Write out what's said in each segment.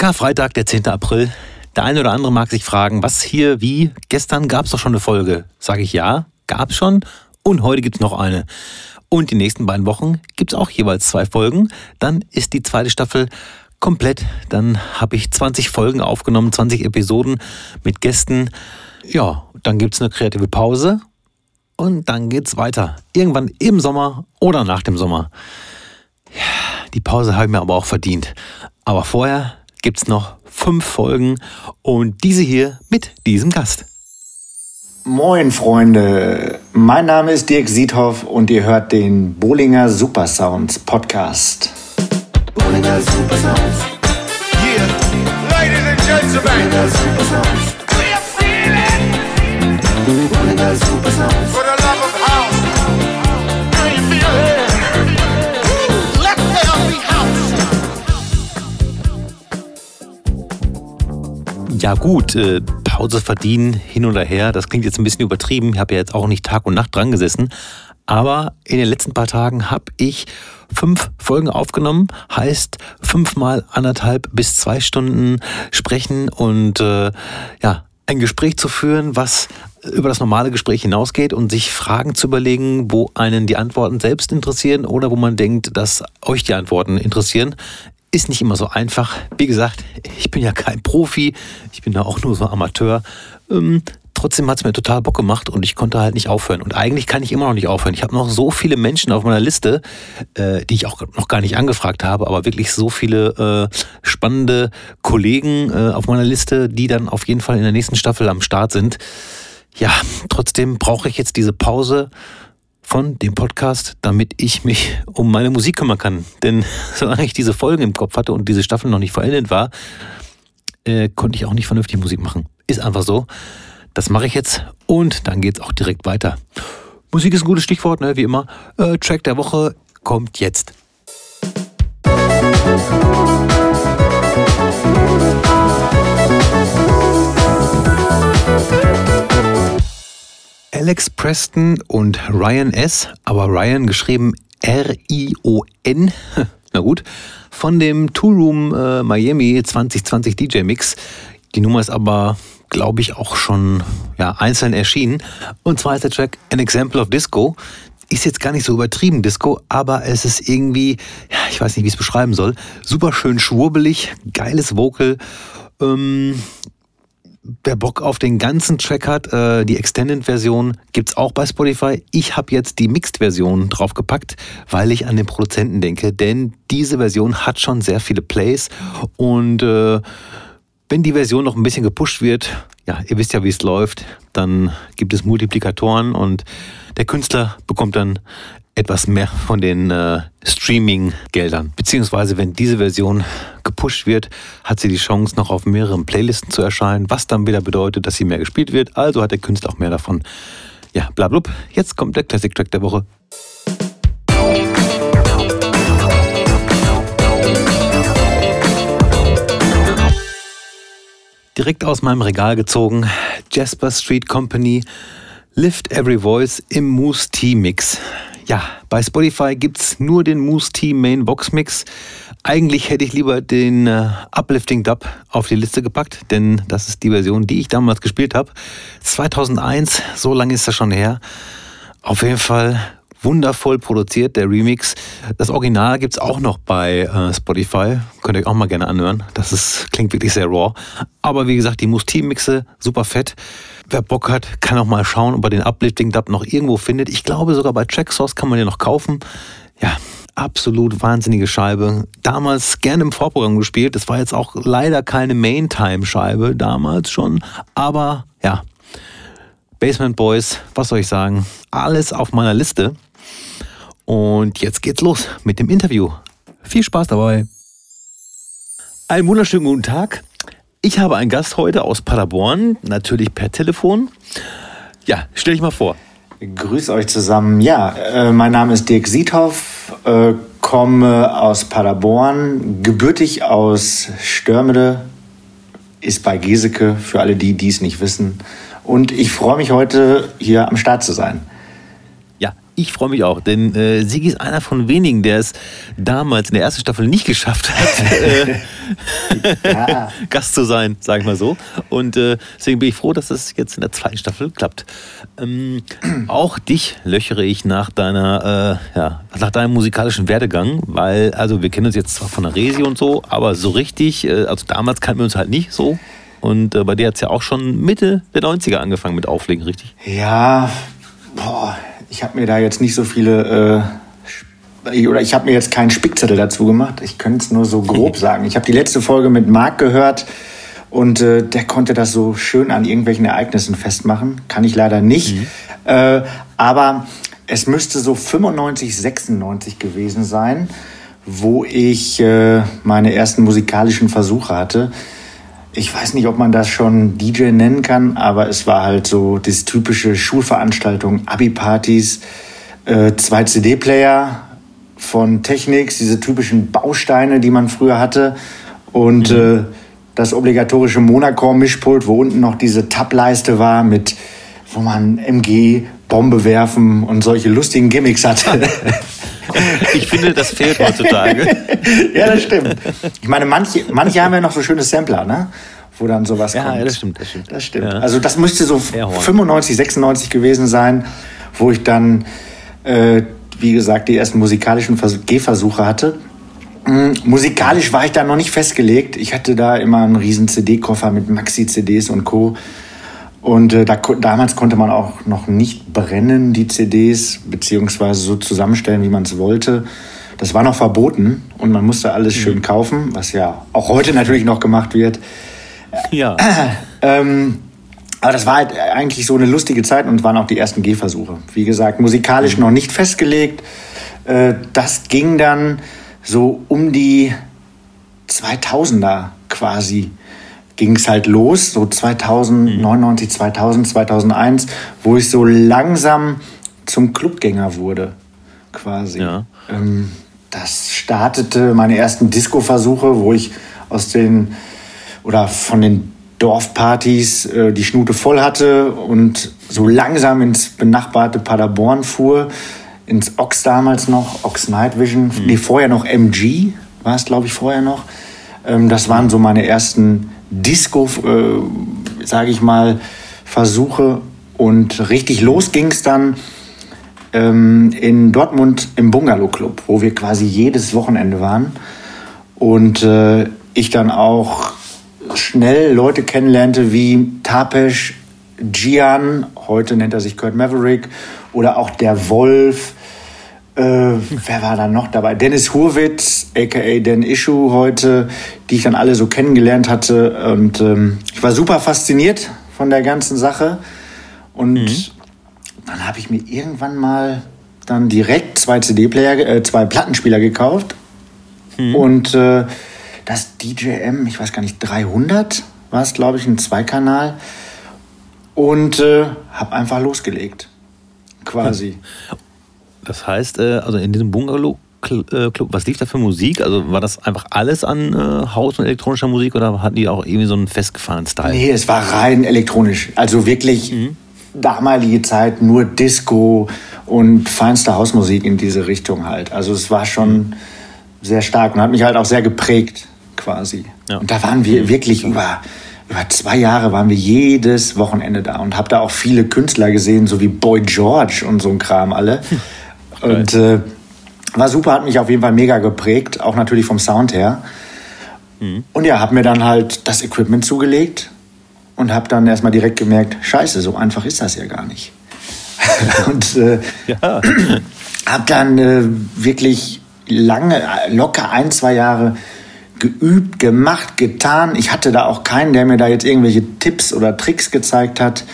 Karfreitag, der 10. April. Der eine oder andere mag sich fragen, was hier, wie? Gestern gab es doch schon eine Folge. Sage ich ja, gab es schon. Und heute gibt es noch eine. Und die nächsten beiden Wochen gibt es auch jeweils zwei Folgen. Dann ist die zweite Staffel komplett. Dann habe ich 20 Folgen aufgenommen, 20 Episoden mit Gästen. Ja, dann gibt es eine kreative Pause und dann geht's weiter. Irgendwann im Sommer oder nach dem Sommer. Ja, die Pause habe ich mir aber auch verdient. Aber vorher gibt's noch fünf Folgen und diese hier mit diesem Gast. Moin Freunde, mein Name ist Dirk Siedhoff und ihr hört den Bollinger Supersounds Podcast. Bollinger Supersounds. Yeah, ladies and gentlemen. Bollinger Supersounds. Bollinger Supersounds. For the Ja gut, äh, Pause verdienen hin oder her, das klingt jetzt ein bisschen übertrieben. Ich habe ja jetzt auch nicht Tag und Nacht dran gesessen. Aber in den letzten paar Tagen habe ich fünf Folgen aufgenommen, heißt fünfmal anderthalb bis zwei Stunden sprechen und äh, ja, ein Gespräch zu führen, was über das normale Gespräch hinausgeht und sich Fragen zu überlegen, wo einen die Antworten selbst interessieren oder wo man denkt, dass euch die Antworten interessieren. Ist nicht immer so einfach. Wie gesagt, ich bin ja kein Profi, ich bin da auch nur so Amateur. Ähm, trotzdem hat es mir total Bock gemacht und ich konnte halt nicht aufhören. Und eigentlich kann ich immer noch nicht aufhören. Ich habe noch so viele Menschen auf meiner Liste, äh, die ich auch noch gar nicht angefragt habe, aber wirklich so viele äh, spannende Kollegen äh, auf meiner Liste, die dann auf jeden Fall in der nächsten Staffel am Start sind. Ja, trotzdem brauche ich jetzt diese Pause von dem Podcast, damit ich mich um meine Musik kümmern kann. Denn solange ich diese Folgen im Kopf hatte und diese Staffel noch nicht vollendet war, äh, konnte ich auch nicht vernünftig Musik machen. Ist einfach so. Das mache ich jetzt und dann geht es auch direkt weiter. Musik ist ein gutes Stichwort, ne? wie immer. Äh, Track der Woche kommt jetzt. Alex Preston und Ryan S., aber Ryan geschrieben R-I-O-N, na gut, von dem Tool Room äh, Miami 2020 DJ Mix. Die Nummer ist aber glaube ich, auch schon ja, einzeln erschienen. Und zwar ist der Track An Example of Disco. Ist jetzt gar nicht so übertrieben Disco, aber es ist irgendwie, ja, ich weiß nicht, wie ich es beschreiben soll, super schön schwurbelig, geiles Vocal. Ähm, wer Bock auf den ganzen Track hat, äh, die Extended-Version gibt's auch bei Spotify. Ich habe jetzt die Mixed-Version draufgepackt, weil ich an den Produzenten denke, denn diese Version hat schon sehr viele Plays und äh, wenn die Version noch ein bisschen gepusht wird, ja, ihr wisst ja, wie es läuft, dann gibt es Multiplikatoren und der Künstler bekommt dann etwas mehr von den äh, Streaming-Geldern. Beziehungsweise, wenn diese Version gepusht wird, hat sie die Chance, noch auf mehreren Playlisten zu erscheinen, was dann wieder bedeutet, dass sie mehr gespielt wird. Also hat der Künstler auch mehr davon. Ja, blablub. Jetzt kommt der Classic Track der Woche. direkt aus meinem Regal gezogen. Jasper Street Company, Lift Every Voice im Moose Tea Mix. Ja, bei Spotify gibt es nur den Moose Tea Main Box Mix. Eigentlich hätte ich lieber den äh, Uplifting Dub auf die Liste gepackt, denn das ist die Version, die ich damals gespielt habe. 2001, so lange ist das schon her. Auf jeden Fall wundervoll produziert, der Remix. Das Original gibt es auch noch bei äh, Spotify. Könnt ihr euch auch mal gerne anhören. Das ist, klingt wirklich sehr raw. Aber wie gesagt, die Musti-Mixe, super fett. Wer Bock hat, kann auch mal schauen, ob er den Uplifting Dub noch irgendwo findet. Ich glaube, sogar bei Tracksource kann man den noch kaufen. Ja, absolut wahnsinnige Scheibe. Damals gerne im Vorprogramm gespielt. Das war jetzt auch leider keine Main-Time-Scheibe, damals schon. Aber ja, Basement Boys, was soll ich sagen? Alles auf meiner Liste. Und jetzt geht's los mit dem Interview. Viel Spaß dabei. Einen wunderschönen guten Tag. Ich habe einen Gast heute aus Paderborn, natürlich per Telefon. Ja, stell dich mal vor. Grüß euch zusammen. Ja, äh, mein Name ist Dirk Siethoff, äh, komme aus Paderborn, gebürtig aus Störmede, ist bei Geseke, für alle die, die es nicht wissen. Und ich freue mich heute, hier am Start zu sein. Ich freue mich auch, denn äh, Sigi ist einer von wenigen, der es damals in der ersten Staffel nicht geschafft hat, äh, ja. Gast zu sein, sage ich mal so. Und äh, deswegen bin ich froh, dass das jetzt in der zweiten Staffel klappt. Ähm, auch dich löchere ich nach deiner, äh, ja, nach deinem musikalischen Werdegang, weil, also wir kennen uns jetzt zwar von der Resi und so, aber so richtig, äh, also damals kannten wir uns halt nicht so. Und äh, bei dir hat es ja auch schon Mitte der 90er angefangen mit Auflegen, richtig? Ja, boah, ich habe mir da jetzt nicht so viele, äh, oder ich habe mir jetzt keinen Spickzettel dazu gemacht. Ich könnte es nur so grob sagen. Ich habe die letzte Folge mit Marc gehört und äh, der konnte das so schön an irgendwelchen Ereignissen festmachen. Kann ich leider nicht. Mhm. Äh, aber es müsste so 95, 96 gewesen sein, wo ich äh, meine ersten musikalischen Versuche hatte ich weiß nicht, ob man das schon DJ nennen kann, aber es war halt so das typische Schulveranstaltung, Abi-Partys, äh, zwei CD-Player von Technics, diese typischen Bausteine, die man früher hatte und mhm. äh, das obligatorische Monacore-Mischpult, wo unten noch diese Tab-Leiste war mit, wo man MG, Bombe werfen und solche lustigen Gimmicks hatte. Ich finde, das fehlt heutzutage. ja, das stimmt. Ich meine, manche, manche haben ja noch so schöne Sampler, ne? Wo dann sowas ja, kommt. Ja, das stimmt, das stimmt. Das stimmt. Ja. Also das müsste so 95, 96 gewesen sein, wo ich dann, äh, wie gesagt, die ersten musikalischen Gehversuche hatte. Mhm, musikalisch war ich da noch nicht festgelegt. Ich hatte da immer einen riesen CD-Koffer mit Maxi-CDs und Co. Und äh, da, damals konnte man auch noch nicht brennen, die CDs, beziehungsweise so zusammenstellen, wie man es wollte. Das war noch verboten und man musste alles mhm. schön kaufen, was ja auch heute natürlich noch gemacht wird. Ja. ähm, aber das war halt eigentlich so eine lustige Zeit und waren auch die ersten Gehversuche. Wie gesagt, musikalisch mhm. noch nicht festgelegt. Äh, das ging dann so um die 2000er quasi ging es halt los, so 2099, 2000, 2001, wo ich so langsam zum Clubgänger wurde, quasi. Ja. Ähm, das startete meine ersten Disco-Versuche, wo ich aus den oder von den Dorfpartys äh, die Schnute voll hatte und so langsam ins benachbarte Paderborn fuhr, ins Ox damals noch, Ox Night Vision, mhm. nee, vorher noch MG, war es glaube ich vorher noch. Ähm, das waren so meine ersten Disco, äh, sage ich mal, Versuche. Und richtig los ging es dann ähm, in Dortmund im Bungalow Club, wo wir quasi jedes Wochenende waren. Und äh, ich dann auch schnell Leute kennenlernte wie Tapesh, Gian, heute nennt er sich Kurt Maverick, oder auch der Wolf, äh, wer war da noch dabei? Dennis Hurwitz, aka Dan Issue heute, die ich dann alle so kennengelernt hatte. Und ähm, ich war super fasziniert von der ganzen Sache. Und mhm. dann habe ich mir irgendwann mal dann direkt zwei CD-Player, äh, zwei Plattenspieler gekauft. Mhm. Und äh, das DJM, ich weiß gar nicht, 300 war es, glaube ich, ein Zweikanal. Und äh, habe einfach losgelegt. Quasi. Das heißt, äh, also in diesem Bungalow äh, Club, was lief da für Musik? Also war das einfach alles an äh, Haus- und elektronischer Musik oder hatten die auch irgendwie so einen festgefahrenen Style? Nee, es war rein elektronisch. Also wirklich mhm. damalige Zeit nur Disco und feinste Hausmusik in diese Richtung halt. Also es war schon mhm. sehr stark und hat mich halt auch sehr geprägt quasi. Ja. Und da waren wir wirklich über über zwei Jahre waren wir jedes Wochenende da und habe da auch viele Künstler gesehen, so wie Boy George und so ein Kram alle. Und äh, war super, hat mich auf jeden Fall mega geprägt, auch natürlich vom Sound her. Mhm. Und ja, habe mir dann halt das Equipment zugelegt und habe dann erstmal direkt gemerkt, scheiße, so einfach ist das ja gar nicht. und äh, ja. habe dann äh, wirklich lange, locker ein, zwei Jahre geübt, gemacht, getan. Ich hatte da auch keinen, der mir da jetzt irgendwelche Tipps oder Tricks gezeigt hat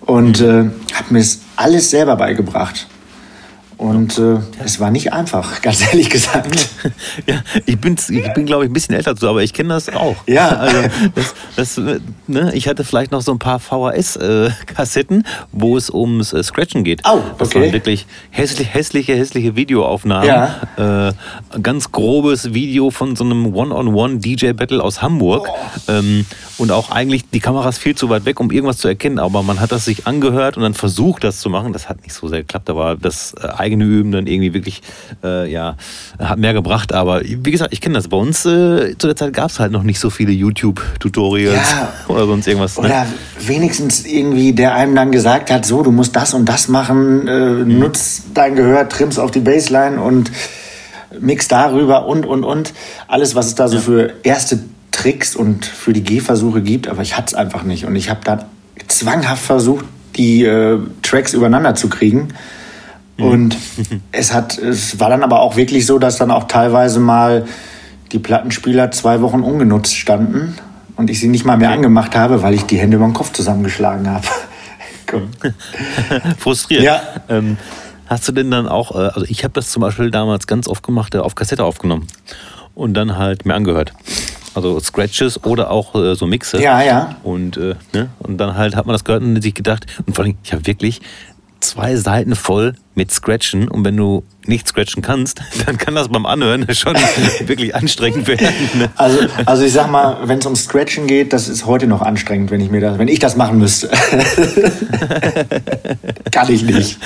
und mhm. äh, habe mir das alles selber beigebracht. Und äh, es war nicht einfach, ganz ehrlich gesagt. ja, ich bin, ich bin glaube ich, ein bisschen älter dazu, aber ich kenne das auch. Ja. Also, das, das, ne, ich hatte vielleicht noch so ein paar VHS-Kassetten, wo es ums äh, Scratchen geht. Oh, okay. Das waren wirklich hässlich, hässliche, hässliche Videoaufnahmen. Ja. Äh, ganz grobes Video von so einem One-on-One-DJ-Battle aus Hamburg. Oh. Ähm, und auch eigentlich die Kamera ist viel zu weit weg, um irgendwas zu erkennen, aber man hat das sich angehört und dann versucht, das zu machen. Das hat nicht so sehr geklappt, aber das äh, eigene Üben dann irgendwie wirklich, äh, ja, hat mehr gebracht. Aber wie gesagt, ich kenne das. Bei uns äh, zu der Zeit gab es halt noch nicht so viele YouTube-Tutorials ja, oder sonst irgendwas. Ne? Oder wenigstens irgendwie, der einem dann gesagt hat, so, du musst das und das machen, äh, mhm. nutz dein Gehör, trimmst auf die Baseline und mix darüber und, und, und. Alles, was es da so ja. für erste Tricks und für die Gehversuche gibt, aber ich hatte es einfach nicht. Und ich habe dann zwanghaft versucht, die äh, Tracks übereinander zu kriegen. Mhm. Und es hat, es war dann aber auch wirklich so, dass dann auch teilweise mal die Plattenspieler zwei Wochen ungenutzt standen und ich sie nicht mal mehr angemacht habe, weil ich die Hände über den Kopf zusammengeschlagen habe. Frustriert. Ja. Ähm, hast du denn dann auch, äh, also ich habe das zum Beispiel damals ganz oft gemacht, äh, auf Kassette aufgenommen und dann halt mir angehört also Scratches oder auch äh, so Mixe. Ja, ja. Und, äh, ne? und dann halt hat man das gehört und sich gedacht, und vor allem, ich habe wirklich zwei Seiten voll mit Scratchen und wenn du nicht scratchen kannst, dann kann das beim Anhören schon wirklich anstrengend werden. Ne? Also, also ich sag mal, wenn es um Scratchen geht, das ist heute noch anstrengend, wenn ich mir das, wenn ich das machen müsste. kann ich nicht.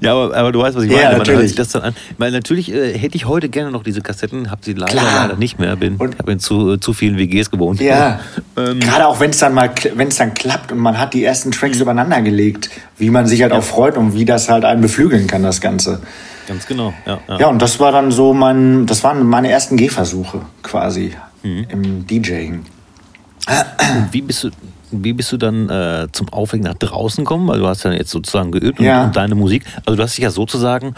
Ja, aber, aber du weißt, was ich meine. Ja, natürlich. das dann an. Weil natürlich äh, hätte ich heute gerne noch diese Kassetten, habe sie leider, Klar. leider nicht mehr, bin, habe in zu, zu vielen WGs gewohnt. Ja, ähm, gerade auch wenn es dann mal, wenn es dann klappt und man hat die ersten Tracks übereinander gelegt, wie man sich halt ja. auch freut und wie das halt einen beflügeln kann, das Ganze. Ganz genau, ja, ja. Ja, und das war dann so mein, das waren meine ersten Gehversuche quasi mhm. im DJing. Wie bist du, wie bist du dann äh, zum Auflegen nach draußen gekommen? Weil du hast ja jetzt sozusagen geübt und, ja. und deine Musik. Also du hast dich ja sozusagen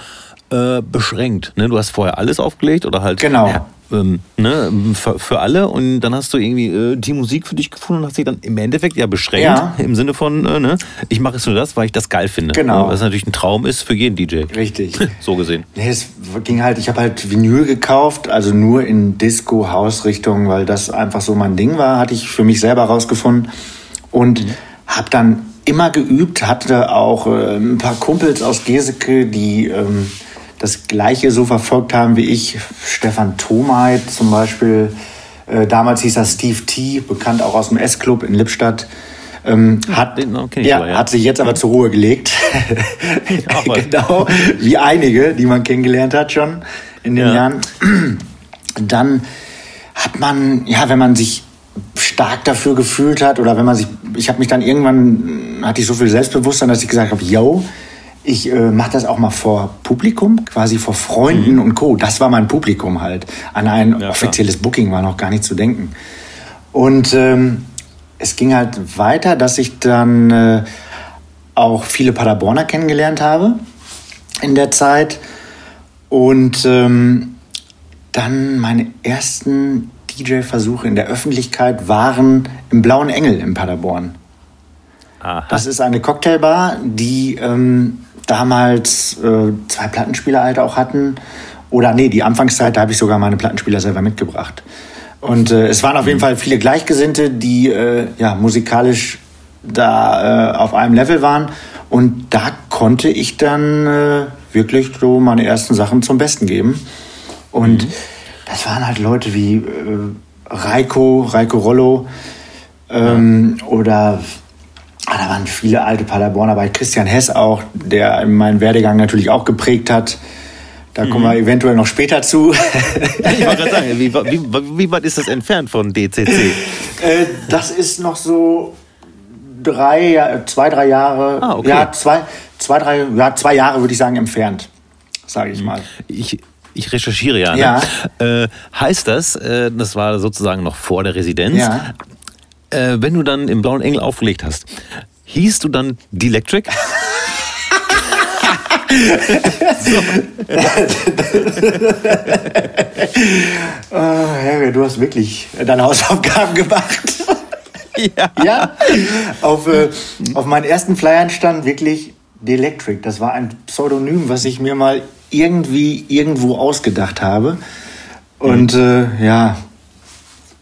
äh, beschränkt. Ne? Du hast vorher alles aufgelegt oder halt genau. Ja, ähm, ne, für, für, alle und dann hast du irgendwie äh, die Musik für dich gefunden und hast dich dann im Endeffekt ja beschränkt ja. im Sinne von, äh, ne, ich mache jetzt nur das, weil ich das geil finde. Genau. Was natürlich ein Traum ist für jeden DJ. Richtig. so gesehen. Nee, es ging halt, ich habe halt Vinyl gekauft, also nur in Disco-Haus-Richtung, weil das einfach so mein Ding war, hatte ich für mich selber rausgefunden und mhm. habe dann immer geübt, hatte auch äh, ein paar Kumpels aus Geseke, die ähm, das Gleiche so verfolgt haben wie ich. Stefan Thomay zum Beispiel. Äh, damals hieß er Steve T, bekannt auch aus dem S-Club in Lippstadt. Ähm, hat, ja, aber, ja. hat sich jetzt aber zur Ruhe gelegt. genau, wie einige, die man kennengelernt hat schon in den ja. Jahren. Dann hat man, ja, wenn man sich stark dafür gefühlt hat oder wenn man sich, ich habe mich dann irgendwann, hatte ich so viel Selbstbewusstsein, dass ich gesagt habe, yo, ich äh, mache das auch mal vor Publikum, quasi vor Freunden mhm. und Co. Das war mein Publikum halt. An ein ja, offizielles klar. Booking war noch gar nicht zu denken. Und ähm, es ging halt weiter, dass ich dann äh, auch viele Paderborner kennengelernt habe in der Zeit. Und ähm, dann meine ersten DJ-Versuche in der Öffentlichkeit waren im Blauen Engel in Paderborn. Aha. Das ist eine Cocktailbar, die ähm, damals äh, zwei Plattenspieler halt auch hatten. Oder nee, die Anfangszeit, da habe ich sogar meine Plattenspieler selber mitgebracht. Und äh, es waren auf jeden mhm. Fall viele Gleichgesinnte, die äh, ja, musikalisch da äh, auf einem Level waren. Und da konnte ich dann äh, wirklich so meine ersten Sachen zum Besten geben. Und mhm. das waren halt Leute wie äh, Reiko, Reiko Rollo ähm, ja. oder da waren viele alte Paderborner bei Christian Hess auch, der meinen Werdegang natürlich auch geprägt hat. Da mhm. kommen wir eventuell noch später zu. ich wollte gerade sagen, wie, wie, wie, weit ist das entfernt von DCC? Äh, das ist noch so drei, zwei, drei Jahre. Ah, okay. Ja, zwei, zwei, drei, ja, zwei Jahre würde ich sagen entfernt, sage ich mhm. mal. Ich, ich recherchiere ja. Ne? ja. Äh, heißt das, äh, das war sozusagen noch vor der Residenz, ja äh, wenn du dann im Blauen Engel aufgelegt hast, hieß du dann Electric? so. oh, Harry, du hast wirklich deine Hausaufgaben gemacht. Ja. ja? Auf, äh, auf meinen ersten Flyern stand wirklich The Electric. Das war ein Pseudonym, was ich mir mal irgendwie irgendwo ausgedacht habe. Und mhm. äh, ja,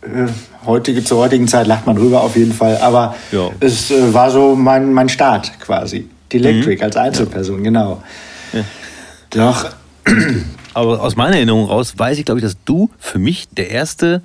äh, heutige, zur heutigen Zeit lacht man drüber auf jeden Fall. Aber ja. es äh, war so mein, mein Start quasi. The Electric mhm. als Einzelperson, ja. genau. Ja. Doch. Aber aus meiner Erinnerung raus weiß ich, glaube ich, dass du für mich der erste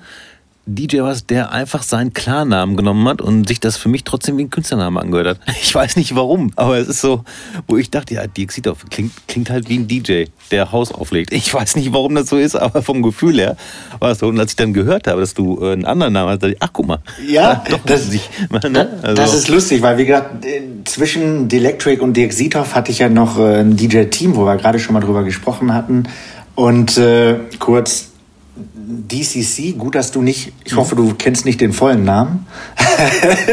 DJ warst, der einfach seinen Klarnamen genommen hat und sich das für mich trotzdem wie ein Künstlernamen angehört hat. Ich weiß nicht warum, aber es ist so, wo ich dachte, ja, Dirk Siedorf klingt, klingt halt wie ein DJ, der Haus auflegt. Ich weiß nicht, warum das so ist, aber vom Gefühl her war es so. Und als ich dann gehört habe, dass du äh, einen anderen Namen hast, dachte ich, ach guck mal. Ja, doch, das, sich, ne? also. das ist lustig, weil wie gesagt, äh, zwischen Electric und Dirk Siedorf hatte ich ja noch äh, ein DJ-Team, wo wir gerade schon mal drüber gesprochen hatten. Und äh, kurz DCC, gut, dass du nicht, ich hoffe, du kennst nicht den vollen Namen.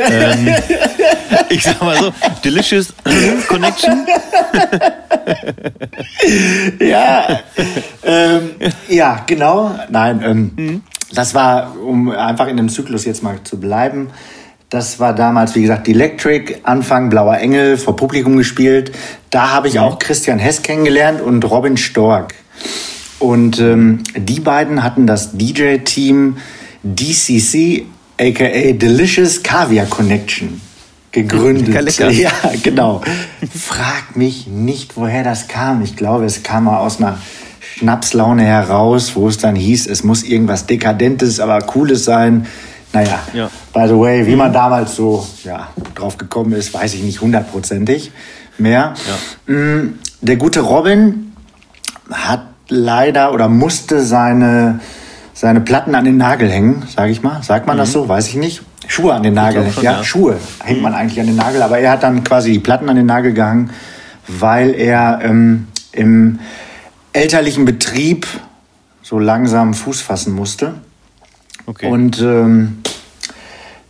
Ähm, ich sag mal so, Delicious Connection. ja, ähm, ja, genau. Nein, ähm, mhm. das war, um einfach in dem Zyklus jetzt mal zu bleiben. Das war damals, wie gesagt, Electric, Anfang Blauer Engel, vor Publikum gespielt. Da habe ich mhm. auch Christian Hess kennengelernt und Robin Stork. Und ähm, die beiden hatten das DJ-Team DCC, aka Delicious Caviar Connection, gegründet. Lecker, Ja, genau. Frag mich nicht, woher das kam. Ich glaube, es kam mal aus einer Schnapslaune heraus, wo es dann hieß, es muss irgendwas Dekadentes, aber Cooles sein. Naja, ja. by the way, wie man damals so ja, drauf gekommen ist, weiß ich nicht hundertprozentig mehr. Ja. Mm, der gute Robin hat leider oder musste seine, seine Platten an den Nagel hängen, sage ich mal. Sagt man mhm. das so? Weiß ich nicht. Schuhe an den Nagel. Schon, ja, ja, Schuhe hängt man mhm. eigentlich an den Nagel. Aber er hat dann quasi die Platten an den Nagel gehangen, weil er ähm, im elterlichen Betrieb so langsam Fuß fassen musste. Okay. Und ähm,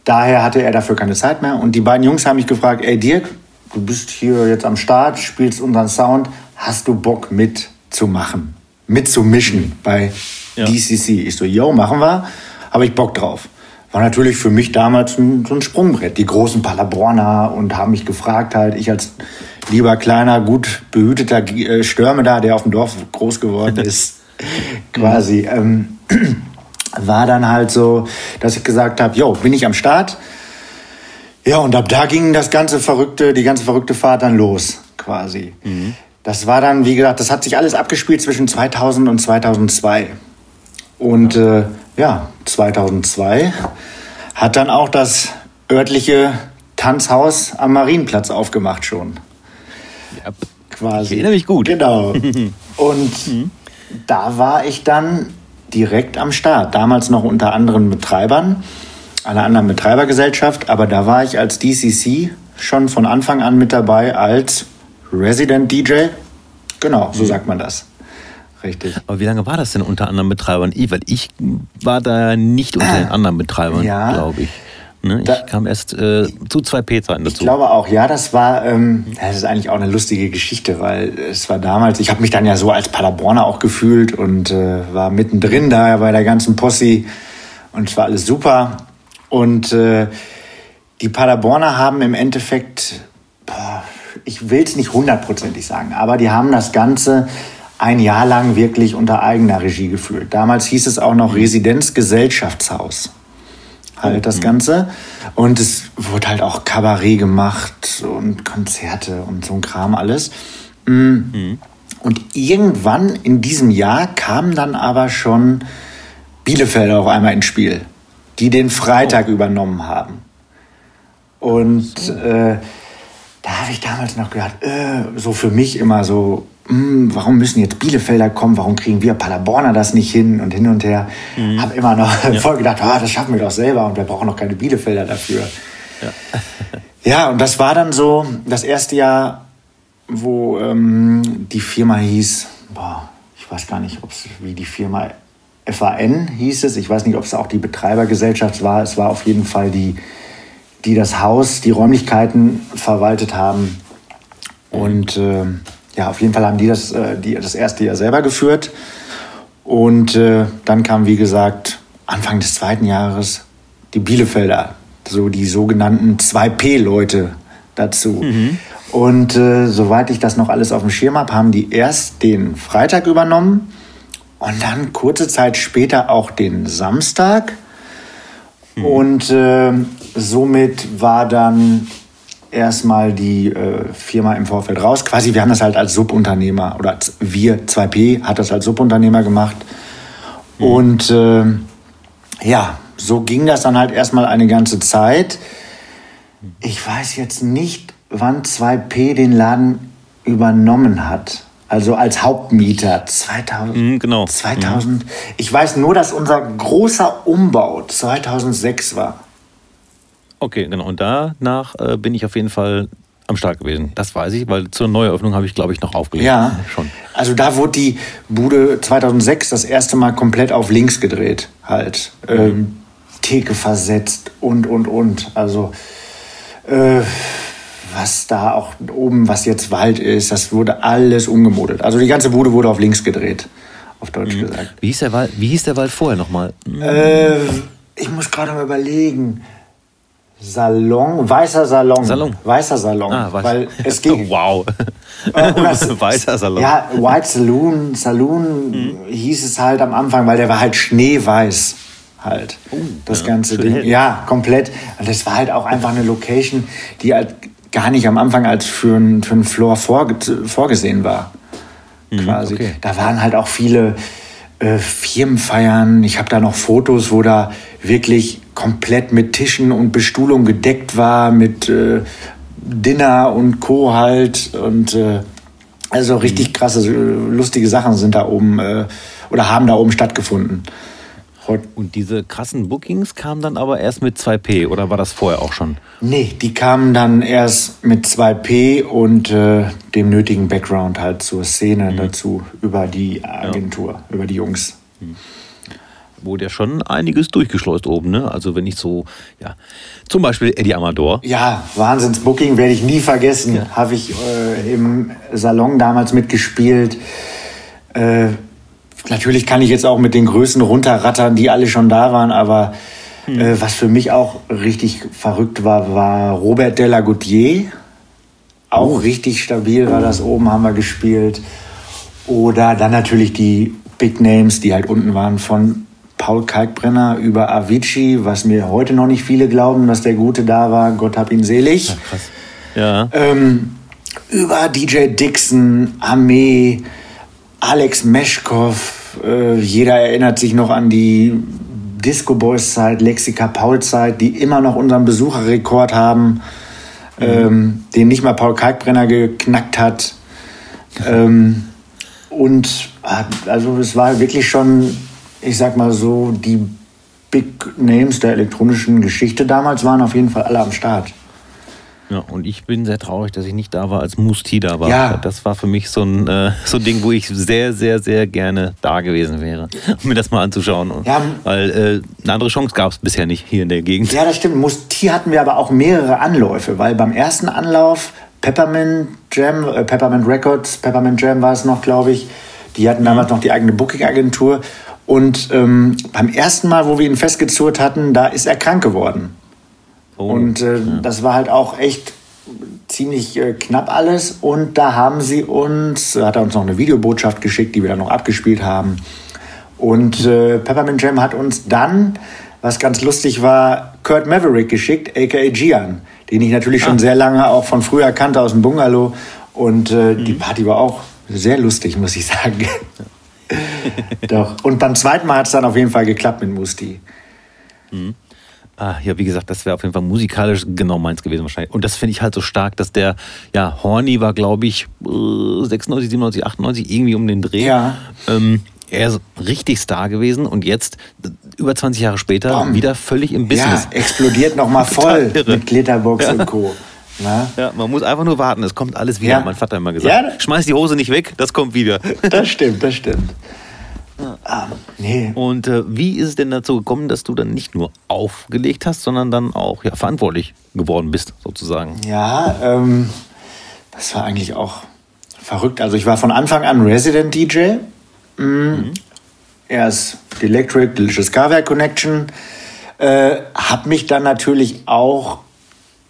daher hatte er dafür keine Zeit mehr. Und die beiden Jungs haben mich gefragt, ey Dirk, du bist hier jetzt am Start, spielst unseren Sound, hast du Bock mitzumachen? Mitzumischen bei ja. DCC. Ich so, yo, machen wir, habe ich Bock drauf. War natürlich für mich damals ein, so ein Sprungbrett. Die großen Paderborner und haben mich gefragt halt, ich als lieber kleiner, gut behüteter äh, Stürme da, der auf dem Dorf groß geworden ist, quasi, ähm, war dann halt so, dass ich gesagt habe, yo, bin ich am Start. Ja, und ab da ging das ganze verrückte, die ganze verrückte Fahrt dann los, quasi. Mhm. Das war dann, wie gesagt, das hat sich alles abgespielt zwischen 2000 und 2002. Und äh, ja, 2002 hat dann auch das örtliche Tanzhaus am Marienplatz aufgemacht schon. Ja, quasi. Ich erinnere mich gut. Genau. Und mhm. da war ich dann direkt am Start. Damals noch unter anderen Betreibern, einer anderen Betreibergesellschaft, aber da war ich als DCC schon von Anfang an mit dabei als Resident DJ. Genau, so mhm. sagt man das. Richtig. Aber wie lange war das denn unter anderen Betreibern? Ich, weil ich war da nicht unter den anderen Betreibern, ja, glaube ich. Ne? Ich kam erst äh, zu zwei P-Zeiten dazu. Ich glaube auch, ja, das war, ähm, das ist eigentlich auch eine lustige Geschichte, weil es war damals, ich habe mich dann ja so als Paderborner auch gefühlt und äh, war mittendrin da bei der ganzen Posse und es war alles super. Und äh, die Paderborner haben im Endeffekt, boah, ich will es nicht hundertprozentig sagen, aber die haben das Ganze ein Jahr lang wirklich unter eigener Regie geführt. Damals hieß es auch noch Residenzgesellschaftshaus. Halt das mhm. Ganze. Und es wurde halt auch Kabarett gemacht und Konzerte und so ein Kram alles. Mm. Mhm. Und irgendwann in diesem Jahr kamen dann aber schon Bielefelder auf einmal ins Spiel, die den Freitag oh. übernommen haben. Und äh, da habe ich damals noch gedacht, äh, so für mich immer so, mh, hm, warum müssen jetzt Bielefelder kommen, warum kriegen wir Paderborner das nicht hin und hin und her. Mhm. Habe immer noch ja. voll gedacht, ah, das schaffen wir doch selber und wir brauchen noch keine Bielefelder dafür. Ja. ja, und das war dann so das erste Jahr, wo ähm, die Firma hieß, boah, ich weiß gar nicht, ob's, wie die Firma FAN hieß es, ich weiß nicht, ob es auch die Betreibergesellschaft war, es war auf jeden Fall die die das Haus, die Räumlichkeiten verwaltet haben. Und äh, ja, auf jeden Fall haben die das, äh, die das erste Jahr selber geführt. Und äh, dann kam, wie gesagt, Anfang des zweiten Jahres die Bielefelder, so die sogenannten 2P-Leute dazu. Mhm. Und äh, soweit ich das noch alles auf dem Schirm habe, haben die erst den Freitag übernommen und dann kurze Zeit später auch den Samstag. Mhm. Und äh, somit war dann erstmal die äh, Firma im Vorfeld raus. Quasi, wir haben das halt als Subunternehmer oder als wir 2P hat das als Subunternehmer gemacht. Mhm. Und äh, ja, so ging das dann halt erstmal eine ganze Zeit. Ich weiß jetzt nicht, wann 2P den Laden übernommen hat. Also als Hauptmieter 2000. Mhm, genau. 2000. Mhm. Ich weiß nur, dass unser großer Umbau 2006 war. Okay, genau. Und danach äh, bin ich auf jeden Fall am Start gewesen. Das weiß ich, weil zur Neueröffnung habe ich, glaube ich, noch aufgelegt. Ja, schon. Also da wurde die Bude 2006 das erste Mal komplett auf links gedreht, halt. Ähm, Theke versetzt und, und, und. Also, äh, was da auch oben, was jetzt Wald ist, das wurde alles umgemodelt. Also die ganze Bude wurde auf links gedreht, auf Deutsch mhm. gesagt. Wie hieß der Wald, wie hieß der Wald vorher nochmal? Äh, ich muss gerade mal überlegen. Salon, weißer Salon. Salon. Weißer Salon. Ah, weiß. Weil es ging. wow. Äh, weißer Salon. Ja, White Saloon, Saloon mhm. hieß es halt am Anfang, weil der war halt schneeweiß halt. Oh, das ja, ganze Ding. Hell. Ja, komplett. Und das war halt auch einfach eine Location, die halt gar nicht am Anfang als für einen für Floor vorge vorgesehen war. Mhm, quasi. Okay. Da waren halt auch viele äh, Firmenfeiern. Ich habe da noch Fotos, wo da wirklich komplett mit Tischen und Bestuhlung gedeckt war, mit äh, Dinner und Co. halt. Und äh, also richtig krasse, lustige Sachen sind da oben äh, oder haben da oben stattgefunden. Und diese krassen Bookings kamen dann aber erst mit 2P oder war das vorher auch schon? Nee, die kamen dann erst mit 2P und äh, dem nötigen Background halt zur Szene mhm. dazu über die Agentur, ja. über die Jungs. Mhm. Wurde ja schon einiges durchgeschleust oben, ne? Also wenn ich so, ja, zum Beispiel Eddie Amador. Ja, Wahnsinns-Booking werde ich nie vergessen. Ja. Habe ich äh, im Salon damals mitgespielt. Äh, Natürlich kann ich jetzt auch mit den Größen runterrattern, die alle schon da waren, aber hm. äh, was für mich auch richtig verrückt war, war Robert Delagoutier. Auch oh. richtig stabil war das oben, haben wir gespielt. Oder dann natürlich die Big Names, die halt unten waren, von Paul Kalkbrenner über Avicii, was mir heute noch nicht viele glauben, dass der Gute da war. Gott hab ihn selig. Ja, krass. Ja. Ähm, über DJ Dixon, Armee, Alex Meschkow, äh, jeder erinnert sich noch an die Disco Boys Zeit, Lexika Paul Zeit, die immer noch unseren Besucherrekord haben, mhm. ähm, den nicht mal Paul Kalkbrenner geknackt hat. Ähm, und also es war wirklich schon, ich sag mal so, die Big Names der elektronischen Geschichte damals waren auf jeden Fall alle am Start. Ja, und ich bin sehr traurig, dass ich nicht da war, als Musti da war. Ja. Das war für mich so ein, äh, so ein Ding, wo ich sehr, sehr, sehr gerne da gewesen wäre, um mir das mal anzuschauen. Ja. Weil äh, eine andere Chance gab es bisher nicht hier in der Gegend. Ja, das stimmt. Musti hatten wir aber auch mehrere Anläufe, weil beim ersten Anlauf Peppermint Jam, äh, Peppermint Records, Peppermint Jam war es noch, glaube ich, die hatten damals noch die eigene Booking-Agentur. Und ähm, beim ersten Mal, wo wir ihn festgezurrt hatten, da ist er krank geworden. Oh, und äh, ja. das war halt auch echt ziemlich äh, knapp alles. Und da haben sie uns, hat er uns noch eine Videobotschaft geschickt, die wir dann noch abgespielt haben. Und äh, Peppermint Jam hat uns dann, was ganz lustig war, Kurt Maverick geschickt, aka Gian, den ich natürlich ah. schon sehr lange auch von früher kannte aus dem Bungalow. Und äh, mhm. die Party war auch sehr lustig, muss ich sagen. Doch. Und beim zweiten Mal hat es dann auf jeden Fall geklappt mit Musti. Mhm. Ah, ja, wie gesagt, das wäre auf jeden Fall musikalisch genau meins gewesen wahrscheinlich. Und das finde ich halt so stark, dass der, ja, Horny war, glaube ich, 96, 97, 98, irgendwie um den Dreh. Ja. Ähm, er ist richtig Star gewesen und jetzt, über 20 Jahre später, Bom. wieder völlig im Business. Ja, explodiert nochmal voll mit Glitterbox ja. und Co. Na? Ja, man muss einfach nur warten, es kommt alles wieder, ja. mein Vater hat immer gesagt. Ja. Schmeiß die Hose nicht weg, das kommt wieder. Das stimmt, das stimmt. Ah, nee. Und äh, wie ist es denn dazu gekommen, dass du dann nicht nur aufgelegt hast, sondern dann auch ja, verantwortlich geworden bist, sozusagen? Ja, ähm, das war eigentlich auch verrückt. Also ich war von Anfang an Resident DJ. Mhm. Mhm. Erst Electric, Delicious Carware Connection. Äh, hab mich dann natürlich auch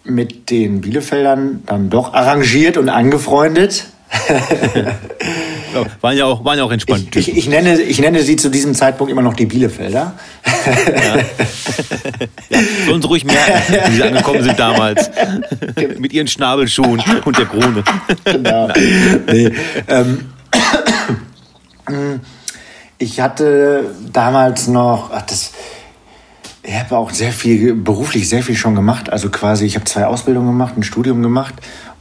mit den Bielefeldern dann doch arrangiert und angefreundet. waren, ja auch, waren ja auch entspannt. Ich, ich, ich, nenne, ich nenne sie zu diesem Zeitpunkt immer noch die Bielefelder. Ja. ja, uns ruhig merken, wie sie angekommen sind damals. Mit ihren Schnabelschuhen und der Krone. Genau. Nee, ähm, ich hatte damals noch, ach, das, ich habe auch sehr viel, beruflich sehr viel schon gemacht. Also quasi, ich habe zwei Ausbildungen gemacht, ein Studium gemacht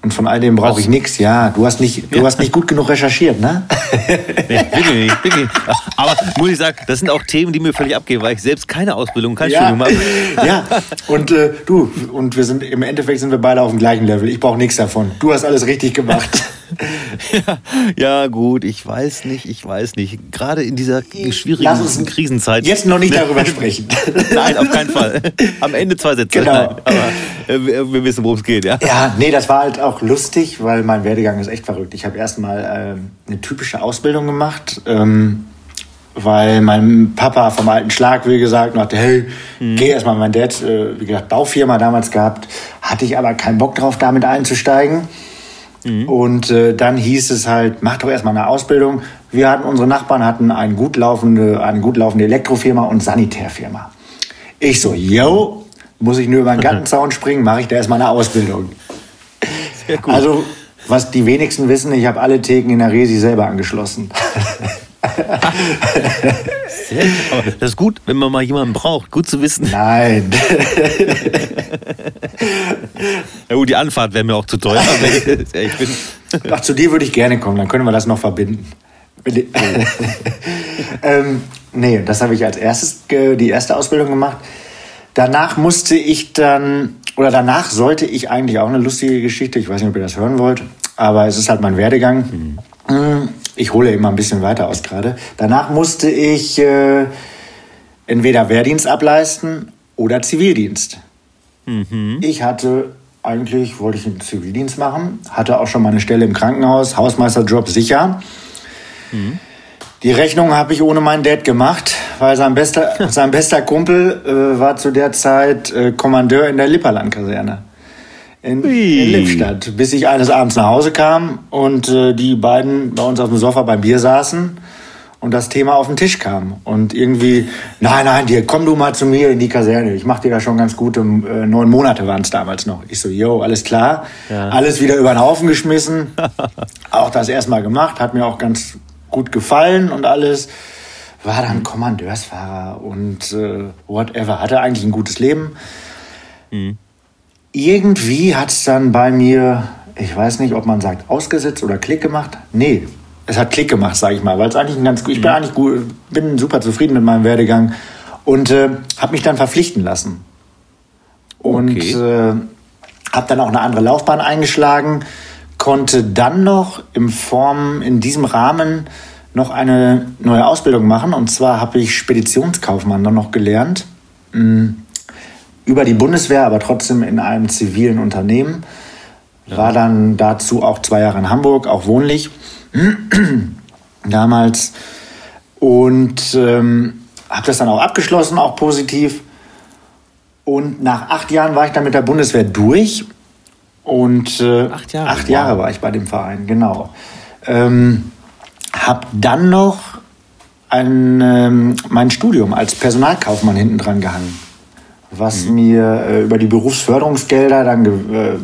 und von all dem brauche ich nichts. Ja, du hast nicht, du hast nicht gut genug recherchiert, ne? nee, wirklich nicht, wirklich. Aber muss ich sagen, das sind auch Themen, die mir völlig abgehen, weil ich selbst keine Ausbildung, kein ja. Studium habe. ja, und äh, du, und wir sind im Endeffekt sind wir beide auf dem gleichen Level. Ich brauche nichts davon. Du hast alles richtig gemacht. ja, ja, gut, ich weiß nicht, ich weiß nicht. Gerade in dieser schwierigen uns Krisenzeit. Jetzt noch nicht darüber sprechen. Nein, auf keinen Fall. Am Ende zwei Sätze. Genau. Nein, aber äh, wir, wir, wissen, worum es geht, ja. Ja, nee, das war halt auch lustig, weil mein Werdegang ist echt verrückt. Ich habe erstmal äh, eine typische Ausbildung gemacht. Ähm, weil mein Papa vom alten Schlag, wie gesagt, sagte, hey, mhm. geh erstmal. Mein Dad, äh, wie gesagt, Baufirma damals gehabt, hatte ich aber keinen Bock drauf, damit einzusteigen. Mhm. Und äh, dann hieß es halt, mach doch erstmal eine Ausbildung. Wir hatten, unsere Nachbarn hatten eine gut laufende, eine gut laufende Elektrofirma und Sanitärfirma. Ich so, yo, muss ich nur über den Gartenzaun springen, mache ich da erstmal eine Ausbildung. Sehr gut. Also, was die wenigsten wissen, ich habe alle Theken in der Resi selber angeschlossen. Sehr, das ist gut, wenn man mal jemanden braucht. Gut zu wissen. Nein. ja gut, die Anfahrt wäre mir auch zu teuer. ich bin Ach, zu dir würde ich gerne kommen, dann können wir das noch verbinden. ähm, nee, das habe ich als erstes die erste Ausbildung gemacht. Danach musste ich dann, oder danach sollte ich eigentlich auch eine lustige Geschichte, ich weiß nicht, ob ihr das hören wollt, aber es ist halt mein Werdegang. Mhm. Ich hole immer ein bisschen weiter aus gerade. Danach musste ich äh, entweder Wehrdienst ableisten oder Zivildienst. Mhm. Ich hatte eigentlich, wollte ich einen Zivildienst machen, hatte auch schon mal eine Stelle im Krankenhaus, Hausmeisterjob sicher. Mhm. Die Rechnung habe ich ohne meinen Dad gemacht, weil sein bester, sein bester Kumpel äh, war zu der Zeit äh, Kommandeur in der Lipperland-Kaserne in, in Lippstadt, bis ich eines Abends nach Hause kam und äh, die beiden bei uns auf dem Sofa beim Bier saßen und das Thema auf den Tisch kam. Und irgendwie, nein, nein, dir, komm du mal zu mir in die Kaserne. Ich mach dir da schon ganz gute, äh, neun Monate waren es damals noch. Ich so, yo, alles klar. Ja. Alles wieder über den Haufen geschmissen. auch das erstmal gemacht, hat mir auch ganz gut gefallen und alles. War dann Kommandeursfahrer und äh, whatever. Hatte eigentlich ein gutes Leben. Mhm irgendwie hat es dann bei mir, ich weiß nicht, ob man sagt, ausgesetzt oder Klick gemacht. Nee, es hat Klick gemacht, sage ich mal, weil es eigentlich ein ganz gut, ich bin mhm. eigentlich gut, bin super zufrieden mit meinem Werdegang und äh, habe mich dann verpflichten lassen. Und okay. äh, habe dann auch eine andere Laufbahn eingeschlagen, konnte dann noch im Form, in diesem Rahmen noch eine neue Ausbildung machen. Und zwar habe ich Speditionskaufmann dann noch gelernt. Mhm über die Bundeswehr, aber trotzdem in einem zivilen Unternehmen. War dann dazu auch zwei Jahre in Hamburg, auch wohnlich damals. Und ähm, habe das dann auch abgeschlossen, auch positiv. Und nach acht Jahren war ich dann mit der Bundeswehr durch. Und äh, acht, Jahre, acht Jahre war ich bei dem Verein, genau. Ähm, habe dann noch ein, ähm, mein Studium als Personalkaufmann hinten dran gehangen was mhm. mir äh, über die Berufsförderungsgelder dann ge äh,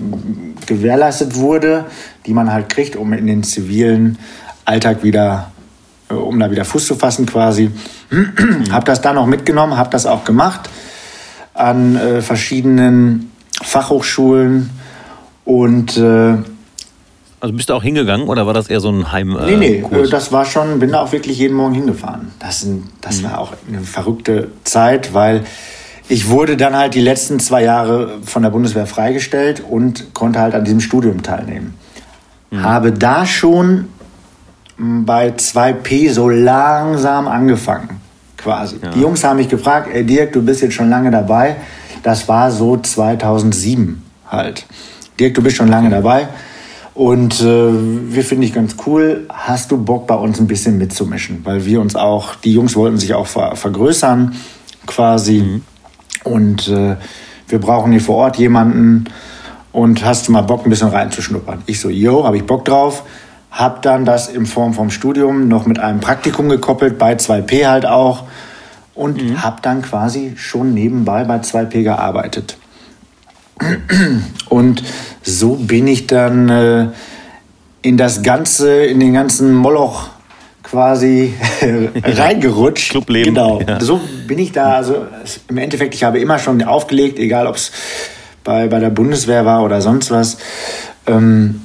gewährleistet wurde, die man halt kriegt, um in den zivilen Alltag wieder, äh, um da wieder Fuß zu fassen quasi. Mhm. habe das dann auch mitgenommen, habe das auch gemacht an äh, verschiedenen Fachhochschulen und äh, also bist du auch hingegangen oder war das eher so ein Heim? Äh, nee, nee, Kurs? das war schon, bin da auch wirklich jeden Morgen hingefahren. Das, das mhm. war auch eine verrückte Zeit, weil ich wurde dann halt die letzten zwei Jahre von der Bundeswehr freigestellt und konnte halt an diesem Studium teilnehmen. Mhm. Habe da schon bei 2P so langsam angefangen, quasi. Ja. Die Jungs haben mich gefragt, ey Dirk, du bist jetzt schon lange dabei. Das war so 2007 halt. Dirk, du bist schon lange dabei. Und äh, wir finden dich ganz cool. Hast du Bock, bei uns ein bisschen mitzumischen? Weil wir uns auch, die Jungs wollten sich auch ver vergrößern, quasi. Mhm. Und äh, wir brauchen hier vor Ort jemanden. und hast du mal Bock, ein bisschen reinzuschnuppern? Ich so, yo, habe ich Bock drauf. Hab dann das in Form vom Studium noch mit einem Praktikum gekoppelt, bei 2P halt auch. Und mhm. hab dann quasi schon nebenbei bei 2P gearbeitet. Und so bin ich dann äh, in das ganze, in den ganzen Moloch quasi reingerutscht. Clubleben. Genau. Ja. So bin ich da. Also im Endeffekt, ich habe immer schon aufgelegt, egal ob es bei, bei der Bundeswehr war oder sonst was. Ähm,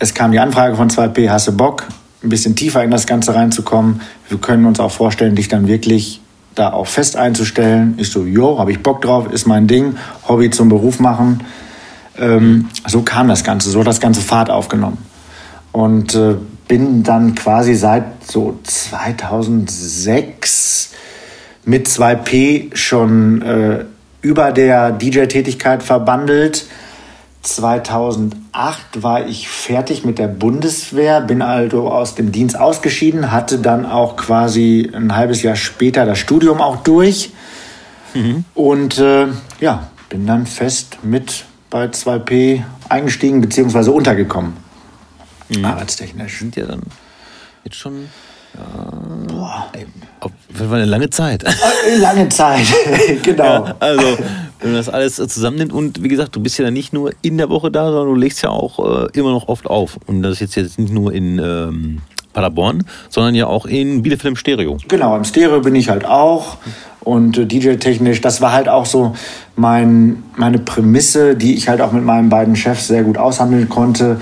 es kam die Anfrage von 2P, hast du Bock, ein bisschen tiefer in das Ganze reinzukommen? Wir können uns auch vorstellen, dich dann wirklich da auch fest einzustellen. Ich so, jo, habe ich Bock drauf, ist mein Ding, Hobby zum Beruf machen. Ähm, so kam das Ganze, so hat das Ganze Fahrt aufgenommen. Und äh, bin dann quasi seit so 2006 mit 2P schon äh, über der DJ-Tätigkeit verbandelt. 2008 war ich fertig mit der Bundeswehr, bin also aus dem Dienst ausgeschieden, hatte dann auch quasi ein halbes Jahr später das Studium auch durch mhm. und äh, ja, bin dann fest mit bei 2P eingestiegen bzw. untergekommen. Mhm. Arbeitstechnisch. Sind ja dann jetzt schon Boah. Auf jeden Fall eine lange Zeit. Eine lange Zeit, genau. Ja, also, wenn man das alles zusammennimmt und wie gesagt, du bist ja nicht nur in der Woche da, sondern du legst ja auch äh, immer noch oft auf. Und das ist jetzt nicht nur in ähm, Paderborn, sondern ja auch in Bielefeld im Stereo. Genau, im Stereo bin ich halt auch. Und äh, DJ-technisch, das war halt auch so mein, meine Prämisse, die ich halt auch mit meinen beiden Chefs sehr gut aushandeln konnte,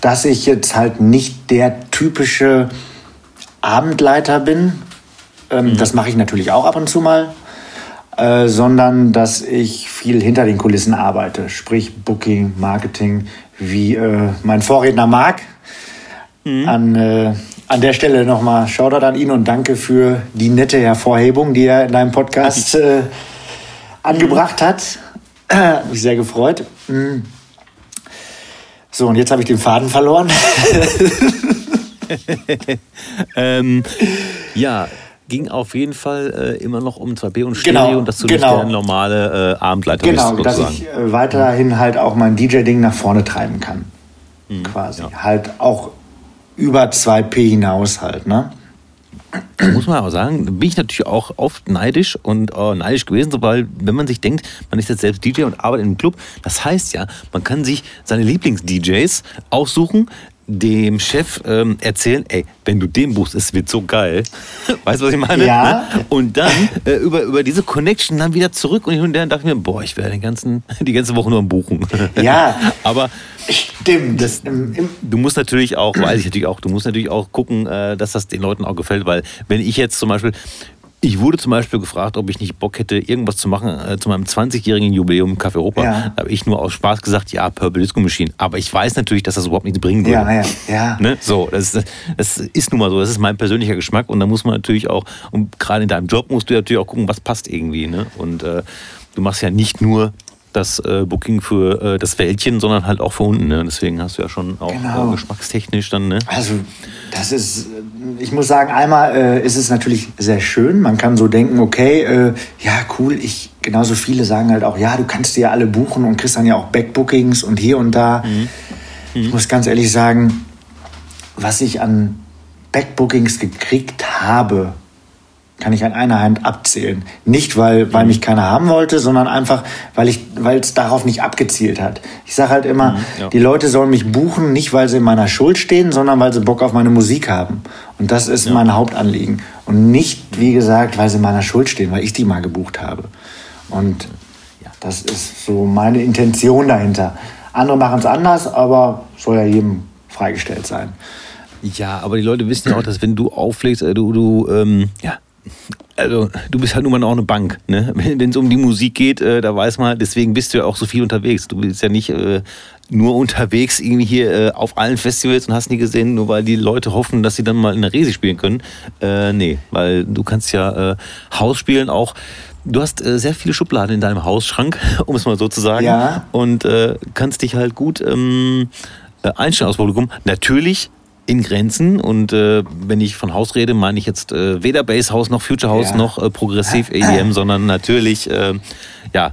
dass ich jetzt halt nicht der typische Abendleiter bin. Ähm, mhm. Das mache ich natürlich auch ab und zu mal. Äh, sondern dass ich viel hinter den Kulissen arbeite, sprich Booking, Marketing, wie äh, mein Vorredner Marc. Mhm. An, äh, an der Stelle nochmal Shoutout an ihn und danke für die nette Hervorhebung, die er in deinem Podcast äh, angebracht hat. Hat mich sehr gefreut. Mhm. So, und jetzt habe ich den Faden verloren. ähm, ja, ging auf jeden Fall äh, immer noch um 2B und Stereo genau, und dass du genau. nicht der normale äh, Abendleiter genau, bist. Genau, dass ich äh, weiterhin halt auch mein DJ-Ding nach vorne treiben kann. Mhm, quasi. Ja. Halt auch über 2P hinaus halt, ne? Muss man auch sagen, bin ich natürlich auch oft neidisch und äh, neidisch gewesen, weil wenn man sich denkt, man ist jetzt selbst DJ und arbeitet einem Club, das heißt ja, man kann sich seine Lieblings-DJs aussuchen, dem Chef ähm, erzählen, ey, wenn du den buchst, es wird so geil. weißt du, was ich meine? Ja. Ne? Und dann äh, über, über diese Connection dann wieder zurück und ich und dann dachte ich mir, boah, ich werde den ganzen, die ganze Woche nur am Buchen. Ja. Aber Stimmt. Das, du musst natürlich auch, weiß ich natürlich auch, du musst natürlich auch gucken, äh, dass das den Leuten auch gefällt, weil wenn ich jetzt zum Beispiel, ich wurde zum Beispiel gefragt, ob ich nicht Bock hätte, irgendwas zu machen äh, zu meinem 20-jährigen Jubiläum im Café Europa. Ja. Da habe ich nur aus Spaß gesagt, ja, Purple Disco Machine. Aber ich weiß natürlich, dass das überhaupt nichts bringen würde. Ja, ja, ja. Ne? So, das, das ist nun mal so. Das ist mein persönlicher Geschmack. Und da muss man natürlich auch, und gerade in deinem Job musst du natürlich auch gucken, was passt irgendwie. Ne? Und äh, du machst ja nicht nur das äh, Booking für äh, das Wäldchen, sondern halt auch für unten. Ne? Deswegen hast du ja schon auch genau. äh, geschmackstechnisch dann. Ne? Also das ist, ich muss sagen, einmal äh, ist es natürlich sehr schön. Man kann so denken, okay, äh, ja cool. Ich genauso viele sagen halt auch, ja, du kannst dir ja alle buchen und kriegst dann ja auch Backbookings und hier und da. Mhm. Mhm. Ich muss ganz ehrlich sagen, was ich an Backbookings gekriegt habe kann ich an einer Hand abzählen. Nicht, weil, weil mhm. mich keiner haben wollte, sondern einfach, weil ich, weil es darauf nicht abgezielt hat. Ich sage halt immer, mhm, ja. die Leute sollen mich buchen, nicht weil sie in meiner Schuld stehen, sondern weil sie Bock auf meine Musik haben. Und das ist ja. mein Hauptanliegen. Und nicht, wie gesagt, weil sie in meiner Schuld stehen, weil ich die mal gebucht habe. Und ja, das ist so meine Intention dahinter. Andere machen es anders, aber soll ja jedem freigestellt sein. Ja, aber die Leute wissen ja auch, dass wenn du auflegst, äh, du, du ähm, ja, also du bist halt nun mal auch eine Bank. Ne? Wenn es um die Musik geht, äh, da weiß man, deswegen bist du ja auch so viel unterwegs. Du bist ja nicht äh, nur unterwegs irgendwie hier äh, auf allen Festivals und hast nie gesehen, nur weil die Leute hoffen, dass sie dann mal in der Resi spielen können. Äh, nee, weil du kannst ja äh, Haus spielen auch. Du hast äh, sehr viele Schubladen in deinem Hausschrank, um es mal so zu sagen. Ja. Und äh, kannst dich halt gut ähm, äh, einstellen aus Publikum. Natürlich in Grenzen. Und äh, wenn ich von Haus rede, meine ich jetzt äh, weder Bass House noch Future House ja. noch äh, Progressiv EDM, sondern natürlich äh, ja,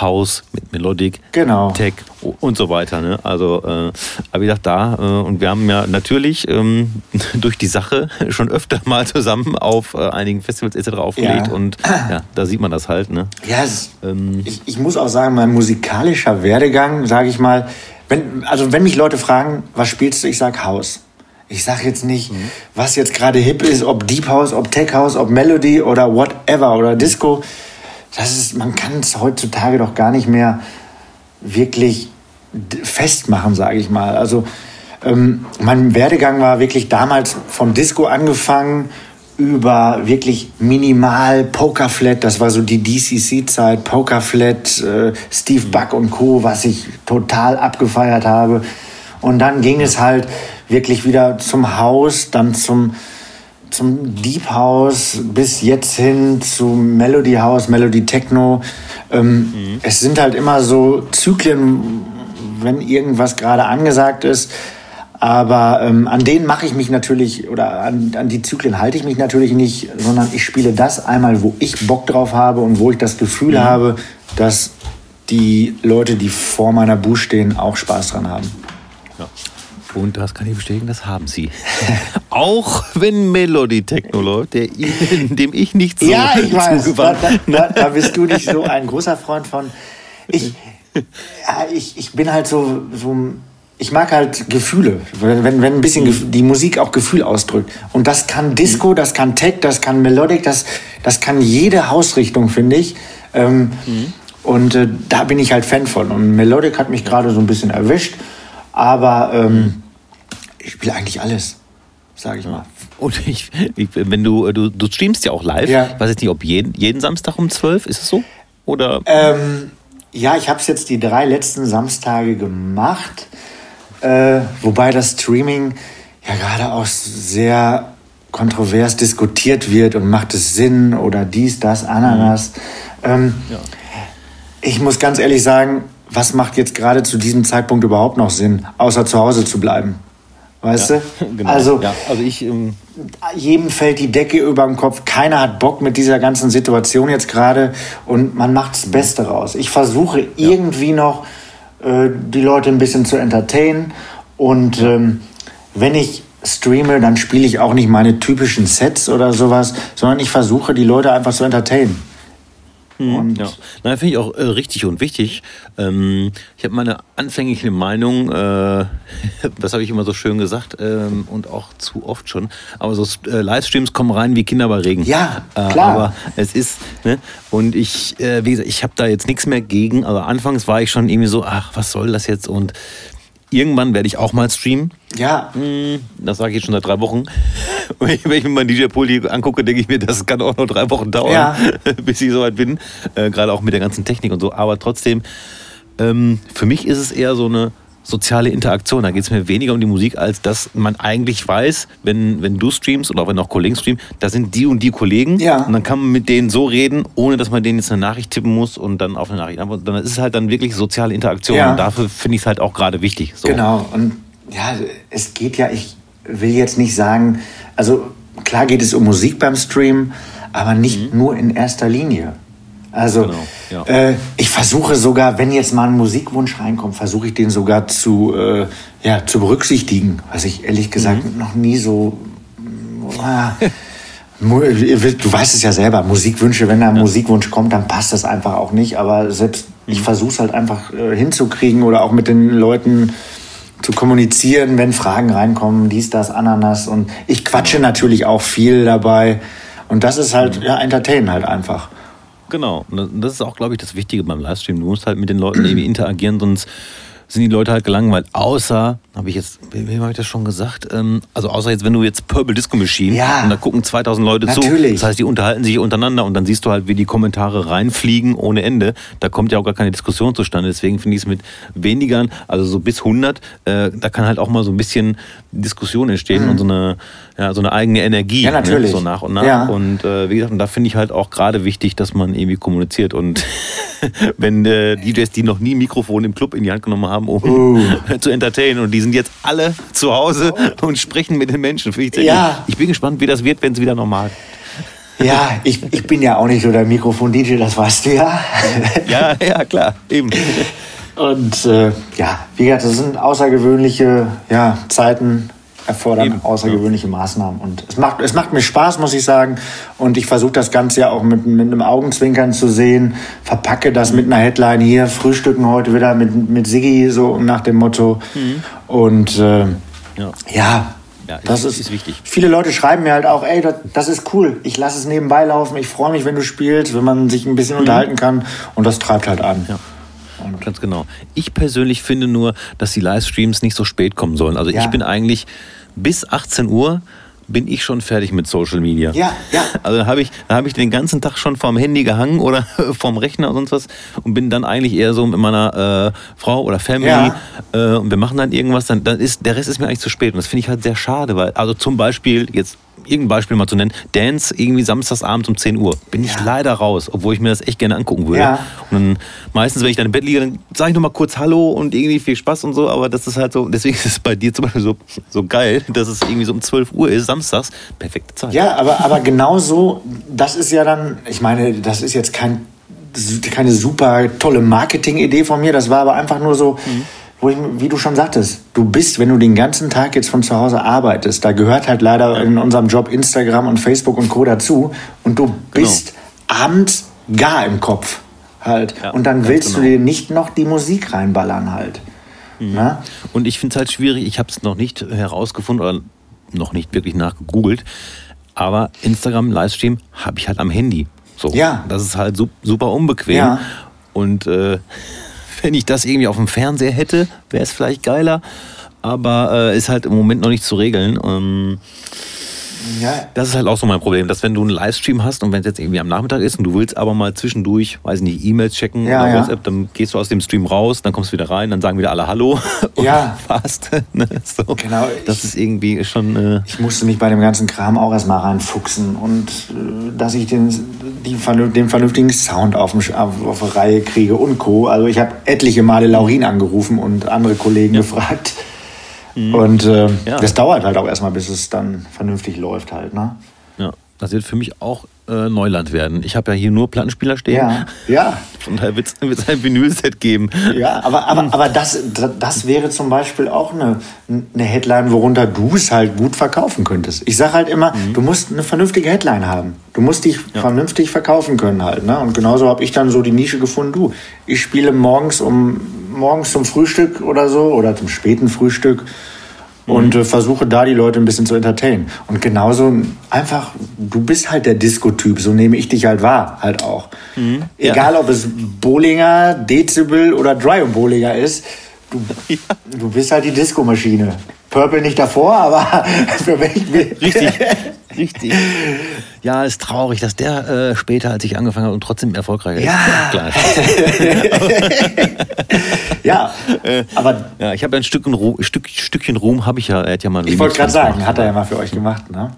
House, mit Melodic, genau. Tech und so weiter. Ne? Also, äh, aber wie gesagt, da, äh, und wir haben ja natürlich ähm, durch die Sache schon öfter mal zusammen auf äh, einigen Festivals etc. aufgelegt Ja. und ja, da sieht man das halt. Ne? Ja, es, Ähm. ich, ich muss auch sagen, mein musikalischer Werdegang, sage ich mal, wenn, also wenn mich Leute fragen, was spielst du, ich sag House. Ich sage jetzt nicht, was jetzt gerade hip ist, ob Deep House, ob Tech House, ob Melody oder whatever oder Disco. Das ist, man kann es heutzutage doch gar nicht mehr wirklich festmachen, sage ich mal. Also ähm, mein Werdegang war wirklich damals vom Disco angefangen über wirklich minimal Pokerflat, das war so die DCC-Zeit, Pokerflat, äh, Steve Buck und Co., was ich total abgefeiert habe. Und dann ging es halt wirklich wieder zum Haus, dann zum, zum Deep House bis jetzt hin zu Melody House, Melody Techno. Ähm, Es sind halt immer so Zyklen, wenn irgendwas gerade angesagt ist. Aber ähm, an denen mache ich mich natürlich, oder an, an die Zyklen halte ich mich natürlich nicht, sondern ich spiele das einmal, wo ich Bock drauf habe und wo ich das Gefühl habe, dass die Leute, die vor meiner Booth stehen, auch Spaß dran haben. Ja. Und das kann ich bestätigen, das haben sie. Auch wenn Melody Techno läuft, der, dem ich nicht so Ja, ich weiß. Da, da, da, bist du nicht so ein großer Freund von. Ich, ja, ich, ich bin halt so, so. Ich mag halt Gefühle, wenn, wenn ein bisschen die Musik auch Gefühl ausdrückt. Und das kann Disco, das kann Tech, das kann Melodic, das, das kann jede Hausrichtung, finde ich. Ähm, Und äh, da bin ich halt Fan von. Und Melodic hat mich gerade so ein bisschen erwischt. Aber ähm, ich spiele eigentlich alles, sage ich mal. Und ich, ich, wenn du, du, du streamst ja auch live. Ja. Ich weiß jetzt nicht, ob jeden, jeden Samstag um 12, ist es so? Oder? Ähm, ja, ich habe es jetzt die drei letzten Samstage gemacht, äh, wobei das Streaming ja gerade auch sehr kontrovers diskutiert wird und macht es Sinn oder dies, das, Ananas. Ähm, Ich muss ganz ehrlich sagen, was macht jetzt gerade zu diesem Zeitpunkt überhaupt noch Sinn, außer zu Hause zu bleiben? Weißt du? genau. Also ja, also ich, ähm, jedem fällt die Decke über den Kopf. Keiner hat Bock mit dieser ganzen Situation jetzt gerade und man macht das Beste raus. Ich versuche irgendwie noch äh, die Leute ein bisschen zu entertainen und ähm, wenn ich streame, dann spiele ich auch nicht meine typischen Sets oder sowas, sondern ich versuche die Leute einfach zu entertainen. Und ja. Nein, finde ich auch äh, richtig und wichtig. Ähm, ich habe meine anfängliche Meinung, äh, das habe ich immer so schön gesagt ähm, und auch zu oft schon, aber so äh, Livestreams kommen rein wie Kinder bei Regen. Ja, Äh, klar. aber es ist, ne? und ich, äh, wie gesagt, ich habe da jetzt nichts mehr gegen, aber anfangs war ich schon irgendwie so, ach, was soll das jetzt und irgendwann werde ich auch mal streamen. ja, Hm, Das sage ich jetzt schon seit drei Wochen. Wenn ich mir meinen DJ-Pool hier angucke, denke ich mir, das kann auch noch drei Wochen dauern, Ja. bis ich soweit bin. Äh, Gerade auch mit der ganzen Technik und so. Aber trotzdem, ähm, für mich ist es eher so eine soziale Interaktion. Da geht es mir weniger um die Musik, als dass man eigentlich weiß, wenn, wenn du streamst oder auch wenn auch Kollegen streamen, da sind die und die Kollegen. Ja. Und dann kann man mit denen so reden, ohne dass man denen jetzt eine Nachricht tippen muss und dann auf eine Nachricht antworten. Dann ist es halt dann wirklich soziale Interaktion. Ja. Und dafür finde ich es halt auch gerade wichtig. So. Genau, und ja, es geht ja, ich will jetzt nicht sagen, also klar geht es um Musik beim Stream, aber nicht nur in erster Linie. Also Genau, ja. äh, ich versuche sogar, wenn jetzt mal ein Musikwunsch reinkommt, versuche ich den sogar zu, äh, ja, zu berücksichtigen, was ich ehrlich gesagt noch nie so... Mu- Du weißt es ja selber, Musikwünsche, wenn da ein Musikwunsch kommt, dann passt das einfach auch nicht. Aber selbst ich versuche es halt einfach äh, hinzukriegen oder auch mit den Leuten zu kommunizieren, wenn Fragen reinkommen, dies, das, Ananas. Und ich quatsche natürlich auch viel dabei. Und das ist halt, ja, entertainen halt einfach. Genau, und das- ist auch, glaube ich, das Wichtige beim Livestream. Du musst halt mit den Leuten irgendwie interagieren, sonst sind die Leute halt gelangweilt. Außer, habe ich jetzt, wem habe ich das schon gesagt? Ähm, also außer jetzt, wenn du jetzt Purple Disco Machine Ja. und da gucken 2000 Leute Natürlich. zu. Das heißt, die unterhalten sich untereinander und dann siehst du halt, wie die Kommentare reinfliegen ohne Ende. Da kommt ja auch gar keine Diskussion zustande. Deswegen finde ich es mit wenigern, also so bis 100, äh, da kann halt auch mal so ein bisschen Diskussion entstehen und so eine, ja, so eine eigene Energie. Mhm. Ja, natürlich. Ne, so nach und nach. Ja. Und äh, wie gesagt, und da finde ich halt auch gerade wichtig, dass man irgendwie kommuniziert. Und wenn äh, DJs, die noch nie Mikrofon im Club in die Hand genommen haben, um Uh. zu entertainen, und die sind jetzt alle zu Hause und sprechen mit den Menschen. Ich, Ja. ich bin gespannt, wie das wird, wenn es wieder normal Ja, ich, ich bin ja auch nicht so der Mikrofon-DJ, das weißt du ja. ja, ja, klar, eben. Und äh, ja, wie gesagt, das sind außergewöhnliche ja, Zeiten, erfordern Eben, außergewöhnliche ja. Maßnahmen. Und es macht, es macht mir Spaß, muss ich sagen. Und ich versuche das Ganze ja auch mit, mit einem Augenzwinkern zu sehen. Verpacke das mit einer Headline hier, frühstücken heute wieder mit, mit Siggi, so nach dem Motto. Mhm. Und äh, ja. ja. Ja, das ist, ist, wichtig. Viele Leute schreiben mir halt auch, ey, das, das ist cool. Ich lasse es nebenbei laufen. Ich freue mich, wenn du spielst, wenn man sich ein bisschen mhm. unterhalten kann. Und das treibt halt an. Ja. Ganz genau. Ich persönlich finde nur, dass die Livestreams nicht so spät kommen sollen. Also ja. ich bin eigentlich bis 18 Uhr bin ich schon fertig mit Social Media. Ja, ja. Also da habe ich, hab ich den ganzen Tag schon vorm Handy gehangen oder vorm Rechner und sonst was und bin dann eigentlich eher so mit meiner äh, Frau oder Family ja. äh, und wir machen dann irgendwas, dann, dann ist der Rest ist mir eigentlich zu spät und das finde ich halt sehr schade, weil also zum Beispiel jetzt irgendein Beispiel mal zu nennen, Dance irgendwie samstagsabends um 10 Uhr. Bin ich leider raus, obwohl ich mir das echt gerne angucken würde. Ja. Und dann, meistens, wenn ich dann im Bett liege, dann sage ich nochmal kurz Hallo und irgendwie viel Spaß und so, aber das ist halt so, deswegen ist es bei dir zum Beispiel so, so geil, dass es irgendwie so um 12 Uhr ist, samstags, perfekte Zeit. Ja, aber, aber genau so, das ist ja dann, ich meine, das ist jetzt kein, keine super tolle Marketing-Idee von mir, das war aber einfach nur so, mhm wo ich, wie du schon sagtest, du bist, wenn du den ganzen Tag jetzt von zu Hause arbeitest, da gehört halt leider in unserem Job Instagram und Facebook und Co. dazu und du genau. bist genau. abends gar im Kopf halt. Ja, und dann willst genau. du dir nicht noch die Musik reinballern halt. Mhm. Und ich finde es halt schwierig, ich habe es noch nicht herausgefunden oder noch nicht wirklich nachgegoogelt, aber Instagram Livestream habe ich halt am Handy. So. Ja. Das ist halt super unbequem. Ja. Und äh, wenn ich das irgendwie auf dem Fernseher hätte, wäre es vielleicht geiler. Aber äh, ist halt im Moment noch nicht zu regeln. Ähm, ja. Das ist halt auch so mein Problem, dass wenn du einen Livestream hast und wenn es jetzt irgendwie am Nachmittag ist und du willst aber mal zwischendurch, weiß nicht, E-Mails checken ja, oder ja. WhatsApp, dann gehst du aus dem Stream raus, dann kommst du wieder rein, dann sagen wieder alle Hallo und ja. fast. Ne? So. Genau. Das ich, ist irgendwie schon. Äh ich musste mich bei dem ganzen Kram auch erstmal reinfuchsen und äh, dass ich den, die, den vernünftigen Sound auf, auf, auf Reihe kriege und Co. Also ich habe etliche Male Laurin angerufen und andere Kollegen gefragt Mhm. Und äh, ja. das dauert halt auch erstmal, bis es dann vernünftig läuft halt. Ne? Ja, das wird für mich auch äh, Neuland werden. Ich habe ja hier nur Plattenspieler stehen. Ja, ja. Von daher wird es ein Vinylset geben. Ja, aber, aber, aber das, das wäre zum Beispiel auch eine, eine Headline, worunter du es halt gut verkaufen könntest. Ich sage halt immer, mhm. du musst eine vernünftige Headline haben. Du musst dich ja. vernünftig verkaufen können halt. Ne? Und genauso habe ich dann so die Nische gefunden. Du, ich spiele morgens um morgens zum Frühstück oder so oder zum späten Frühstück und äh, versuche da die Leute ein bisschen zu entertainen. Und genauso einfach, du bist halt der Disco-Typ, so nehme ich dich halt wahr, halt auch. Mhm. Egal, ja. ob es Bollinger, Dezibel oder Dry und Bollinger ist, du, ja. du bist halt die Disco-Maschine. Purple nicht davor, aber für mich. Richtig, richtig. Ja, ist traurig, dass der äh, später, als ich angefangen habe, und trotzdem erfolgreich ist. Ja, klar. ja, äh, aber. Ja, ich habe ein Stück, Stück, Stückchen Ruhm, habe ich ja. Er hat ja mal ich wollte gerade sagen, hat er ja mal für euch gemacht, ne?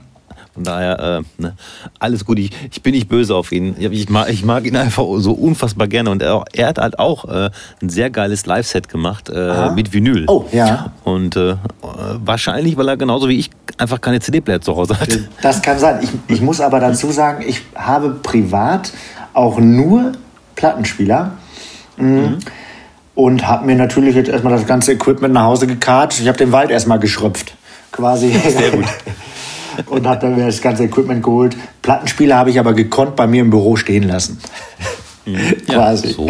Von daher, äh, ne, alles gut. Ich, ich bin nicht böse auf ihn. Ich mag, ich mag ihn einfach so unfassbar gerne. Und er, er hat halt auch äh, ein sehr geiles Live-Set gemacht äh, mit Vinyl. Oh, ja. Und äh, wahrscheinlich, weil er genauso wie ich einfach keine CD-Player zu Hause hat. Das kann sein. Ich, ich muss aber dazu sagen, ich habe privat auch nur Plattenspieler. Mhm. mhm. Und habe mir natürlich jetzt erstmal das ganze Equipment nach Hause gekarrt. Ich habe den Wald erstmal geschröpft. Quasi. Sehr gut. und habe dann mir das ganze Equipment geholt. Plattenspieler habe ich aber gekonnt bei mir im Büro stehen lassen. Mhm. Quasi. Ja, so.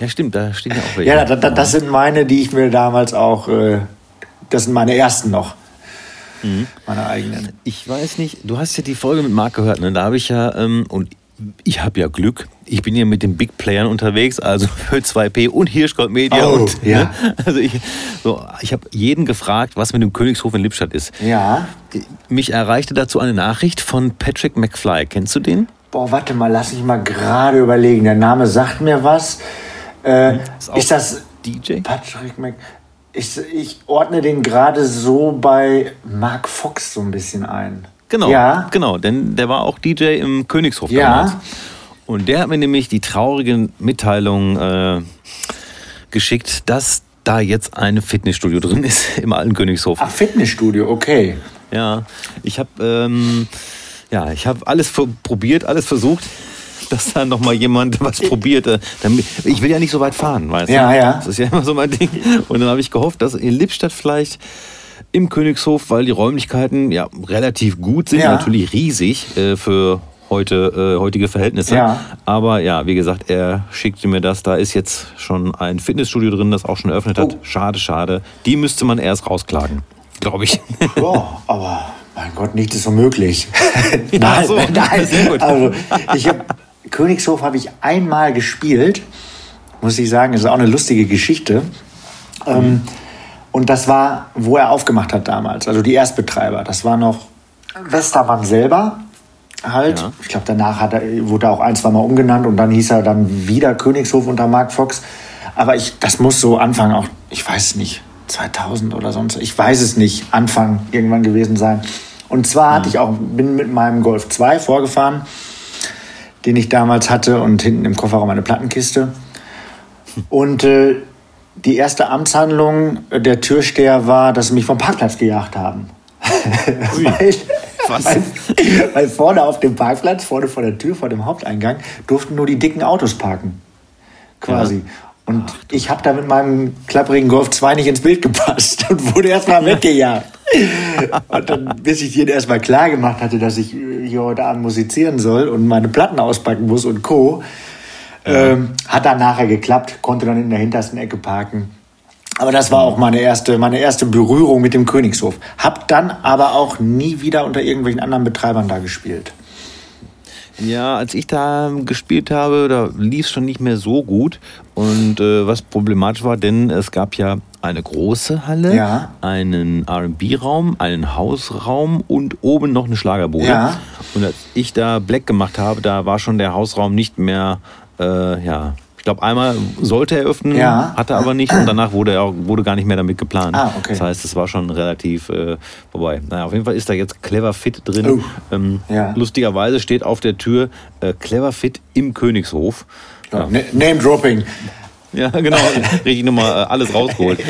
ja, stimmt, da stehen ja auch welche. Ja, das, das, sind meine, die ich mir damals auch, äh, das sind meine ersten noch. Mhm. Meine eigenen. Ich weiß nicht, du hast ja die Folge mit Marc gehört, ne? Da habe ich ja, ähm, und ich habe ja Glück. Ich bin ja mit den Big Playern unterwegs, also für 2P und Hirschgold Media. Oh, und, ja. Ne? Also ich, so, ich habe jeden gefragt, was mit dem Königshof in Lippstadt ist. Ja. Mich erreichte dazu eine Nachricht von Patrick McFly. Kennst du den? Boah, warte mal, lass mich mal gerade überlegen. Der Name sagt mir was. Äh, ist, ist, das DJ? Patrick McFly. Ich, ich ordne den gerade so bei Mark Fox so ein bisschen ein. Genau, ja. genau, denn der war auch DJ im Königshof ja. damals. Und der hat mir nämlich die traurige Mitteilung äh, geschickt, dass da jetzt ein Fitnessstudio drin ist im alten Königshof. Ach, Fitnessstudio, okay. Ja, ich habe ähm, Ja, ich habe alles probiert, alles versucht, dass da noch mal jemand was probiert. Äh, ich will ja nicht so weit fahren, weißt ja, du? Ja, ja. Das ist ja immer so mein Ding. Und dann habe ich gehofft, dass in Lippstadt vielleicht im Königshof, weil die Räumlichkeiten ja relativ gut sind, ja. natürlich riesig äh, für heute, äh, heutige Verhältnisse. Ja. Aber ja, wie gesagt, er schickte mir das. Da ist jetzt schon ein Fitnessstudio drin, das auch schon eröffnet hat. Oh. Schade, schade. Die müsste man erst rausklagen, glaube ich. Ja, aber mein Gott, nichts ist unmöglich. Ja, nein, so. nein. Sehr gut. Also, ich hab, Königshof habe ich einmal gespielt, muss ich sagen. Das ist auch eine lustige Geschichte. Mhm. Ähm, und das war, wo er aufgemacht hat damals, also die Erstbetreiber. Das war noch Westermann selber halt. Ja. Ich glaube, danach hat er, wurde er auch ein, zwei Mal umgenannt und dann hieß er dann wieder Königshof unter Mark Fox. Aber ich, das muss so Anfang auch, ich weiß es nicht, 2000 oder sonst, ich weiß es nicht, Anfang irgendwann gewesen sein. Und zwar hatte ich auch, bin mit meinem Golf 2 vorgefahren, den ich damals hatte und hinten im Kofferraum eine Plattenkiste. Und äh, die erste Amtshandlung der Türsteher war, dass sie mich vom Parkplatz gejagt haben. weil, weil, weil, vorne auf dem Parkplatz, vorne vor der Tür, vor dem Haupteingang, durften nur die dicken Autos parken. Quasi. Ja. Und Ach, ich habe da mit meinem klapprigen Golf 2 nicht ins Bild gepasst und wurde erstmal weggejagt. und dann, bis ich dir erstmal klar gemacht hatte, dass ich hier heute Abend musizieren soll und meine Platten auspacken muss und Co., ähm, hat dann nachher geklappt, konnte dann in der hintersten Ecke parken. Aber das war auch meine erste, meine erste Berührung mit dem Königshof. Hab dann aber auch nie wieder unter irgendwelchen anderen Betreibern da gespielt. Ja, als ich da gespielt habe, da lief es schon nicht mehr so gut. Und äh, was problematisch war, denn es gab ja eine große Halle, ja. einen RB-Raum, einen Hausraum und oben noch eine Schlagerbude. Ja. Und als ich da Black gemacht habe, da war schon der Hausraum nicht mehr äh, ja, glaube, einmal sollte er öffnen, ja. hat er aber nicht und danach wurde er wurde gar nicht mehr damit geplant. Ah, okay. Das heißt, es war schon relativ äh, vorbei. Naja, auf jeden Fall ist da jetzt Clever Fit drin. Oh. Ähm, ja. Lustigerweise steht auf der Tür äh, Clever Fit im Königshof. Ja. Name Dropping. Ja, genau, richtig nochmal äh, alles rausgeholt.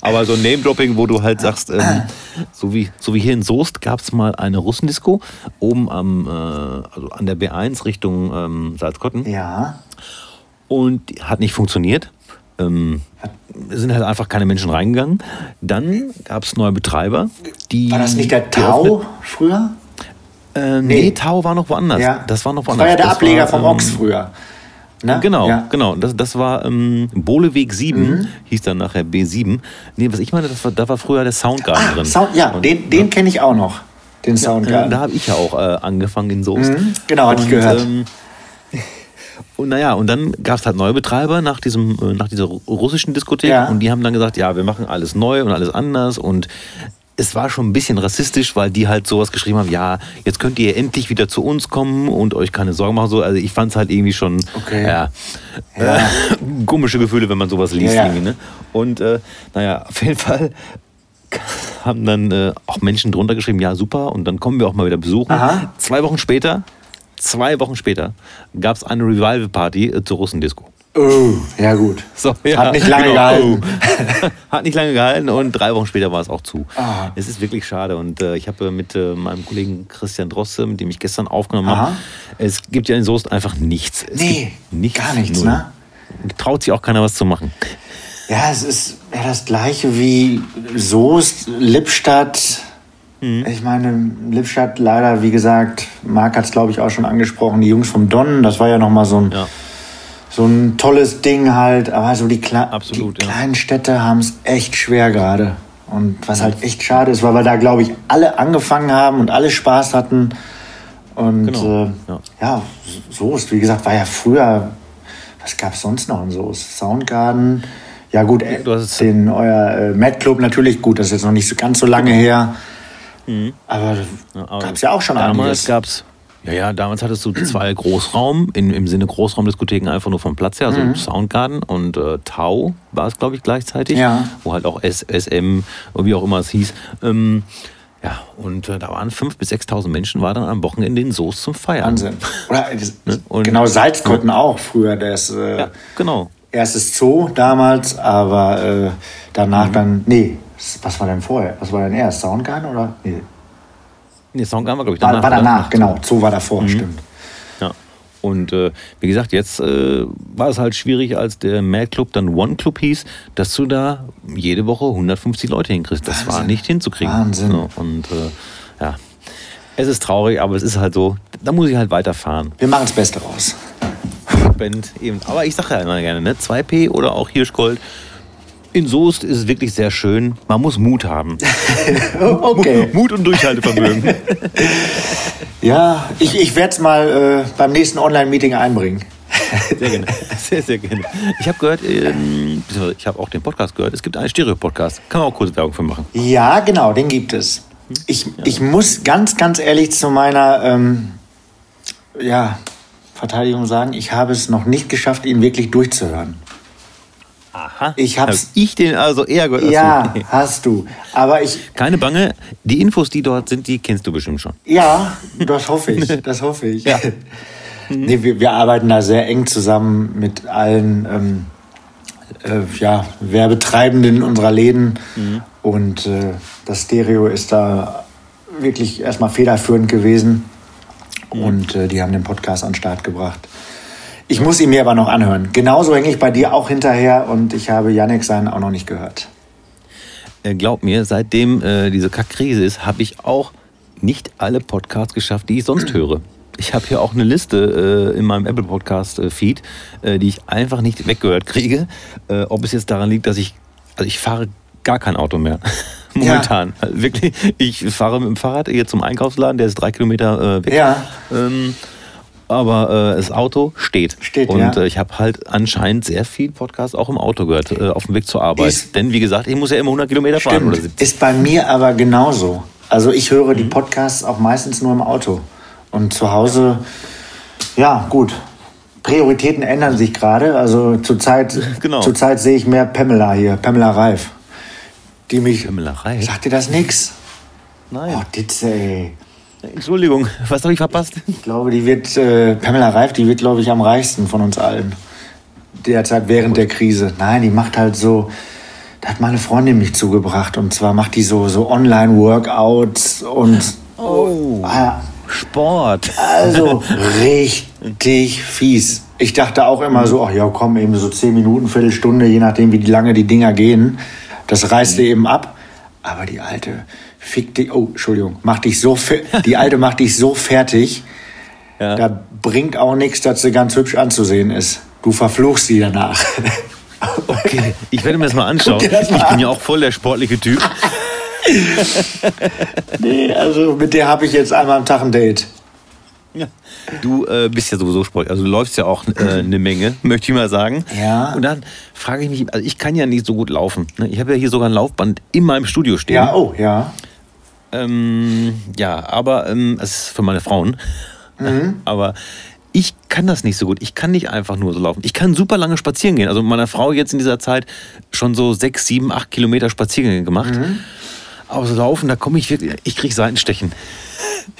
Aber so ein Name-Dropping, wo du halt sagst, ähm, so, wie, so wie hier in Soest gab es mal eine Russendisco oben am, äh, also an der B1 Richtung ähm, Salzkotten. Ja und hat nicht funktioniert. Ähm, sind halt einfach keine Menschen reingegangen. Dann gab es neue Betreiber. Die, war das nicht der Tau früher? Äh, nee. nee, Tau war noch woanders. Ja. Das war noch woanders. Das war ja der das Ableger war, vom ähm, Ochs früher. Ne? Genau, ja. genau. Das, das war ähm, Bohleweg 7, mhm. hieß dann nachher B7. Nee, was ich meine, das war, da war früher der Soundgarden ah, drin. Sound, ja, Und, den, den kenne ich auch noch, den Soundgarden. Ja, da habe ich ja auch äh, angefangen in Soest. Mhm. Genau, hatte ich gehört. Ähm, und naja, und dann gab es halt neue Betreiber nach, diesem, äh, nach dieser russischen Diskothek ja. und die haben dann gesagt, ja, wir machen alles neu und alles anders und es war schon ein bisschen rassistisch, weil die halt sowas geschrieben haben, ja, jetzt könnt ihr endlich wieder zu uns kommen und euch keine Sorgen machen. So, also ich fand es halt irgendwie schon okay. ja, ja. Äh, komische Gefühle, wenn man sowas liest. Ja, ne? Und äh, naja, auf jeden Fall haben dann äh, auch Menschen drunter geschrieben, ja super, und dann kommen wir auch mal wieder besuchen. Aha. Zwei Wochen später zwei Wochen später gab es eine Revival-Party äh, zur Russendisco. Oh, ja gut. So, ja, Hat nicht lange genau. gehalten. Hat nicht lange gehalten und drei Wochen später war es auch zu. Ah. Es ist wirklich schade und äh, ich habe mit äh, meinem Kollegen Christian Drosse, mit dem ich gestern aufgenommen habe, es gibt ja in Soest einfach nichts. Es nee, nichts, gar nichts, null. ne? Traut sich auch keiner was zu machen. Ja, es ist ja das gleiche wie Soest, Lippstadt, Mhm. Ich meine, Lippstadt leider, wie gesagt, Marc hat es glaube ich auch schon angesprochen, die Jungs vom Don, das war ja nochmal so ein, ja. So ein tolles Ding halt. Aber so die, Kle Absolut, die ja. kleinen Städte haben es echt schwer gerade. Und was halt echt schade ist, weil wir da glaube ich alle angefangen haben und alle Spaß hatten. Und genau. äh, ja. ja, Soest, wie gesagt, war ja früher, was gab es sonst noch in Soest? Soundgarden. Ja gut, äh, den, euer äh, Mad Club natürlich, gut, das ist jetzt noch nicht so ganz so lange her. Mhm. Aber, aber gab es ja auch schon damals gab es ja, ja, damals hattest du zwei Großraum, in, im Sinne Großraumdiskotheken einfach nur vom Platz her, also mhm. Soundgarden und äh, Tau war es, glaube ich, gleichzeitig, ja. wo halt auch S, SM, wie auch immer es hieß. Ähm, ja, und äh, da waren 5.000 bis 6.000 Menschen, war dann am Wochenende in Soest zum Feiern. Wahnsinn. Oder, ne? und, genau, Salzkotten ja. auch früher, das äh, ja, genau. erstes Zoo damals, aber äh, danach mhm. dann, nee, was war denn vorher? Was war denn erst? Soundgarden oder? Nee. Nee, Song haben wir, glaube ich, danach. War, war danach, genau. Zoo war davor, mhm. stimmt. Ja. Und äh, wie gesagt, jetzt äh, war es halt schwierig, als der Mad Club dann One Club hieß, dass du da jede Woche 150 Leute hinkriegst. Das Wahnsinn. war nicht hinzukriegen. Wahnsinn. So, und äh, ja, es ist traurig, aber es ist halt so, da muss ich halt weiterfahren. Wir machen das Beste raus. Band eben. Aber ich sage ja immer gerne, ne? 2P oder auch Hirschgold. In Soest ist es wirklich sehr schön. Man muss Mut haben. okay. Mut und Durchhaltevermögen. ja, ich, ich werde es mal äh, beim nächsten Online-Meeting einbringen. Sehr gerne. Sehr, sehr gerne. Ich habe gehört, ähm, ich habe auch den Podcast gehört, es gibt einen Stereo-Podcast. Kann man auch kurz Werbung für machen. Ja, genau, den gibt es. Ich, ja. ich muss ganz, ganz ehrlich zu meiner ähm, ja, Verteidigung sagen, ich habe es noch nicht geschafft, ihn wirklich durchzuhören. Aha. Ich hab's. Hab ich den also eher gehört. Ja, hast du. Aber ich. Keine Bange, die Infos, die dort sind, die kennst du bestimmt schon. Ja, das hoffe ich. Das hoffe ich. Ja. nee, wir, wir, arbeiten da sehr eng zusammen mit allen ähm, äh, ja, Werbetreibenden unserer Läden. Mhm. Und äh, das Stereo ist da wirklich erstmal federführend gewesen. Mhm. Und äh, die haben den Podcast an den Start gebracht. Ich muss ihn mir aber noch anhören. Genauso hänge ich bei dir auch hinterher und ich habe Yannick seinen auch noch nicht gehört. Äh, glaub mir, seitdem äh, diese Kackkrise ist, habe ich auch nicht alle Podcasts geschafft, die ich sonst höre. Ich habe hier auch eine Liste äh, in meinem Apple Podcast äh, Feed, äh, die ich einfach nicht weggehört kriege. Ob es jetzt daran liegt, dass ich, also ich fahre gar kein Auto mehr. Momentan. Ja. Also wirklich, ich fahre mit dem Fahrrad hier zum Einkaufsladen, der ist drei Kilometer weg. Ja. Ähm, aber äh, das Auto steht. Steht, Und ja. äh, ich habe halt anscheinend sehr viel Podcast auch im Auto gehört, äh, auf dem Weg zur Arbeit. Ist, Denn wie gesagt, ich muss ja immer 100 Kilometer stimmt, fahren. Oder 70. Ist bei mir aber genauso. Also ich höre die Podcasts auch meistens nur im Auto. Und zu Hause, ja, gut. Prioritäten ändern sich gerade. Also zurzeit, genau. zurzeit sehe ich mehr Pamela hier, Pamela Reif. Die mich. Pamela Reif? Sagt dir das nix? Nein. Oh, Ditze, ey. Entschuldigung, was habe ich verpasst? Ich glaube, die wird, äh, Pamela Reif, die wird, glaube ich, am reichsten von uns allen. Derzeit während der Krise. Nein, die macht halt so, da hat meine Freundin mich zugebracht. Und zwar macht die so, so Online-Workouts und. Oh. Ah, Sport. Also richtig fies. Ich dachte auch immer so, ach ja, komm, eben so zehn Minuten, Viertelstunde, je nachdem, wie lange die Dinger gehen. Das reißt mhm. eben ab. Aber die alte, fick dich, oh, Entschuldigung, macht dich so, die alte macht dich so fertig, ja. da bringt auch nichts, dass sie ganz hübsch anzusehen ist. Du verfluchst sie danach. Okay, ich werde mir das mal anschauen. Das mal ich bin ja auch voll der sportliche Typ. nee, also mit der habe ich jetzt einmal am Tag ein Date. Ja. Du äh, bist ja sowieso Sport, also du läufst ja auch äh, eine Menge, möchte ich mal sagen. Ja. Und dann frage ich mich, also ich kann ja nicht so gut laufen. Ne? Ich habe ja hier sogar ein Laufband in meinem Studio stehen. Ja, oh, ja. Ähm, ja, aber ähm, es ist für meine Frauen. Mhm. aber ich kann das nicht so gut. Ich kann nicht einfach nur so laufen. Ich kann super lange spazieren gehen. Also mit meiner Frau jetzt in dieser Zeit schon so sechs, sieben, acht Kilometer Spaziergänge gemacht. Mhm. Aber so laufen, da komme ich wirklich, ich kriege Seitenstechen.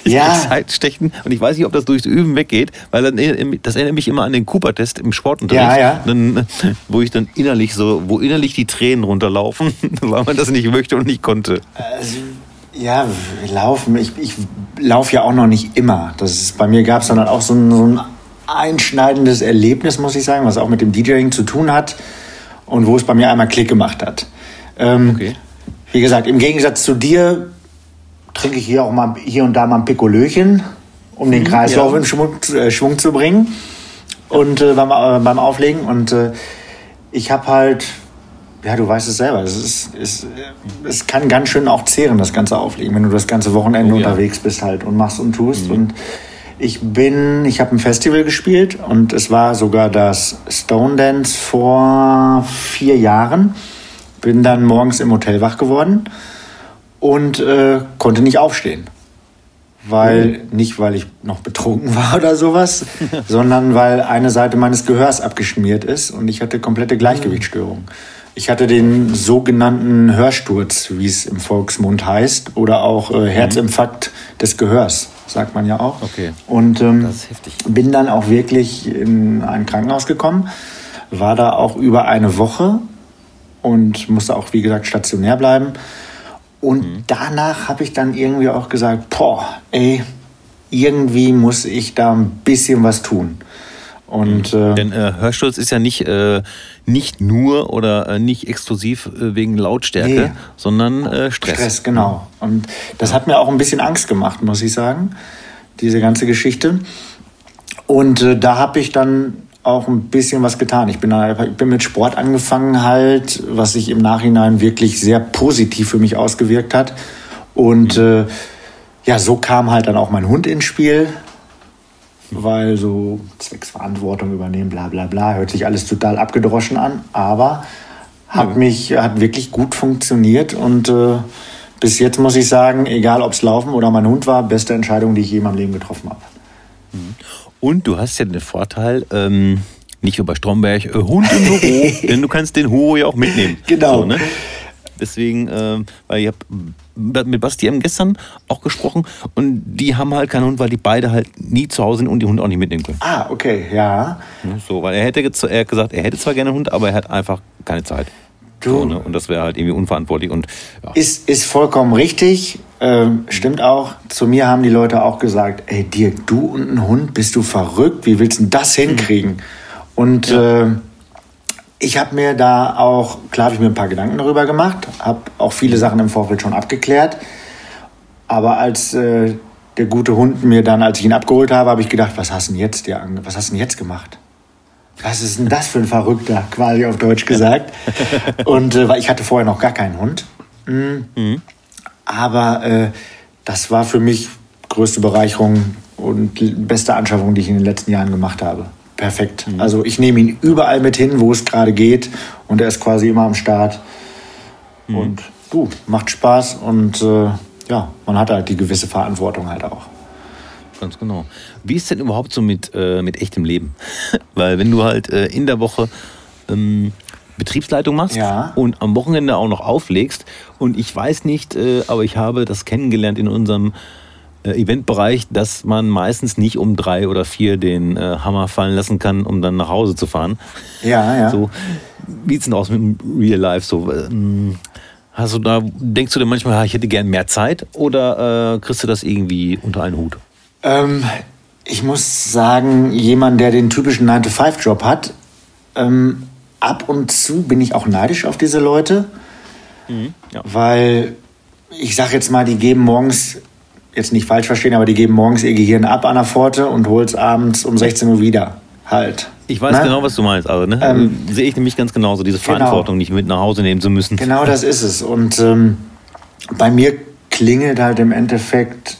Ich ja. krieg Seitenstechen und ich weiß nicht, ob das durchs Üben weggeht, weil dann, das erinnert mich immer an den Cooper-Test im Sportunterricht, ja, ja. Dann, wo ich dann innerlich so, wo innerlich die Tränen runterlaufen, weil man das nicht möchte und nicht konnte. Also, ja, laufen. Ich, ich laufe ja auch noch nicht immer. Das ist, bei mir gab es dann halt auch so ein, so ein einschneidendes Erlebnis, muss ich sagen, was auch mit dem DJing zu tun hat und wo es bei mir einmal Klick gemacht hat. Ähm, okay. Wie gesagt, im Gegensatz zu dir trinke ich hier auch mal hier und da mal ein Pikolöchen, um den mhm, Kreislauf ja. in Schwung, äh, Schwung, zu bringen und äh, beim, äh, beim Auflegen. Und äh, ich habe halt, ja, du weißt es selber, es, ist, es, es kann ganz schön auch zehren, das ganze Auflegen, wenn du das ganze Wochenende oh, ja. unterwegs bist halt und machst und tust. Mhm. Und ich bin, ich habe ein Festival gespielt und es war sogar das Stone Dance vor vier Jahren. Bin dann morgens im Hotel wach geworden und äh, konnte nicht aufstehen. Weil, mhm. nicht weil ich noch betrunken war oder sowas, sondern weil eine Seite meines Gehörs abgeschmiert ist und ich hatte komplette Gleichgewichtsstörung. Ich hatte den sogenannten Hörsturz, wie es im Volksmund heißt, oder auch äh, Herzinfarkt des Gehörs, sagt man ja auch. Okay. Und ähm, bin dann auch wirklich in ein Krankenhaus gekommen, war da auch über eine Woche und musste auch, wie gesagt, stationär bleiben. Und mhm. danach habe ich dann irgendwie auch gesagt, boah, ey, irgendwie muss ich da ein bisschen was tun. Und, äh, Denn äh, Hörsturz ist ja nicht, äh, nicht nur oder äh, nicht exklusiv äh, wegen Lautstärke, nee. sondern äh, Stress. Stress, genau. Und das ja. hat mir auch ein bisschen Angst gemacht, muss ich sagen, diese ganze Geschichte. Und da habe ich dann auch ein bisschen was getan. Ich bin, ich bin mit Sport angefangen halt, was sich im Nachhinein wirklich sehr positiv für mich ausgewirkt hat. Und ja, so kam halt dann auch mein Hund ins Spiel weil so zwecks Verantwortung übernehmen, bla bla bla, hört sich alles total abgedroschen an, aber hat ja. mich, hat wirklich gut funktioniert und äh, bis jetzt muss ich sagen, egal ob es Laufen oder mein Hund war, beste Entscheidung, die ich je in meinem Leben getroffen habe. Mhm. Und du hast ja den Vorteil, ähm, nicht bei Stromberg, äh, Hund im Büro, denn du kannst den Hugo ja auch mitnehmen. Genau. So, ne? Deswegen, äh, weil ich habe mit Basti M gestern auch gesprochen und die haben halt keinen Hund, weil die beide halt nie zu Hause sind und die Hunde auch nicht mitnehmen können. Ah, okay, ja. So, weil er hätte er hat gesagt, er hätte zwar gerne einen Hund, aber er hat einfach keine Zeit. Du. So, ne? Und das wäre halt irgendwie unverantwortlich. Und, ja. ist, ist vollkommen richtig. Ähm, stimmt auch. Zu mir haben die Leute auch gesagt, ey Dirk, du und ein Hund, bist du verrückt? Wie willst du denn das hm. hinkriegen? Und ja. äh, ich habe mir da auch, klar habe ich mir ein paar Gedanken darüber gemacht, habe auch viele Sachen im Vorfeld schon abgeklärt. Aber als äh, der gute Hund mir dann, als ich ihn abgeholt habe, habe ich gedacht, was hast du denn jetzt, dir, was hast du denn jetzt gemacht? Was ist denn das für ein Verrückter, quasi auf Deutsch gesagt. Und äh, weil ich hatte vorher noch gar keinen Hund. Mhm. Mhm. Aber äh, das war für mich größte Bereicherung und beste Anschaffung, die ich in den letzten Jahren gemacht habe perfekt. Mhm. Also ich nehme ihn überall mit hin, wo es gerade geht und er ist quasi immer am Start. Mhm. Und du, macht Spaß und äh, ja, man hat halt die gewisse Verantwortung halt auch. Ganz genau. Wie ist denn überhaupt so mit, äh, mit echtem Leben? Weil wenn du halt äh, in der Woche ähm, Betriebsleitung machst ja. und am Wochenende auch noch auflegst und ich weiß nicht, äh, aber ich habe das kennengelernt in unserem Eventbereich, dass man meistens nicht um drei oder vier den äh, Hammer fallen lassen kann, um dann nach Hause zu fahren. Ja, ja. So, wie sieht's denn aus mit dem Real Life? So, ähm, hast du da, denkst du dir manchmal, ich hätte gern mehr Zeit oder äh, kriegst du das irgendwie unter einen Hut? Ähm, ich muss sagen, jemand, der den typischen 9-to-5-Job hat, ähm, ab und zu bin ich auch neidisch auf diese Leute, mhm, ja. weil ich sag jetzt mal, die geben morgens jetzt nicht falsch verstehen, aber die geben morgens ihr Gehirn ab an der Pforte und holt es abends um 16 Uhr wieder. Halt. Ich weiß ne? genau, was du meinst, aber ne? Ähm, sehe ich nämlich ganz genauso, diese genau. Verantwortung nicht mit nach Hause nehmen zu müssen. Genau das ist es. Und ähm, bei mir klingelt halt im Endeffekt,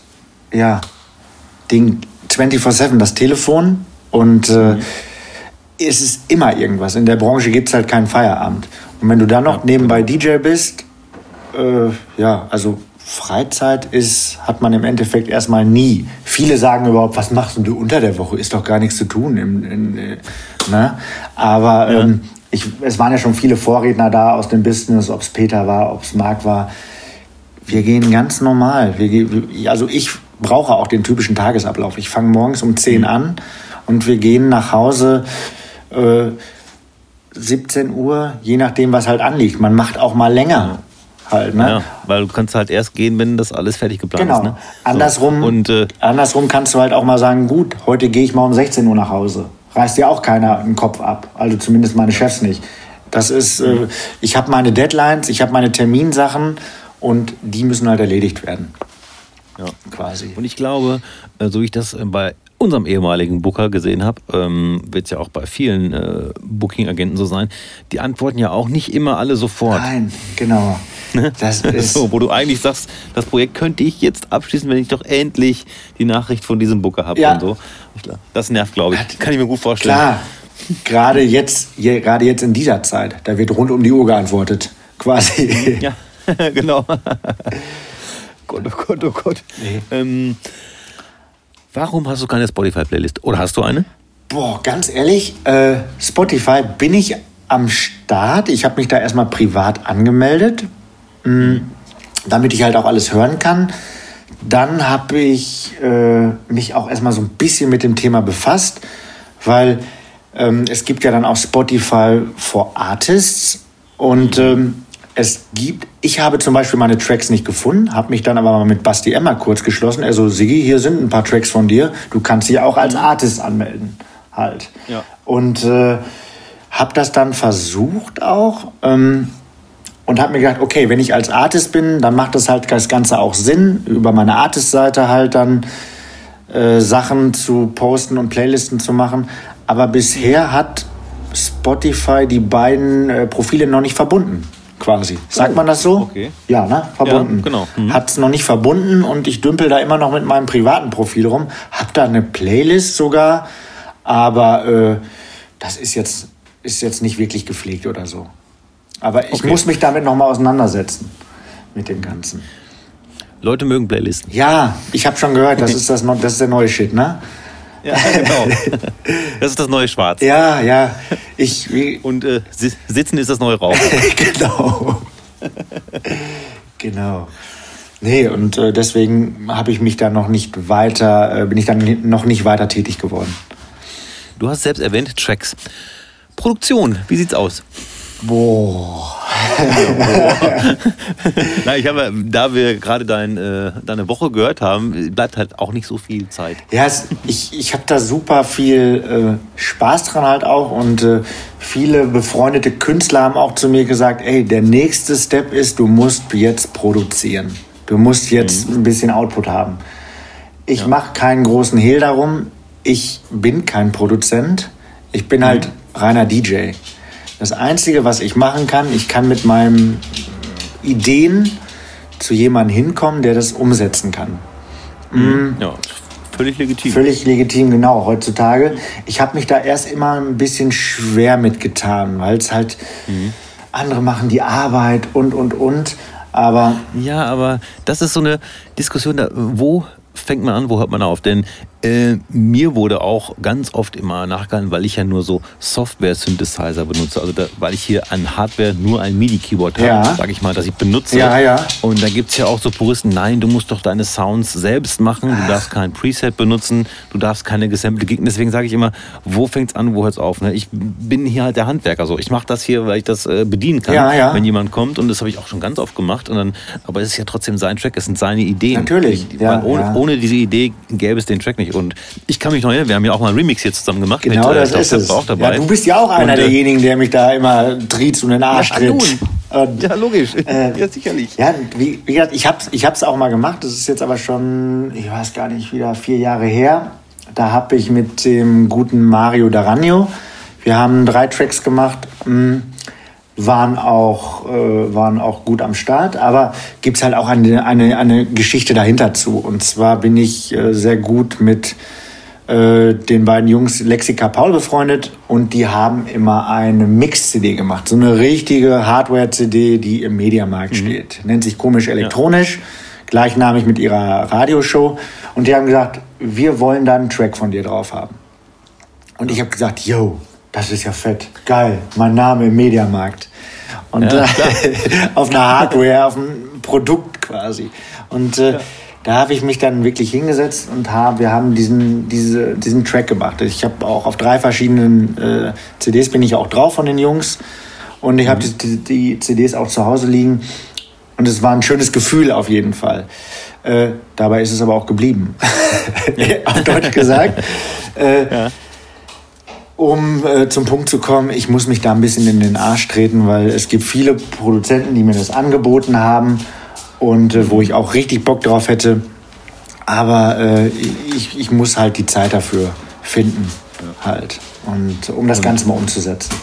ja, Ding 24-7 das Telefon und äh, mhm. es ist immer irgendwas. In der Branche gibt es halt keinen Feierabend. Und wenn du dann noch ja. nebenbei DJ bist, äh, ja, also Freizeit ist, hat man im Endeffekt erstmal nie. Viele sagen überhaupt, was machst du unter der Woche? Ist doch gar nichts zu tun. Im, in, äh, ne? Aber ja. ähm, ich, es waren ja schon viele Vorredner da aus dem Business, ob es Peter war, ob es Marc war. Wir gehen ganz normal. Wir, also ich brauche auch den typischen Tagesablauf. Ich fange morgens um 10 mhm. an und wir gehen nach Hause. Äh, 17 Uhr, je nachdem, was halt anliegt. Man macht auch mal länger halt. Ne? Ja, weil du kannst halt erst gehen, wenn das alles fertig geplant genau. ist. Ne? Andersrum, und, äh, andersrum kannst du halt auch mal sagen, gut, heute gehe ich mal um 16 Uhr nach Hause. Reißt dir auch keiner den Kopf ab. Also zumindest meine Chefs nicht. Das ist, äh, ich habe meine Deadlines, ich habe meine Terminsachen und die müssen halt erledigt werden. Ja. Quasi. Und ich glaube, äh, so wie ich das äh, bei unserem ehemaligen Booker gesehen habe, ähm, wird es ja auch bei vielen äh, Booking-Agenten so sein, die antworten ja auch nicht immer alle sofort. Nein, genau. Ne? Das ist so, wo du eigentlich sagst, das Projekt könnte ich jetzt abschließen, wenn ich doch endlich die Nachricht von diesem Booker habe ja. und so. Das nervt, glaube ich. Kann ich mir gut vorstellen. Klar, gerade jetzt, gerade jetzt in dieser Zeit, da wird rund um die Uhr geantwortet, quasi. Ja, genau. Gott, oh Gott, oh Gott. Nee. Ähm, warum hast du keine Spotify-Playlist? Oder hast du eine? Boah, ganz ehrlich, äh, Spotify bin ich am Start. Ich habe mich da erstmal privat angemeldet, damit ich halt auch alles hören kann. Dann habe ich äh, mich auch erstmal so ein bisschen mit dem Thema befasst, weil ähm, es gibt ja dann auch Spotify for Artists und ähm, es gibt, ich habe zum Beispiel meine Tracks nicht gefunden, habe mich dann aber mal mit Basti Emma kurz geschlossen. Er so, Sigi, hier sind ein paar Tracks von dir, du kannst dich auch als Artist anmelden. Halt. Ja. Und äh, habe das dann versucht auch ähm, und habe mir gedacht, okay, wenn ich als Artist bin, dann macht das halt das Ganze auch Sinn, über meine Artist-Seite halt dann äh, Sachen zu posten und Playlisten zu machen. Aber bisher hat Spotify die beiden äh, Profile noch nicht verbunden quasi. Sagt man das so? Okay. Ja, ne? Verbunden. Ja, genau. Mhm. Hat es noch nicht verbunden und ich dümpel da immer noch mit meinem privaten Profil rum. Hab da eine Playlist sogar, aber äh, das ist jetzt, ist jetzt nicht wirklich gepflegt oder so. Aber ich Okay. muss mich damit nochmal auseinandersetzen. Mit dem Ganzen. Leute mögen Playlisten. Ja, ich habe schon gehört, das ist, das, das ist der neue Shit, ne? Ja, genau. Das ist das neue Schwarz. Ja, ja. Ich, Und äh, si- Sitzen ist das neue Rauchen. genau. genau. Nee, und äh, deswegen habe ich mich da noch nicht weiter, äh, bin ich dann noch nicht weiter tätig geworden. Du hast selbst erwähnt, Tracks. Produktion, wie sieht's aus? Boah. Na, ich habe, da wir gerade dein, äh, deine Woche gehört haben, bleibt halt auch nicht so viel Zeit. Ja, es, ich, ich habe da super viel äh, Spaß dran halt auch und äh, viele befreundete Künstler haben auch zu mir gesagt, ey, der nächste Step ist, du musst jetzt produzieren. Du musst jetzt ein bisschen Output haben. Ich mache keinen großen Hehl darum. Ich bin kein Produzent. Ich bin halt reiner DJ. Das Einzige, was ich machen kann, ich kann mit meinen Ideen zu jemandem hinkommen, der das umsetzen kann. Ja, völlig legitim. Völlig legitim, genau, heutzutage. Ich habe mich da erst immer ein bisschen schwer mitgetan, weil es halt andere machen die Arbeit und, und, und. Aber Ja, aber das ist so eine Diskussion, da, wo fängt man an, wo hört man auf? Denn äh, mir wurde auch ganz oft immer nachgehalten, weil ich ja nur so Software-Synthesizer benutze. Also da, weil ich hier an Hardware nur ein MIDI-Keyboard habe, Ja. sage ich mal, das ich benutze. Ja, ja. Und da gibt es ja auch so Puristen, nein, du musst doch deine Sounds selbst machen, du darfst kein Preset benutzen, du darfst keine gesamplte Gegner. Deswegen sage ich immer, wo fängt's an, wo hört's auf? Ne? Ich bin hier halt der Handwerker. So. Ich mache das hier, weil ich das äh, bedienen kann, Ja, ja. wenn jemand kommt. Und das habe ich auch schon ganz oft gemacht. Und dann, aber es ist ja trotzdem sein Track, es sind seine Ideen. Natürlich, Ich, ja, ohne, ohne diese Idee gäbe es den Track nicht. Und ich kann mich noch erinnern, wir haben ja auch mal einen Remix hier zusammen gemacht. genau mit, äh, das glaub, ist es. auch dabei. Ja, du bist ja auch einer Und, äh, derjenigen, der mich da immer triezt und den Arsch Ja, tritt. Und, Ja, logisch. Äh, ja, sicherlich. Ja, wie, wie gesagt, ich hab's, ich hab's auch mal gemacht. Das ist jetzt aber schon, ich weiß gar nicht, wieder vier Jahre her. Da habe ich mit dem guten Mario D'Aragno, wir haben drei Tracks gemacht, mh, waren auch, äh, waren auch gut am Start, aber gibt's halt auch eine, eine, eine Geschichte dahinter zu. Und zwar bin ich äh, sehr gut mit äh, den beiden Jungs Lexika Paul befreundet und die haben immer eine Mix-CD gemacht. So eine richtige Hardware-CD, die im Mediamarkt steht. Nennt sich komisch elektronisch, gleichnamig mit ihrer Radioshow. Und die haben gesagt, wir wollen da einen Track von dir drauf haben. Und ich habe gesagt, yo, das ist ja fett, geil, mein Name im Mediamarkt. Und Ja, äh, auf einer Hardware, auf einem Produkt quasi. Und äh, da habe ich mich dann wirklich hingesetzt und hab, wir haben diesen, diese, diesen Track gemacht. Ich habe auch auf drei verschiedenen äh, CDs bin ich auch drauf von den Jungs. Und ich habe die, die, die CDs auch zu Hause liegen. Und es war ein schönes Gefühl auf jeden Fall. Äh, dabei ist es aber auch geblieben. auf Deutsch gesagt. Äh, um äh, zum Punkt zu kommen, ich muss mich da ein bisschen in den Arsch treten, weil es gibt viele Produzenten, die mir das angeboten haben und äh, wo ich auch richtig Bock drauf hätte. Aber äh, ich, ich muss halt die Zeit dafür finden, halt. Und um das Ganze mal umzusetzen.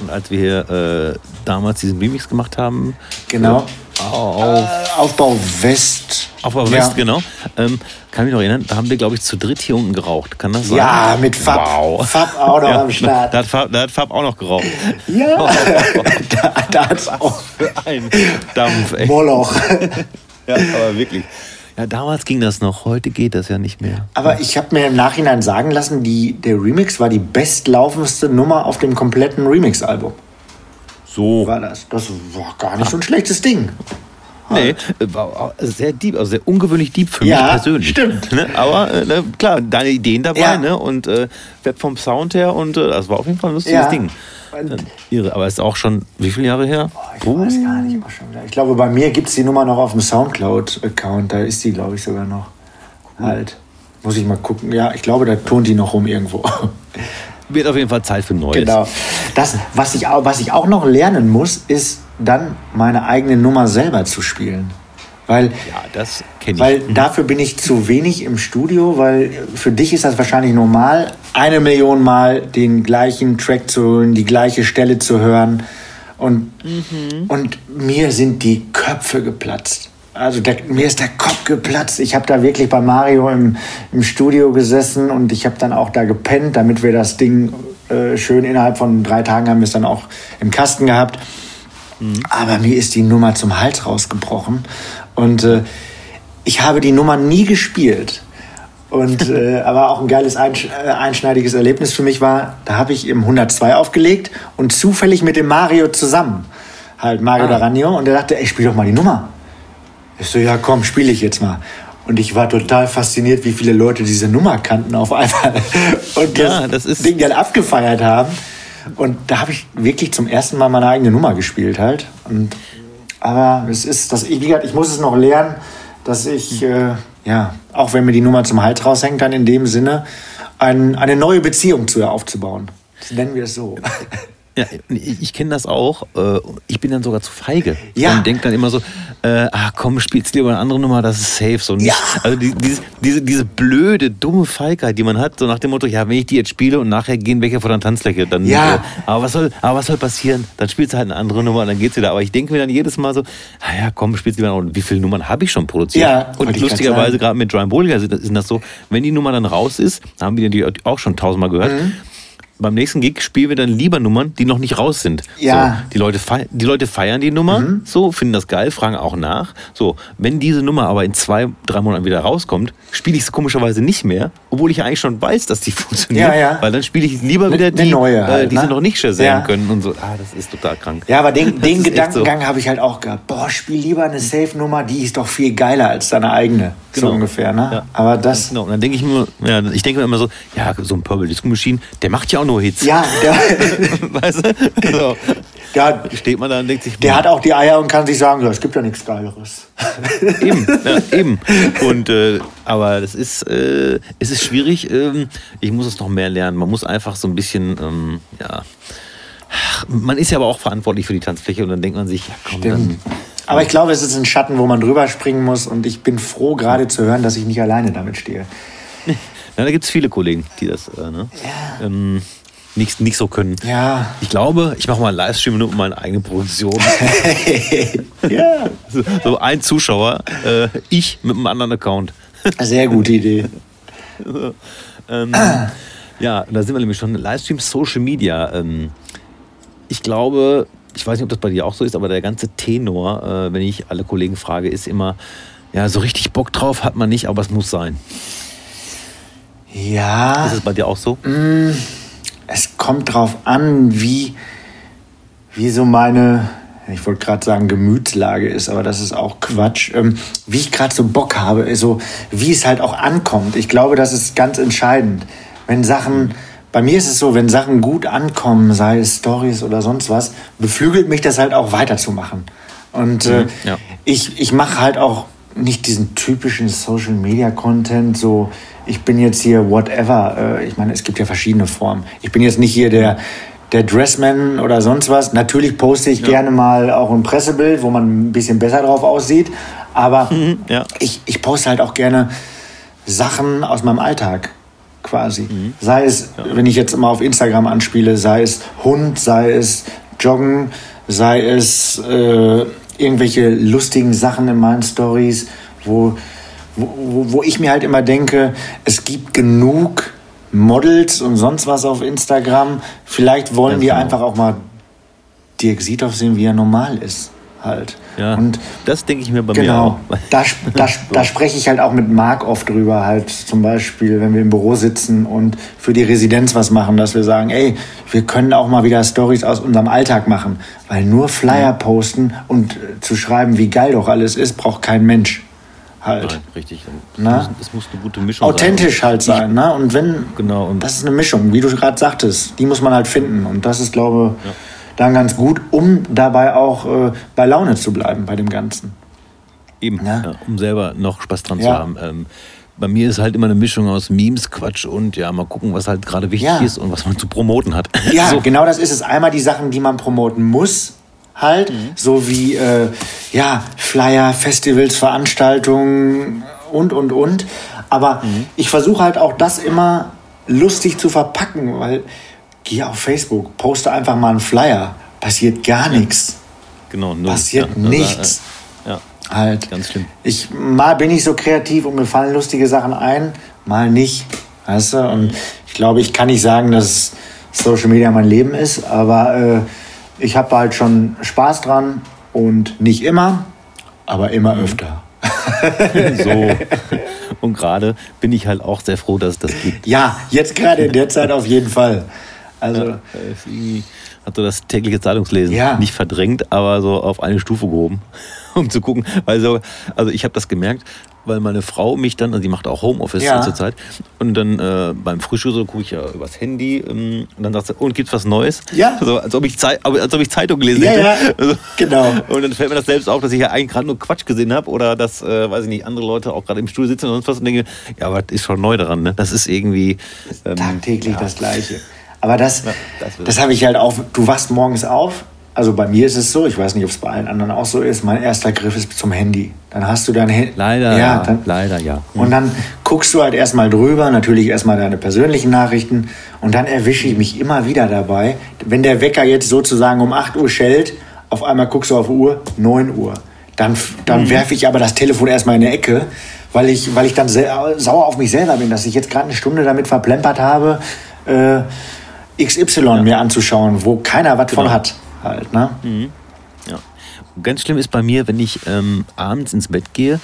Und als wir hier äh, damals diesen Remix gemacht haben, Genau. auf, Äh, Aufbau West. auf der Ja. West, genau, ähm, kann mich noch erinnern, da haben wir, glaube ich, zu dritt hier unten geraucht. Kann das sein? Ja, mit Fab. Wow. Fab auch noch Ja, am Start. Da hat, Fab, da hat Fab auch noch geraucht. Ja, da, da hat's auch Ein Dampf, ey. Moloch. Ja, aber wirklich. Ja, damals ging das noch, heute geht das ja nicht mehr. Aber ich habe mir im Nachhinein sagen lassen, die, der Remix war die bestlaufendste Nummer auf dem kompletten Remix-Album. So. War das? Das war gar nicht so ein schlechtes Ding. Nee, äh, war sehr deep, also sehr ungewöhnlich deep für Ja, mich persönlich. stimmt. Ne? Aber äh, klar, deine Ideen dabei Ja. ne? und äh, Web vom Sound her und äh, das war auf jeden Fall ein lustiges Ja. Ding. Irre, aber ist auch schon, wie viele Jahre her? Oh, ich uh. weiß gar nicht. Schon Ich glaube, bei mir gibt es die Nummer noch auf dem Soundcloud-Account. Da ist die, glaube ich, sogar noch. Halt. Muss ich mal gucken. Ja, ich glaube, da turnt die noch rum irgendwo. Wird auf jeden Fall Zeit für Neues. Genau. Das, was ich, was ich auch noch lernen muss, ist dann meine eigene Nummer selber zu spielen. Weil, ja, das kenne ich. Weil mhm. dafür bin ich zu wenig im Studio, weil für dich ist das wahrscheinlich normal, eine Million Mal den gleichen Track zu hören, die gleiche Stelle zu hören. Und, mhm. und mir sind die Köpfe geplatzt. Also der, mir ist der Kopf geplatzt. Ich habe da wirklich bei Mario im, im Studio gesessen und ich habe dann auch da gepennt, damit wir das Ding äh, schön innerhalb von drei Tagen haben wir es dann auch im Kasten gehabt. Mhm. Aber mir ist die Nummer zum Hals rausgebrochen und äh, ich habe die Nummer nie gespielt. Und äh, aber auch ein geiles einsch äh, einschneidiges Erlebnis für mich war, da habe ich im 102 aufgelegt und zufällig mit dem Mario zusammen. Halt Mario ah. D'Aragno und der dachte, ey, spiel doch mal die Nummer. Ich so, ja komm, spiele ich jetzt mal. Und ich war total fasziniert, wie viele Leute diese Nummer kannten auf einmal und das, ja, das ist Ding dann abgefeiert haben. Und da habe ich wirklich zum ersten Mal meine eigene Nummer gespielt halt. Und, aber es ist, das, wie gesagt, ich muss es noch lernen, dass ich, äh, ja, auch wenn mir die Nummer zum Hals raushängt, dann in dem Sinne ein, eine neue Beziehung zu ihr aufzubauen. Das nennen wir es so. Ja, ich, kenne das auch. Äh, ich bin dann sogar zu feige. Ja. Und denke dann immer so, äh, ach komm, spielst lieber eine andere Nummer, das ist safe. So nicht, ja. Also die, diese, diese, diese blöde, dumme Feigheit, die man hat, so nach dem Motto, ja, wenn ich die jetzt spiele und nachher gehen welche vor der Tanzfläche, dann, ja. Äh, aber, was soll, aber was soll passieren? Dann spielst du halt eine andere Nummer und dann geht's wieder. Aber ich denke mir dann jedes Mal so, naja, komm, spielst lieber noch. Wie viele Nummern habe ich schon produziert? Ja, und lustigerweise gerade mit Bolliger sind, sind das so, wenn die Nummer dann raus ist, haben wir die auch schon tausendmal gehört. Mhm beim nächsten Gig spielen wir dann lieber Nummern, die noch nicht raus sind. Ja. So, die, Leute die Leute feiern die Nummer, mhm. so, finden das geil, fragen auch nach. So, wenn diese Nummer aber in zwei, drei Monaten wieder rauskommt, spiele ich es komischerweise nicht mehr, obwohl ich eigentlich schon weiß, dass die funktioniert. Ja, ja. Weil dann spiele ich lieber wieder die, neue äh, halt, äh, die ne? sie noch nicht shazam ja. können und so. Ah, das ist total krank. Ja, aber den, den Gedankengang so. habe ich halt auch gehabt. Boah, spiel lieber eine Safe-Nummer, die ist doch viel geiler als deine eigene. Genau. So ungefähr, ne? Ja. Aber das. Genau. Und dann denke ich mir, ja, ich denke mir immer so, ja, so ein Purple Disco Machine, der macht ja auch nur Hits. Ja, der. weißt du? So. Der, steht man da und denkt sich, der hat auch die Eier und kann sich sagen, es gibt ja nichts Geileres. eben, ja, eben. Und äh, aber das ist, äh, es ist schwierig. Ähm, ich muss es noch mehr lernen. Man muss einfach so ein bisschen, ähm, ja. Man ist ja aber auch verantwortlich für die Tanzfläche und dann denkt man sich, ja komm, Stimmt. dann aber ich glaube, es ist ein Schatten, wo man drüber springen muss und ich bin froh, gerade zu hören, dass ich nicht alleine damit stehe. Ja, da gibt es viele Kollegen, die das äh, ne? ja. ähm, nicht, nicht so können. Ja. Ich glaube, ich mache mal einen Livestream nur um meine eigene Produktion. ja. So, so, ein Zuschauer, äh, ich mit einem anderen Account. Sehr gute Idee. ähm, ja, da sind wir nämlich schon. Livestream Social Media. Ähm, ich glaube, ich weiß nicht, ob das bei dir auch so ist, aber der ganze Tenor, äh, wenn ich alle Kollegen frage, ist immer, ja, so richtig Bock drauf hat man nicht, aber es muss sein. Ja. Ist es bei dir auch so? Mm, es kommt drauf an, wie, wie so meine, ich wollte gerade sagen, Gemütslage ist, aber das ist auch Quatsch. Ähm, wie ich gerade so Bock habe, so wie es halt auch ankommt. Ich glaube, das ist ganz entscheidend. Wenn Sachen bei mir ist es so, wenn Sachen gut ankommen, sei es Stories oder sonst was, beflügelt mich das halt auch weiterzumachen. Und äh, mhm, ja. ich, ich mache halt auch nicht diesen typischen Social Media Content, so ich bin jetzt hier whatever. Äh, ich meine, es gibt ja verschiedene Formen. Ich bin jetzt nicht hier der, der Dressman oder sonst was. Natürlich poste ich ja. gerne mal auch ein Pressebild, wo man ein bisschen besser drauf aussieht. Aber mhm, ja. ich, ich poste halt auch gerne Sachen aus meinem Alltag quasi. Mhm. Sei es, ja. wenn ich jetzt immer auf Instagram anspiele, sei es Hund, sei es Joggen, sei es äh, irgendwelche lustigen Sachen in meinen Stories, wo, wo, wo ich mir halt immer denke, es gibt genug Models und sonst was auf Instagram. Vielleicht wollen die einfach auch mal Dirk Siethoff sehen, wie er normal ist halt. Ja, und das denke ich mir bei genau, mir auch. Da, da, da spreche ich halt auch mit Marc oft drüber, halt zum Beispiel, wenn wir im Büro sitzen und für die Residenz was machen, dass wir sagen, ey, wir können auch mal wieder Stories aus unserem Alltag machen, weil nur Flyer posten und zu schreiben, wie geil doch alles ist, braucht kein Mensch. Halt. Nein, richtig. Es muss eine gute Mischung Authentisch sein. halt sein, ne? Und wenn, Genau, und- das ist eine Mischung, wie du gerade sagtest, die muss man halt finden. Und das ist, glaube ich, dann ganz gut, um dabei auch äh, bei Laune zu bleiben bei dem Ganzen. Eben, Ja. ja, um selber noch Spaß dran zu Ja. haben. Ähm, bei mir ist halt immer eine Mischung aus Memes, Quatsch und ja, mal gucken, was halt gerade wichtig Ja. ist und was man zu promoten hat. Ja, so, genau das ist es. Einmal die Sachen, die man promoten muss, halt, Mhm. so wie äh, ja, Flyer, Festivals, Veranstaltungen und, und, und. Aber Mhm. ich versuche halt auch das immer lustig zu verpacken, weil geh auf Facebook, poste einfach mal einen Flyer, passiert gar nichts. genau, null. Passiert Ja, also, nichts. äh, ja, Halt. ganz schlimm. Ich, mal bin ich so kreativ und mir fallen lustige Sachen ein, mal nicht. Weißt du? Und ich glaube, ich kann nicht sagen, dass Social Media mein Leben ist, aber äh, ich habe halt schon Spaß dran und nicht immer, aber immer öfter. So. Und gerade bin ich halt auch sehr froh, dass es das gibt. Ja, jetzt gerade in der Zeit auf jeden Fall. Also, Hat so das tägliche Zeitungslesen Ja. nicht verdrängt, aber so auf eine Stufe gehoben, um zu gucken. Weil so, also ich habe das gemerkt, weil meine Frau mich dann, also die macht auch Homeoffice Ja. zur Zeit, und dann äh, beim Frühstück so gucke ich ja übers Handy ähm, und dann sagt sie, und gibt's was Neues? Ja. So, als ob ich, Zei als ob ich Zeitung gelesen Ja, hätte. ja, Also, genau. Und dann fällt mir das selbst auf, dass ich ja eigentlich gerade nur Quatsch gesehen habe oder dass, äh, weiß ich nicht, andere Leute auch gerade im Stuhl sitzen und sonst was und denke, ja, aber das ist schon neu daran, ne? Das ist irgendwie. ähm, tagtäglich das Gleiche. Aber das, Ja, das das habe ich halt auch. Du wachst morgens auf. Also bei mir ist es so, ich weiß nicht, ob es bei allen anderen auch so ist. Mein erster Griff ist zum Handy. Dann hast du dein Handy. Leider, ja. ja. Dann, leider, ja. und dann guckst du halt erstmal drüber, natürlich erstmal deine persönlichen Nachrichten. Und dann erwische ich mich immer wieder dabei, wenn der Wecker jetzt sozusagen um 8 Uhr schellt, auf einmal guckst du auf die Uhr, 9 Uhr. Dann, dann werfe ich aber das Telefon erstmal in die Ecke, weil ich, weil ich dann sehr, sauer auf mich selber bin, dass ich jetzt gerade eine Stunde damit verplempert habe, äh, XY mir anzuschauen, wo keiner was von Genau. hat. Halt, ne? Ja. Und ganz schlimm ist bei mir, wenn ich ähm, abends ins Bett gehe,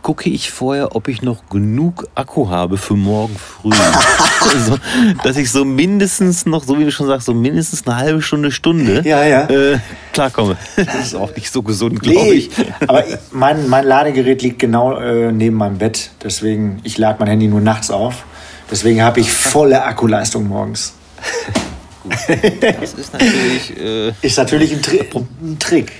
gucke ich vorher, ob ich noch genug Akku habe für morgen früh. also, dass ich so mindestens noch, so wie du schon sagst, so mindestens eine halbe Stunde, Stunde Ja, ja. Äh, klarkomme. Das ist auch nicht so gesund, glaube Nee, ich. aber ich- mein, mein Ladegerät liegt genau äh, neben meinem Bett. Deswegen, ich lade mein Handy nur nachts auf. Deswegen habe ich volle Akkuleistung morgens. Das ist natürlich. Äh, Ist natürlich ein, Tri ein Trick.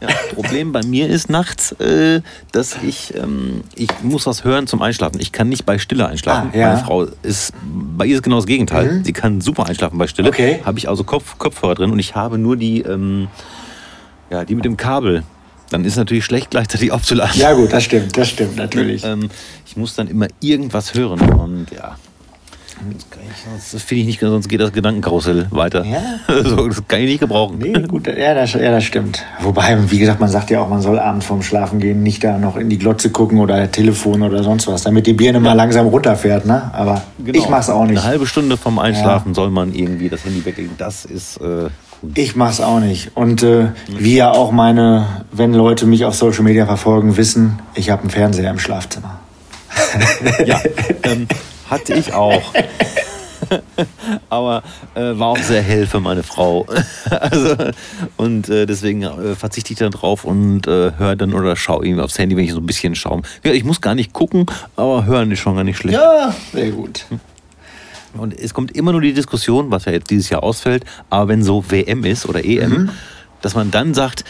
Ja, Problem bei mir ist nachts, äh, dass ich, ähm, ich muss was hören zum Einschlafen. Ich kann nicht bei Stille einschlafen. Ah, ja. Mhm. Meine Frau ist, bei ihr ist genau das Gegenteil. Sie kann super einschlafen bei Stille. Okay. Habe ich also Kopf, Kopfhörer drin und ich habe nur die, ähm, ja, die mit dem Kabel. Dann ist es natürlich schlecht, gleichzeitig aufzuladen. Ja gut, das stimmt, das stimmt natürlich. Ähm, ich muss dann immer irgendwas hören und ja. Das, finde ich nicht, sonst geht das Gedankenkarussell weiter. Ja. so, das kann ich nicht gebrauchen. Nee, gut, ja das, ja, das stimmt. Wobei, wie gesagt, man sagt ja auch, man soll abends vorm Schlafen gehen nicht da noch in die Glotze gucken oder Telefon oder sonst was, damit die Birne mal langsam runterfährt, ne? Aber Genau. ich mach's auch nicht. Eine halbe Stunde vom Einschlafen soll man irgendwie das Handy weglegen. Das ist äh. Ich mach's auch nicht. Und äh, wie ja auch meine, wenn Leute mich auf Social Media verfolgen, wissen, ich habe einen Fernseher im Schlafzimmer. Ja, ähm, hatte ich auch. Aber äh, war auch sehr hell für meine Frau. also, und äh, deswegen äh, verzichte ich dann drauf und äh, höre dann oder schaue irgendwie aufs Handy, wenn ich so ein bisschen schaue. Ja, ich muss gar nicht gucken, aber hören ist schon gar nicht schlecht. Ja, sehr gut. Und es kommt immer nur die Diskussion, was ja jetzt dieses Jahr ausfällt, aber wenn so WM ist oder EM, Mhm. dass man dann sagt,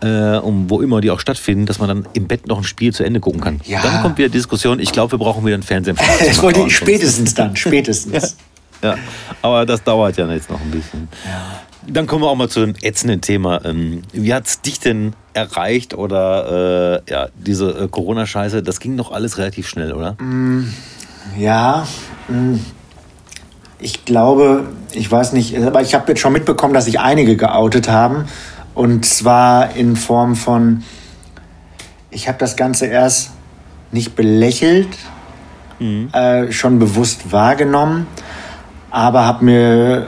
äh, um wo immer die auch stattfinden, dass man dann im Bett noch ein Spiel zu Ende gucken kann. Ja. Dann kommt wieder die Diskussion, ich glaube, wir brauchen wieder einen Fernseher. Das wollte ich spätestens dann, spätestens. Ja, aber das dauert ja jetzt noch ein bisschen. Dann kommen wir auch mal zu einem ätzenden Thema. Ähm, Wie hat es dich denn erreicht oder äh, ja, diese äh, Corona-Scheiße? Das ging doch alles relativ schnell, oder? Ja, mh, ich glaube, ich weiß nicht, aber ich habe jetzt schon mitbekommen, dass sich einige geoutet haben. Und zwar in Form von, ich habe das Ganze erst nicht belächelt, äh, schon bewusst wahrgenommen, aber habe mir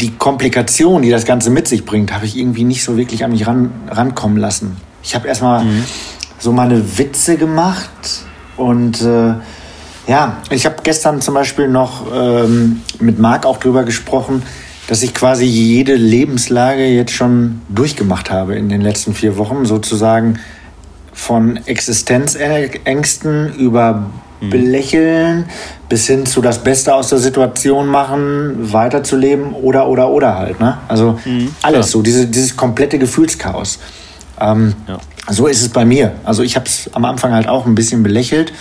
die Komplikation, die das Ganze mit sich bringt, habe ich irgendwie nicht so wirklich an mich ran, rankommen lassen. Ich habe erstmal so meine Witze gemacht und äh, ja, ich habe gestern zum Beispiel noch ähm, mit Marc auch drüber gesprochen, dass ich quasi jede Lebenslage jetzt schon durchgemacht habe in den letzten vier Wochen, sozusagen von Existenzängsten über mhm. Belächeln bis hin zu das Beste aus der Situation machen, weiterzuleben oder oder oder halt. Ne? Also mhm, alles so, diese, dieses komplette Gefühlschaos. Ähm, ja. So ist es bei mir. Also ich habe es am Anfang halt auch ein bisschen belächelt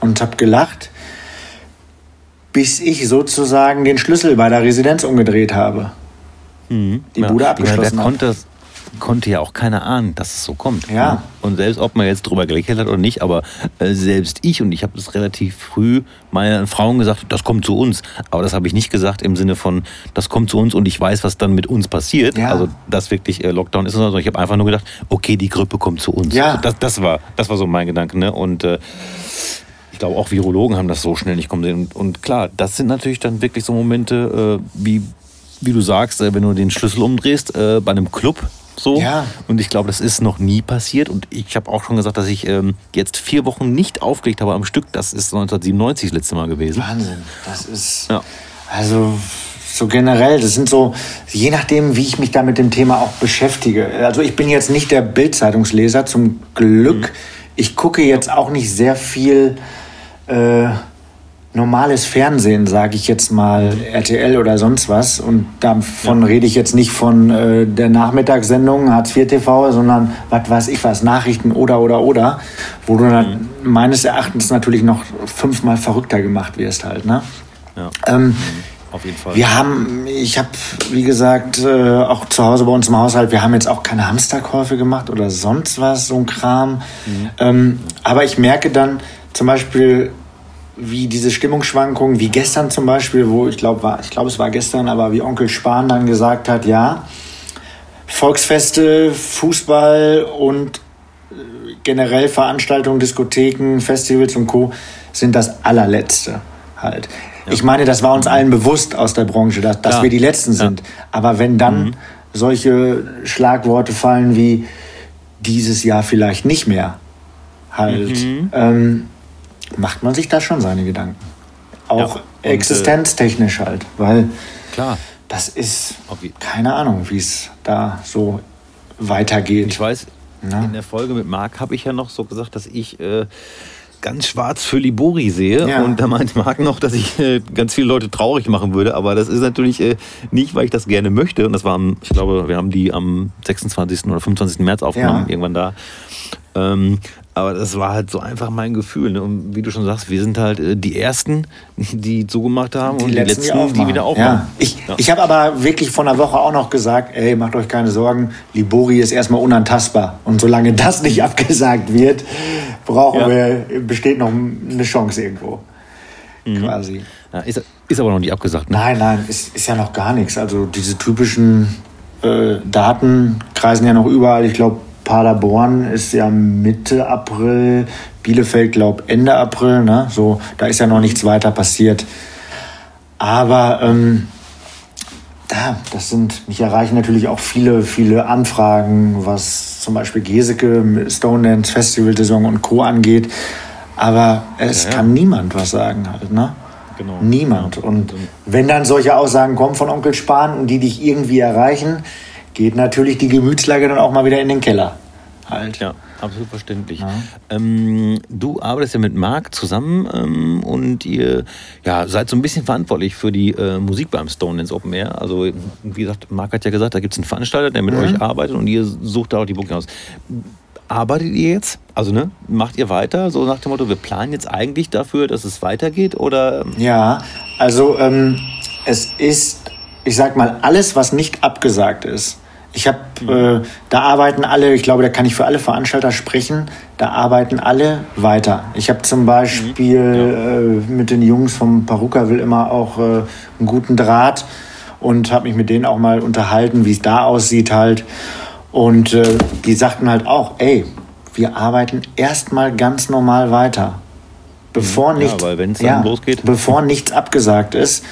und habe gelacht, bis ich sozusagen den Schlüssel bei der Residenz umgedreht habe. Mhm. Die ja. Bude abgeschlossen habe konnte ja auch keiner ahnen, dass es so kommt. Ja. Ne? Und selbst ob man jetzt drüber gelächelt hat oder nicht, aber äh, selbst ich und ich habe das relativ früh meinen Frauen gesagt, das kommt zu uns. Aber das habe ich nicht gesagt im Sinne von, das kommt zu uns und ich weiß, was dann mit uns passiert. Ja. Also das wirklich äh, Lockdown ist, sondern ich habe einfach nur gedacht, okay, die Grippe kommt zu uns. Ja. Das, das war, das war so mein Gedanke. Ne? Und äh, ich glaube, auch Virologen haben das so schnell nicht kommen sehen. Und, und klar, das sind natürlich dann wirklich so Momente, äh, wie, wie du sagst, äh, wenn du den Schlüssel umdrehst, äh, bei einem Club so. Ja. Und ich glaube, das ist noch nie passiert. Und ich habe auch schon gesagt, dass ich ähm, jetzt vier Wochen nicht aufgelegt habe am Stück. Das ist 1997 das letzte Mal gewesen. Wahnsinn. Das ist. Ja. Also so generell, das sind so, je nachdem, wie ich mich da mit dem Thema auch beschäftige. Also ich bin jetzt nicht der Bildzeitungsleser, zum Glück. Mhm. Ich gucke jetzt auch nicht sehr viel äh, normales Fernsehen, sage ich jetzt mal, RTL oder sonst was. Und davon ja. rede ich jetzt nicht von äh, der Nachmittagssendung Hartz IV TV, sondern was weiß ich was, Nachrichten oder oder oder, wo du dann mhm. meines Erachtens natürlich noch fünfmal verrückter gemacht wirst halt. Ne? Ja. Ähm, mhm. auf jeden Fall. Wir haben, ich habe, wie gesagt, äh, auch zu Hause bei uns im Haushalt, wir haben jetzt auch keine Hamsterkäufe gemacht oder sonst was, so ein Kram. Mhm. Ähm, aber ich merke dann zum Beispiel, wie diese Stimmungsschwankungen, wie gestern zum Beispiel, wo ich glaube, war, ich glaube, es war gestern, aber wie Onkel Spahn dann gesagt hat, ja, Volksfeste, Fußball und äh, generell Veranstaltungen, Diskotheken, Festivals und Co. sind das allerletzte halt. Ja. Ich meine, das war uns allen bewusst aus der Branche, dass, dass ja. wir die Letzten sind. Ja. Aber wenn dann mhm. solche Schlagworte fallen wie dieses Jahr vielleicht nicht mehr, halt, mhm. ähm, macht man sich da schon seine Gedanken. Auch ja, und, existenztechnisch halt, weil klar. das ist keine Ahnung, wie es da so weitergeht. Ich weiß, Na? in der Folge mit Marc habe ich ja noch so gesagt, dass ich äh, ganz schwarz für Libori sehe. Ja. Und da meint Marc noch, dass ich äh, ganz viele Leute traurig machen würde. Aber das ist natürlich äh, nicht, weil ich das gerne möchte. Und das war am, ich glaube, wir haben die am 26. oder 25. März aufgenommen, ja. irgendwann da. Ähm, aber das war halt so einfach mein Gefühl. Ne? Und wie du schon sagst, wir sind halt äh, die Ersten, die zugemacht haben die und letzten, die Letzten, die, die wieder aufmachen. Ja. Ich, ja. ich habe aber wirklich vor einer Woche auch noch gesagt, ey, macht euch keine Sorgen, Libori ist erstmal unantastbar. Und solange das nicht abgesagt wird, brauchen ja. wir, besteht noch eine Chance irgendwo. Mhm. Quasi. Ist, ist, aber noch nicht abgesagt. Ne? Nein, nein, ist, ist ja noch gar nichts. Also diese typischen äh, Daten kreisen ja noch überall. Ich glaube, Paderborn ist ja Mitte April, Bielefeld glaube Ende April, ne? So, da ist ja noch nichts weiter passiert. Aber ähm, da, das sind, mich erreichen natürlich auch viele, viele Anfragen, was zum Beispiel Geseke, Stone Dance Festival Saison und Co. angeht. Aber es ja, ja. kann niemand was sagen halt, ne? Genau. Niemand. Und wenn dann solche Aussagen kommen von Onkel Spahn und die dich irgendwie erreichen, geht natürlich die Gemütslage dann auch mal wieder in den Keller. Halt. Ja, absolut verständlich. Ja. Ähm, du arbeitest ja mit Marc zusammen ähm, und ihr ja, seid so ein bisschen verantwortlich für die äh, Musik beim Stone Dance Open Air. Also, wie gesagt, Marc hat ja gesagt, da gibt es einen Veranstalter, der mit mhm. euch arbeitet und ihr sucht da auch die Booking aus. Arbeitet ihr jetzt? Also, ne, macht ihr weiter? So nach dem Motto, wir planen jetzt eigentlich dafür, dass es weitergeht? Oder? Ja, also, ähm, es ist, ich sag mal, alles, was nicht abgesagt ist ich habe, äh, da arbeiten alle, ich glaube, da kann ich für alle Veranstalter sprechen, da arbeiten alle weiter. Ich habe zum Beispiel mhm. äh, mit den Jungs vom Paruka will immer auch äh, einen guten Draht und habe mich mit denen auch mal unterhalten, wie es da aussieht halt. Und äh, die sagten halt auch, ey, wir arbeiten erstmal ganz normal weiter. Bevor, mhm. nicht, ja, losgeht. bevor nichts abgesagt ist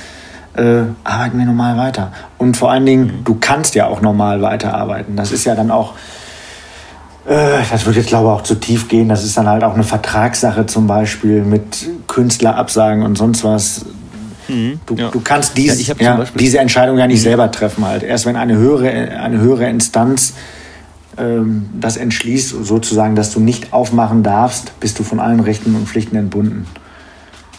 äh, arbeiten wir normal weiter. Und vor allen Dingen, mhm. du kannst ja auch normal weiterarbeiten. Das ist ja dann auch, äh, das würde jetzt glaube ich auch zu tief gehen, das ist dann halt auch eine Vertragssache zum Beispiel mit Künstlerabsagen und sonst was. Mhm. Du, ja. du, kannst dies, ja, ja, diese Entscheidung ja nicht mhm. selber treffen halt. Erst wenn eine höhere, eine höhere Instanz ähm, das entschließt, sozusagen, dass du nicht aufmachen darfst, bist du von allen Rechten und Pflichten entbunden.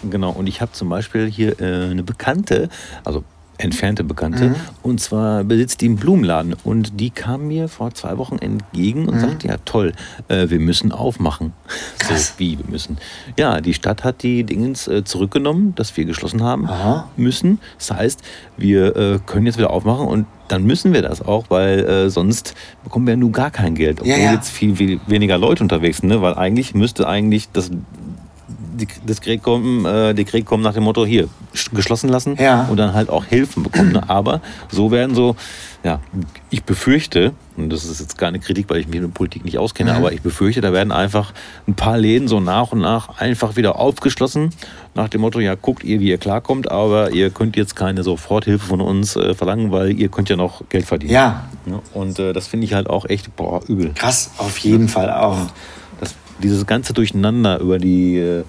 Genau, und ich habe zum Beispiel hier äh, eine Bekannte, also entfernte Bekannte. Mhm. Und zwar besitzt die einen Blumenladen. Und die kam mir vor zwei Wochen entgegen und mhm. sagte, ja toll, äh, wir müssen aufmachen. Krass. So, wie, wir müssen. Ja, die Stadt hat die Dingens äh, zurückgenommen, dass wir geschlossen haben Aha. müssen. Das heißt, wir äh, können jetzt wieder aufmachen und dann müssen wir das auch, weil äh, sonst bekommen wir nun gar kein Geld. Obwohl ja, ja. jetzt viel, viel, weniger Leute unterwegs sind, ne? weil eigentlich müsste eigentlich das die, das Krieg kommen, äh, die Krieg kommen nach dem Motto hier geschlossen lassen ja. und dann halt auch Hilfen bekommen. Ne? Aber so werden so, ja, ich befürchte, und das ist jetzt keine Kritik, weil ich mich mit Politik nicht auskenne, mhm. aber ich befürchte, da werden einfach ein paar Läden so nach und nach einfach wieder aufgeschlossen, nach dem Motto, ja, guckt ihr, wie ihr klarkommt, aber ihr könnt jetzt keine Soforthilfe von uns äh, verlangen, weil ihr könnt ja noch Geld verdienen. Ja. ja und äh, das finde ich halt auch echt, boah, übel. Krass, auf jeden Fall auch dieses ganze Durcheinander über die äh,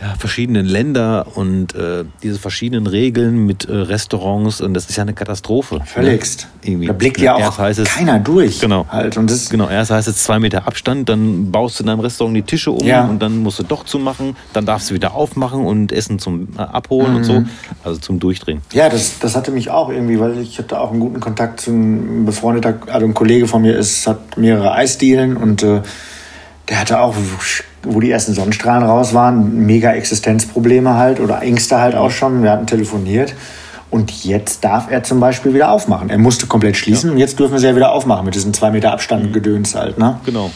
ja, verschiedenen Länder und äh, diese verschiedenen Regeln mit äh, Restaurants und das ist ja eine Katastrophe. Ne? Völligst. Ne? Da blickt ja auch es, keiner durch. Genau. Halt. Und das genau, erst heißt es zwei Meter Abstand, dann baust du in deinem Restaurant die Tische um ja. und dann musst du doch zumachen, dann darfst du wieder aufmachen und Essen zum äh, Abholen mhm. und so, also zum Durchdrehen. Ja, das, das hatte mich auch irgendwie, weil ich hatte auch einen guten Kontakt zu einem befreundeter, also ein Kollege von mir ist, hat mehrere Eisdielen und äh, der hatte auch, wo die ersten Sonnenstrahlen raus waren, mega Existenzprobleme halt oder Ängste halt auch schon. Wir hatten telefoniert. Und jetzt darf er zum Beispiel wieder aufmachen. Er musste komplett schließen ja. und jetzt dürfen sie ja wieder aufmachen mit diesen zwei Meter Abstand mhm. Gedöns halt. Ne? Genau.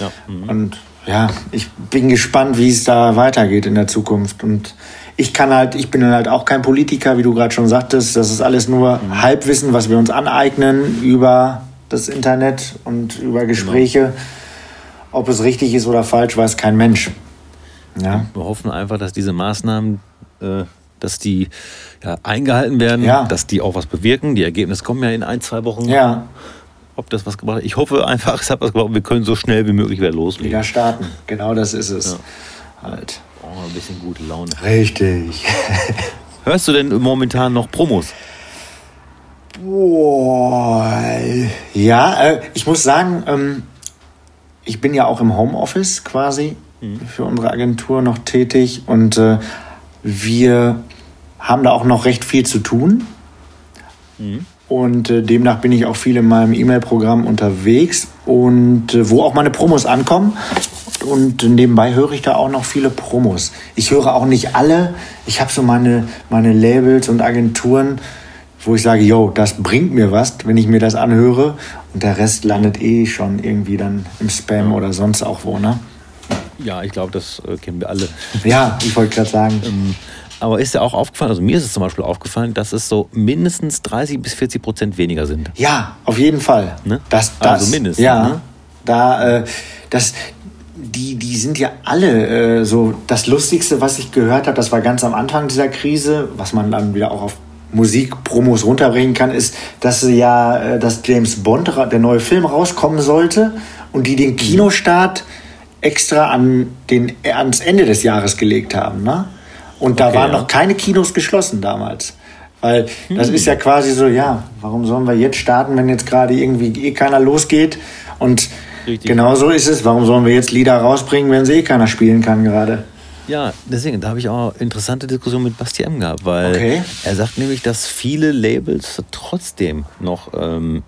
Ja. Mhm. Und ja, ich bin gespannt, wie es da weitergeht in der Zukunft. Und ich kann halt, ich bin halt auch kein Politiker, wie du gerade schon sagtest. Das ist alles nur mhm. Halbwissen, was wir uns aneignen über das Internet und über Gespräche. Genau. Ob es richtig ist oder falsch, weiß kein Mensch. Ja. Wir hoffen einfach, dass diese Maßnahmen, äh, dass die ja, eingehalten werden, ja. dass die auch was bewirken. Die Ergebnisse kommen ja in ein, zwei Wochen. Ja. Ob das was gebracht hat. Ich hoffe einfach, es hat was gebracht. Wir können so schnell wie möglich wieder loslegen. Wieder starten. Genau das ist es. Ja. Halt. Oh, ein bisschen gute Laune. Richtig. Hörst du denn momentan noch Promos? Boah. Ja, äh, ich muss sagen, ähm, ich bin ja auch im Homeoffice quasi mhm. für unsere Agentur noch tätig und äh, wir haben da auch noch recht viel zu tun. Mhm. Und äh, demnach bin ich auch viel in meinem E-Mail-Programm unterwegs und äh, wo auch meine Promos ankommen. Und nebenbei höre ich da auch noch viele Promos. Ich höre auch nicht alle. Ich habe so meine, meine Labels und Agenturen, wo ich sage, yo, das bringt mir was, wenn ich mir das anhöre. Und der Rest landet eh schon irgendwie dann im Spam ja. oder sonst auch wo, ne? Ja, ich glaube, das äh, kennen wir alle. Ja, ich wollte gerade sagen. Ähm, aber ist dir auch aufgefallen, also mir ist es zum Beispiel aufgefallen, dass es so mindestens 30 bis 40 Prozent weniger sind. Ja, auf jeden Fall. Ne? Das, das, also mindestens. Ja, ne? da, äh, das, die, die sind ja alle äh, so. Das Lustigste, was ich gehört habe, das war ganz am Anfang dieser Krise, was man dann wieder auch auf Musikpromos runterbringen kann, ist, dass ja, äh, dass James Bond, der neue Film rauskommen sollte und die den Kinostart extra an den, ans Ende des Jahres gelegt haben. Ne? Und da okay, waren ja. noch keine Kinos geschlossen damals. Weil das hm. ist ja quasi so, ja, warum sollen wir jetzt starten, wenn jetzt gerade irgendwie eh keiner losgeht? Und Richtig. genau so ist es. Warum sollen wir jetzt Lieder rausbringen, wenn sie eh keiner spielen kann gerade? Ja, deswegen, da habe ich auch interessante Diskussionen mit Basti M gehabt, weil okay. er sagt nämlich, dass viele Labels trotzdem noch ähm,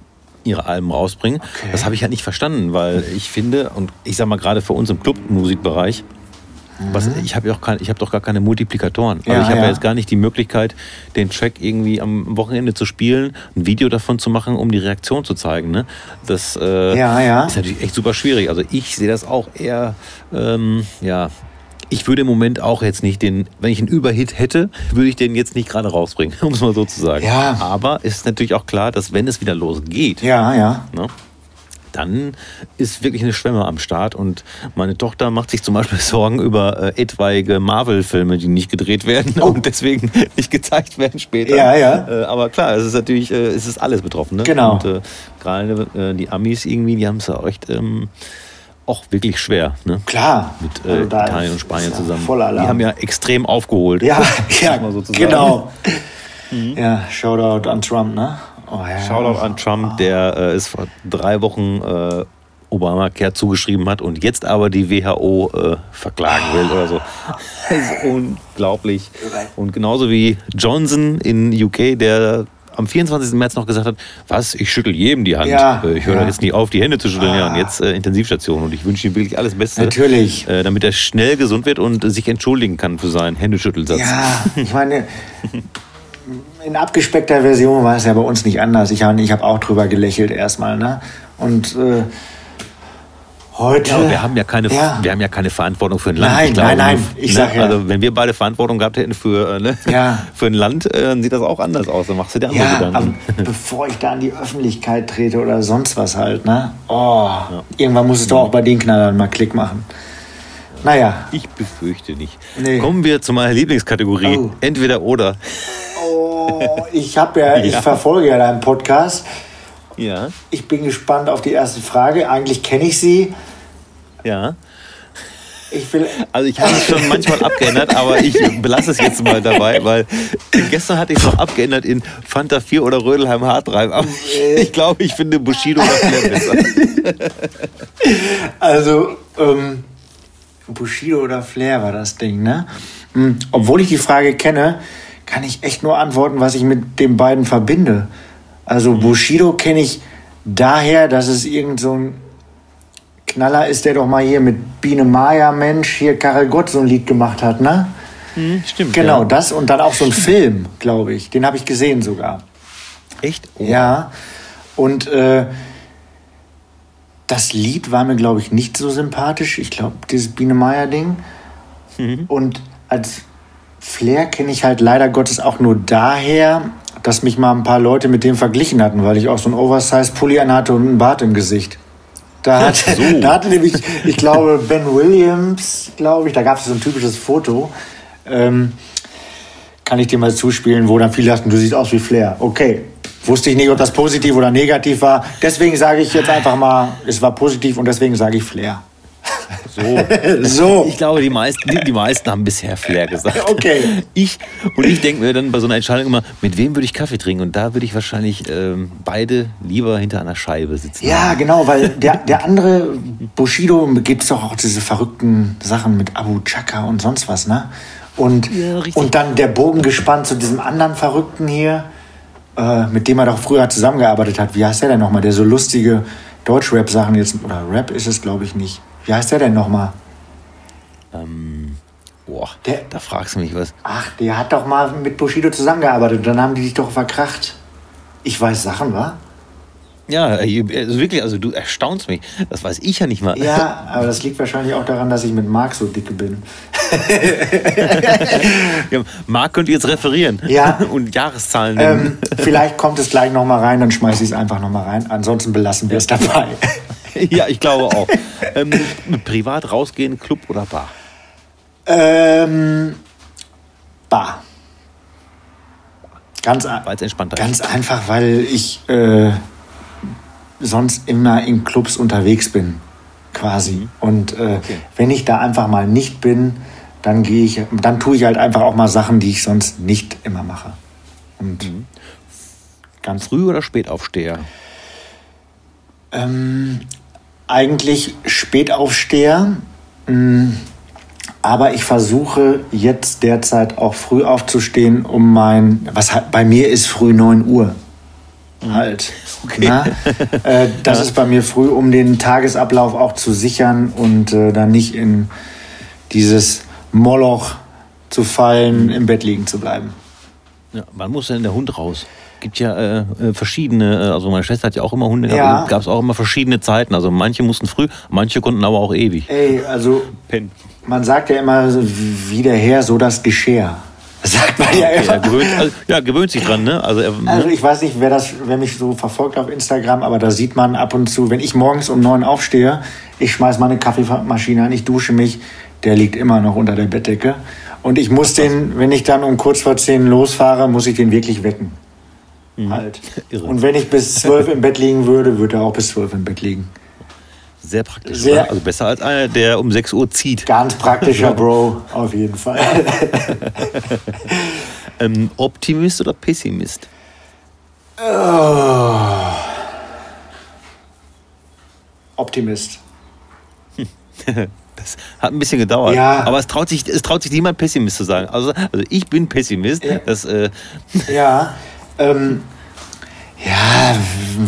ihre Alben rausbringen. Okay. Das habe ich halt nicht verstanden, weil ich finde, und ich sage mal gerade für uns im Clubmusikbereich, was, mhm. ich habe ja auch kein, ich hab doch gar keine Multiplikatoren. Also ja, ich habe ja. ja. jetzt gar nicht die Möglichkeit, den Track irgendwie am Wochenende zu spielen, ein Video davon zu machen, um die Reaktion zu zeigen. Ne? Das äh, ja, ist natürlich echt super schwierig. Also ich sehe das auch eher ähm, ja, ich würde im Moment auch jetzt nicht den, wenn ich einen Überhit hätte, würde ich den jetzt nicht gerade rausbringen, um es mal so zu sagen. Ja. Aber es ist natürlich auch klar, dass wenn es wieder losgeht, ja, ja. Ne, dann ist wirklich eine Schwemme am Start. Und meine Tochter macht sich zum Beispiel Sorgen über äh, etwaige Marvel-Filme, die nicht gedreht werden oh. und deswegen nicht gezeigt werden später. Ja, ja. Äh, aber klar, es ist natürlich, äh, es ist alles betroffen. Ne? Genau. Und äh, gerade äh, die Amis irgendwie, die haben es ja auch echt. Ähm, auch wirklich schwer. Ne? Klar. Mit äh, also Italien und Spanien ja zusammen. Die haben ja extrem aufgeholt. Ja, ja genau. mhm. Ja, Shoutout an Trump, ne? Oh, ja. Shoutout an Trump, oh. der äh, ist vor drei Wochen äh, Obamacare zugeschrieben hat und jetzt aber die WHO äh, verklagen will oder so. Das ist unglaublich. Und genauso wie Johnson in UK, der am 24. März noch gesagt hat, was, ich schüttel jedem die Hand. Ja, äh, ich höre ja. jetzt nicht auf, die Hände zu schütteln. Ah. Ja, und jetzt äh, Intensivstation. Und ich wünsche ihm wirklich alles Beste. Natürlich. Äh, damit er schnell gesund wird und sich entschuldigen kann für seinen Händeschüttelsatz. Ja, ich meine, in abgespeckter Version war es ja bei uns nicht anders. Ich habe ich hab auch drüber gelächelt erstmal. Ne? Und äh, Heute. Ja, wir haben ja keine, ja. wir haben ja keine Verantwortung für ein Land. Nein, glaube, nein, nein. Ich ne? sag ja. Also wenn wir beide Verantwortung gehabt hätten für, äh, ne? ja. für ein Land, äh, dann sieht das auch anders aus. Dann machst du dir andere ja, Gedanken. Aber bevor ich da an die Öffentlichkeit trete oder sonst was halt, ne? Oh, irgendwann muss es doch auch bei den Knallern mal Klick machen. Naja. Ich befürchte nicht. Nee. Kommen wir zu meiner Lieblingskategorie. Oh. Entweder oder. Oh, ich habe ja, ich verfolge ja deinen Podcast. Ja. Ich bin gespannt auf die erste Frage. Eigentlich kenne ich sie. Ja. Ich will also ich habe es schon manchmal abgeändert, aber ich belasse es jetzt mal dabei, weil gestern hatte ich es noch abgeändert in Fanta 4 oder Rödelheim Hartreib. Aber ich glaube, ich finde Bushido oder Flair besser. Also, ähm, Bushido oder Flair war das Ding, ne? Hm, obwohl ich die Frage kenne, kann ich echt nur antworten, was ich mit den beiden verbinde. Also. Bushido kenne ich daher, dass es irgend so ein Knaller ist, der doch mal hier mit Biene Maya, Mensch, hier Karel Gott so ein Lied gemacht hat, ne? Mhm, stimmt. Genau, ja. das und dann auch so ein Film, glaube ich. Den habe ich gesehen sogar. Echt? Oh. Ja. Und äh, das Lied war mir, glaube ich, nicht so sympathisch. Ich glaube, dieses Biene Maya-Ding. Mhm. Und als Flair kenne ich halt leider Gottes auch nur daher, dass mich mal ein paar Leute mit dem verglichen hatten, weil ich auch so ein Oversize-Pulli anhatte und einen Bart im Gesicht. Da hatte, so. da hatte nämlich, ich glaube, Ben Williams, glaube ich, da gab es so ein typisches Foto. Ähm, kann ich dir mal zuspielen, wo dann viele sagten, du siehst aus wie Flair. Okay, wusste ich nicht, ob das positiv oder negativ war. Deswegen sage ich jetzt einfach mal, es war positiv und deswegen sage ich Flair. So. so. Ich glaube, die meisten, die, die, meisten haben bisher Flair gesagt. Okay. Ich, und ich denke mir dann bei so einer Entscheidung immer, mit wem würde ich Kaffee trinken? Und da würde ich wahrscheinlich ähm, beide lieber hinter einer Scheibe sitzen. Ja, genau, weil der, der andere Bushido gibt es doch auch diese verrückten Sachen mit Abu Chaka und sonst was, ne? Und, ja, und dann der Bogen gespannt zu diesem anderen Verrückten hier, äh, mit dem er doch früher zusammengearbeitet hat. Wie heißt der denn nochmal? Der so lustige Deutschrap-Sachen jetzt, oder Rap ist es, glaube ich, nicht. Wie heißt der denn nochmal? Ähm, boah, der, da fragst du mich was. Ach, der hat doch mal mit Bushido zusammengearbeitet. Dann haben die dich doch verkracht. Ich weiß Sachen, wa? Ja, also wirklich, also du erstaunst mich. Das weiß ich ja nicht mal. Ja, aber das liegt wahrscheinlich auch daran, dass ich mit Marc so dicke bin. ja, Marc könnte jetzt referieren ja. und Jahreszahlen nennen. Ähm, vielleicht kommt es gleich nochmal rein, dann schmeiße ich es einfach nochmal rein. Ansonsten belassen wir es dabei. ja, ich glaube auch. Ähm, privat rausgehen, Club oder Bar? Ähm, Bar. Ganz, entspannter ganz einfach, weil ich äh, sonst immer in Clubs unterwegs bin, quasi. Mhm. Und äh, okay. wenn ich da einfach mal nicht bin, dann gehe ich, dann tue ich halt einfach auch mal Sachen, die ich sonst nicht immer mache. Und mhm. ganz früh oder spät aufsteher? Ähm, eigentlich Spätaufsteher. Mm, aber ich versuche jetzt derzeit auch früh aufzustehen, um mein, was bei mir ist früh 9 Uhr. Halt. Okay. Na, äh, das ja. ist bei mir früh, um den Tagesablauf auch zu sichern und äh, dann nicht in dieses Moloch zu fallen, im Bett liegen zu bleiben. Ja, wann muss denn der Hund raus? Gibt ja äh, äh, verschiedene, äh, also meine Schwester hat ja auch immer Hunde gehabt, ja. gab es auch immer verschiedene Zeiten. Also manche mussten früh, manche konnten aber auch ewig. Ey, also Pen. man sagt ja immer, wie der Herr, so das Geschirr. Sagt man ja immer. Ja, gewöhnt, also, ja, gewöhnt sich dran, ne? Also, ne? also ich weiß nicht, wer, das, wer mich so verfolgt auf Instagram, aber da sieht man ab und zu, wenn ich morgens um neun aufstehe, ich schmeiß meine Kaffeemaschine an, ich dusche mich, der liegt immer noch unter der Bettdecke. Und ich muss den, wenn ich dann um kurz vor zehn losfahre, muss ich den wirklich wecken. Mhm. Halt. Irre. Und wenn ich bis zwölf im Bett liegen würde, würde er auch bis zwölf im Bett liegen. Sehr praktisch. Sehr, also besser als einer, der um 6 Uhr zieht. Ganz praktischer Bro, auf jeden Fall. ähm, Optimist oder Pessimist? Oh. Optimist. Das hat ein bisschen gedauert. Ja. Aber es traut, sich, es traut sich niemand Pessimist zu sagen. Also, also ich bin Pessimist. Ja. Das, äh, Ja, ähm, ja,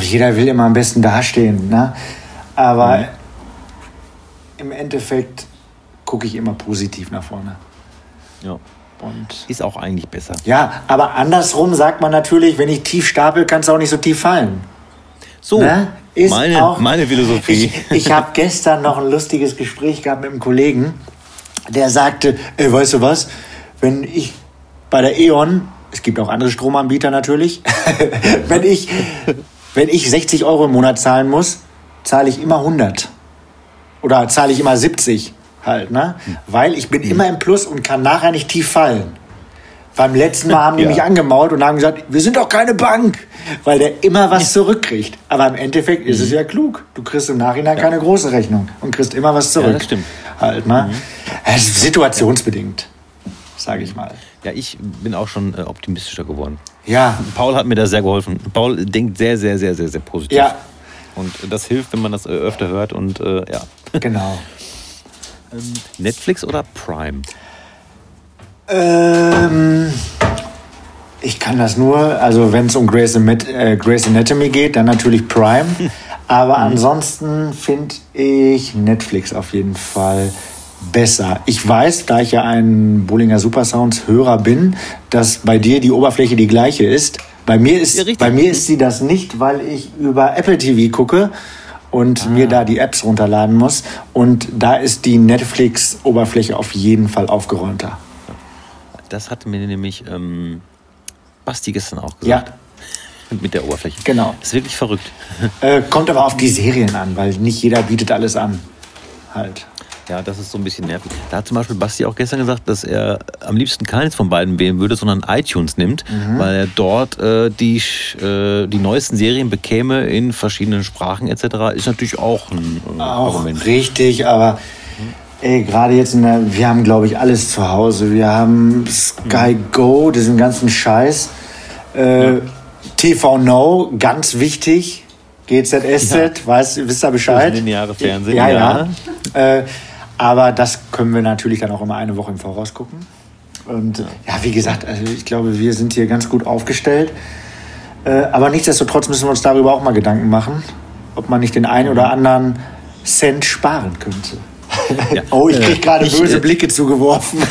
jeder will immer am besten dastehen, ne? Aber im Endeffekt gucke ich immer positiv nach vorne. ja, Und ist auch eigentlich besser. ja, aber andersrum sagt man natürlich, wenn ich tief stapel, kann es auch nicht so tief fallen. So, Ne? Ist meine, auch- meine Philosophie. Ich, ich habe gestern noch ein lustiges Gespräch gehabt mit einem Kollegen, der sagte, ey, weißt du was, wenn ich bei der E.ON, es gibt auch andere Stromanbieter natürlich, wenn, ich, wenn ich 60 Euro im Monat zahlen muss, zahle ich immer 100. Oder zahle ich immer 70 halt, ne? Weil ich bin immer im Plus und kann nachher nicht tief fallen. Beim letzten Mal haben die Ja. mich angemault und haben gesagt, wir sind doch keine Bank, weil der immer was zurückkriegt. Aber im Endeffekt ist es ja klug. Du kriegst im Nachhinein keine große Rechnung und kriegst immer was zurück. das stimmt. Halt, ne? Es ist situationsbedingt, sage ich mal. Ja, ich bin auch schon äh, optimistischer geworden. Ja, Paul hat mir da sehr geholfen. Paul denkt sehr, sehr, sehr, sehr, sehr positiv. ja, Und das hilft, wenn man das äh, öfter hört. Und äh, ja. genau. Netflix oder Prime? Ähm, ich kann das nur, also wenn es um Grey's, äh, Grey's Anatomy geht, dann natürlich Prime. Aber ansonsten finde ich Netflix auf jeden Fall besser. Ich weiß, da ich ja ein Bollinger Supersounds Hörer bin, dass bei dir die Oberfläche die gleiche ist. Bei mir ist, Ja, bei mir ist sie das nicht, weil ich über Apple TV gucke und mir da die Apps runterladen muss. Und da ist die Netflix-Oberfläche auf jeden Fall aufgeräumter. Das hatte mir nämlich ähm, Basti gestern auch Ja. gesagt. Mit der Oberfläche. Genau. Das ist wirklich verrückt. Äh, kommt aber auf die Serien an, weil nicht jeder bietet alles an. Halt. Ja, das ist so ein bisschen nervig. Da hat zum Beispiel Basti auch gestern gesagt, dass er am liebsten keines von beiden wählen würde, sondern iTunes nimmt, Mhm. weil er dort äh, die, äh, die neuesten Serien bekäme in verschiedenen Sprachen etc. Ist natürlich auch ein äh, Auch Argument. richtig, aber ey, gerade jetzt, in der, wir haben, glaube ich, alles zu Hause. Wir haben Sky Mhm. Go, diesen ganzen Scheiß. Äh, TV Now, ganz wichtig. GZSZ, weiß, wisst ihr Bescheid? Lineare Fernsehen, Ja, ja. ja. Äh, aber das können wir natürlich dann auch immer eine Woche im Voraus gucken. Und ja, wie gesagt, also ich glaube, wir sind hier ganz gut aufgestellt. Äh, aber nichtsdestotrotz müssen wir uns darüber auch mal Gedanken machen, ob man nicht den einen oder anderen Cent sparen könnte. Ja, oh, ich äh, kriege gerade ich, böse äh, Blicke zugeworfen.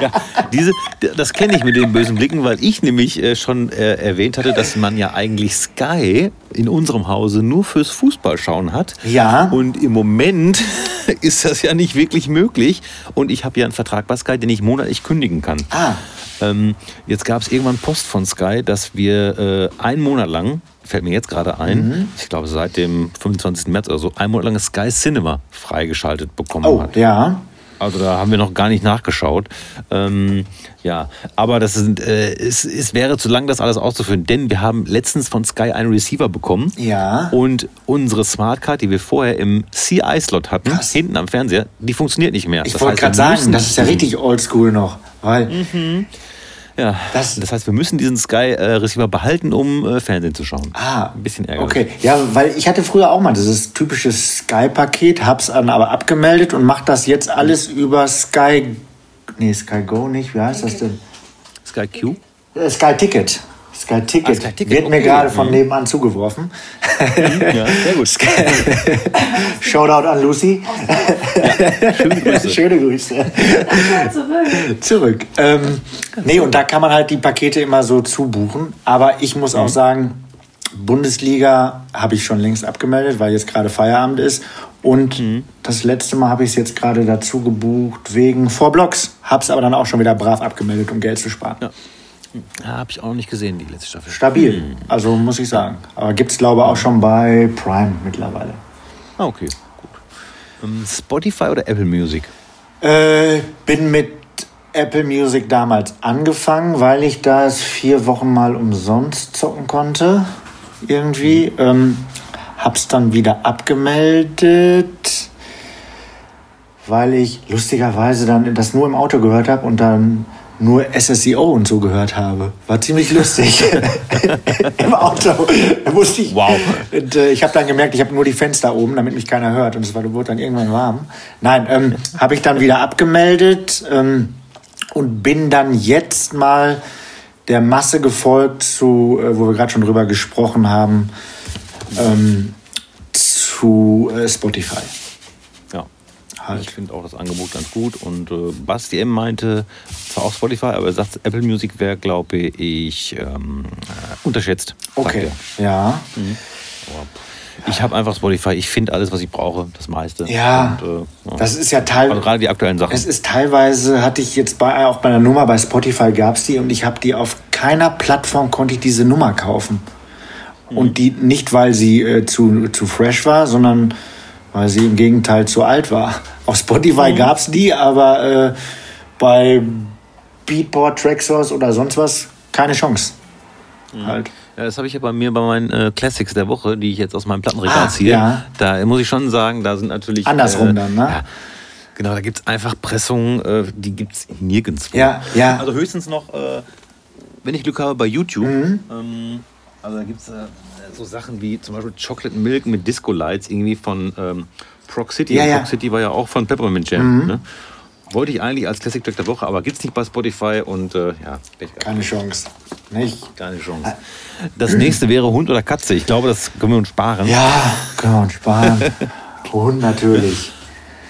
Ja, diese, das kenne ich mit den bösen Blicken, weil ich nämlich äh, schon äh, erwähnt hatte, dass man ja eigentlich Sky in unserem Hause nur fürs Fußballschauen hat. Ja. Und im Moment ist das ja nicht wirklich möglich. Und ich habe ja einen Vertrag bei Sky, den ich monatlich kündigen kann. Ah. Ähm, jetzt gab es irgendwann Post von Sky, dass wir äh, einen Monat lang, fällt mir jetzt gerade ein, Mhm. ich glaube seit dem 25. März oder so, einen Monat lang Sky Cinema freigeschaltet bekommen Oh, hat. ja. Also da haben wir noch gar nicht nachgeschaut. Ähm, ja, aber das sind, äh, es, es wäre zu lang, das alles auszuführen, denn wir haben letztens von Sky einen Receiver bekommen. Ja. Und unsere Smartcard, die wir vorher im CI-Slot hatten, Krass. hinten am Fernseher, die funktioniert nicht mehr. Ich wollte gerade sagen, das ist ja richtig oldschool noch. Weil, Ja, Das- das, heißt, wir müssen diesen Sky-Receiver behalten, um äh, Fernsehen zu schauen. ah, Ein bisschen ärgerlich. Okay, ja, weil ich hatte früher auch mal dieses typische Sky-Paket, hab's dann aber abgemeldet und mach das jetzt alles über Sky. Nee, Sky Go nicht, wie heißt das denn? Sky Q? Äh, Sky Ticket. Sky Ticket. Ah, Sky Ticket, Wird mir okay. gerade von Mhm. nebenan zugeworfen. Ja, sehr gut. Shoutout an Lucy. Schöne Grüße. Schöne Grüße. zurück. Zurück. Ähm, nee, und da kann man halt die Pakete immer so zubuchen. Aber ich muss Mhm. auch sagen, Bundesliga habe ich schon längst abgemeldet, weil jetzt gerade Feierabend ist. Und Mhm. das letzte Mal habe ich es jetzt gerade dazu gebucht wegen Vorblocks. Habe es aber dann auch schon wieder brav abgemeldet, um Geld zu sparen. Ja. Habe ich auch nicht gesehen, die letzte Staffel. Stabil, Mhm. also muss ich sagen. Aber gibt es, glaube ich, auch schon bei Prime mittlerweile. Ah, okay, gut. Ähm, Spotify oder Apple Music? Äh, bin mit Apple Music damals angefangen, weil ich das vier Wochen mal umsonst zocken konnte. Irgendwie. Ähm, hab's dann wieder abgemeldet, weil ich lustigerweise dann das nur im Auto gehört habe und dann nur SSEO und so gehört habe. War ziemlich lustig. Im Auto. Musste ich. Wow. Und, äh, ich habe dann gemerkt, ich habe nur die Fenster oben, damit mich keiner hört. Und es war, wurde dann irgendwann warm. Nein, ähm, habe ich dann wieder abgemeldet ähm, und bin dann jetzt mal der Masse gefolgt, zu, äh, wo wir gerade schon drüber gesprochen haben, ähm, zu äh, Spotify. Halt. Ich finde auch das Angebot ganz gut. Und äh, Basti M meinte, zwar auch Spotify, aber er sagt, Apple Music wäre, glaube ich, ähm, äh, unterschätzt. Okay, ja. Ich habe einfach Spotify, ich finde alles, was ich brauche, das meiste. Ja, Und, äh, das ist ja also teilweise. gerade die aktuellen Sachen. Es ist teilweise, hatte ich jetzt bei, auch bei einer Nummer bei Spotify gab es die und ich habe die auf keiner Plattform konnte ich diese Nummer kaufen. Und die nicht, weil sie äh, zu, zu fresh war, sondern weil sie im Gegenteil zu alt war. Auf Spotify gab es die, aber äh, bei Beatport, Tracksource oder sonst was keine Chance. Halt. Ja, das habe ich ja bei mir bei meinen äh, Classics der Woche, die ich jetzt aus meinem Plattenregal Ah, ziehe. ja. Da muss ich schon sagen, da sind natürlich. Andersrum dann, ne? Ja, genau, da gibt es einfach Pressungen, äh, die gibt es nirgendwo. Ja, ja. Also höchstens noch, äh, wenn ich Glück habe, bei YouTube. Mhm. Ähm, also da gibt es äh, so Sachen wie zum Beispiel Chocolate Milk mit Disco Lights irgendwie von ähm, Proc City. Ja, ja. Mhm. Proc City war ja auch von Peppermint Jam. Ne? Wollte ich eigentlich als Classic Track der Woche, aber gibt's nicht bei Spotify und äh, ja. Keine Chance. Nicht? Keine Chance. Das nächste wäre Hund oder Katze. Ich glaube, das können wir uns sparen. Ja, können wir uns sparen. Hund natürlich.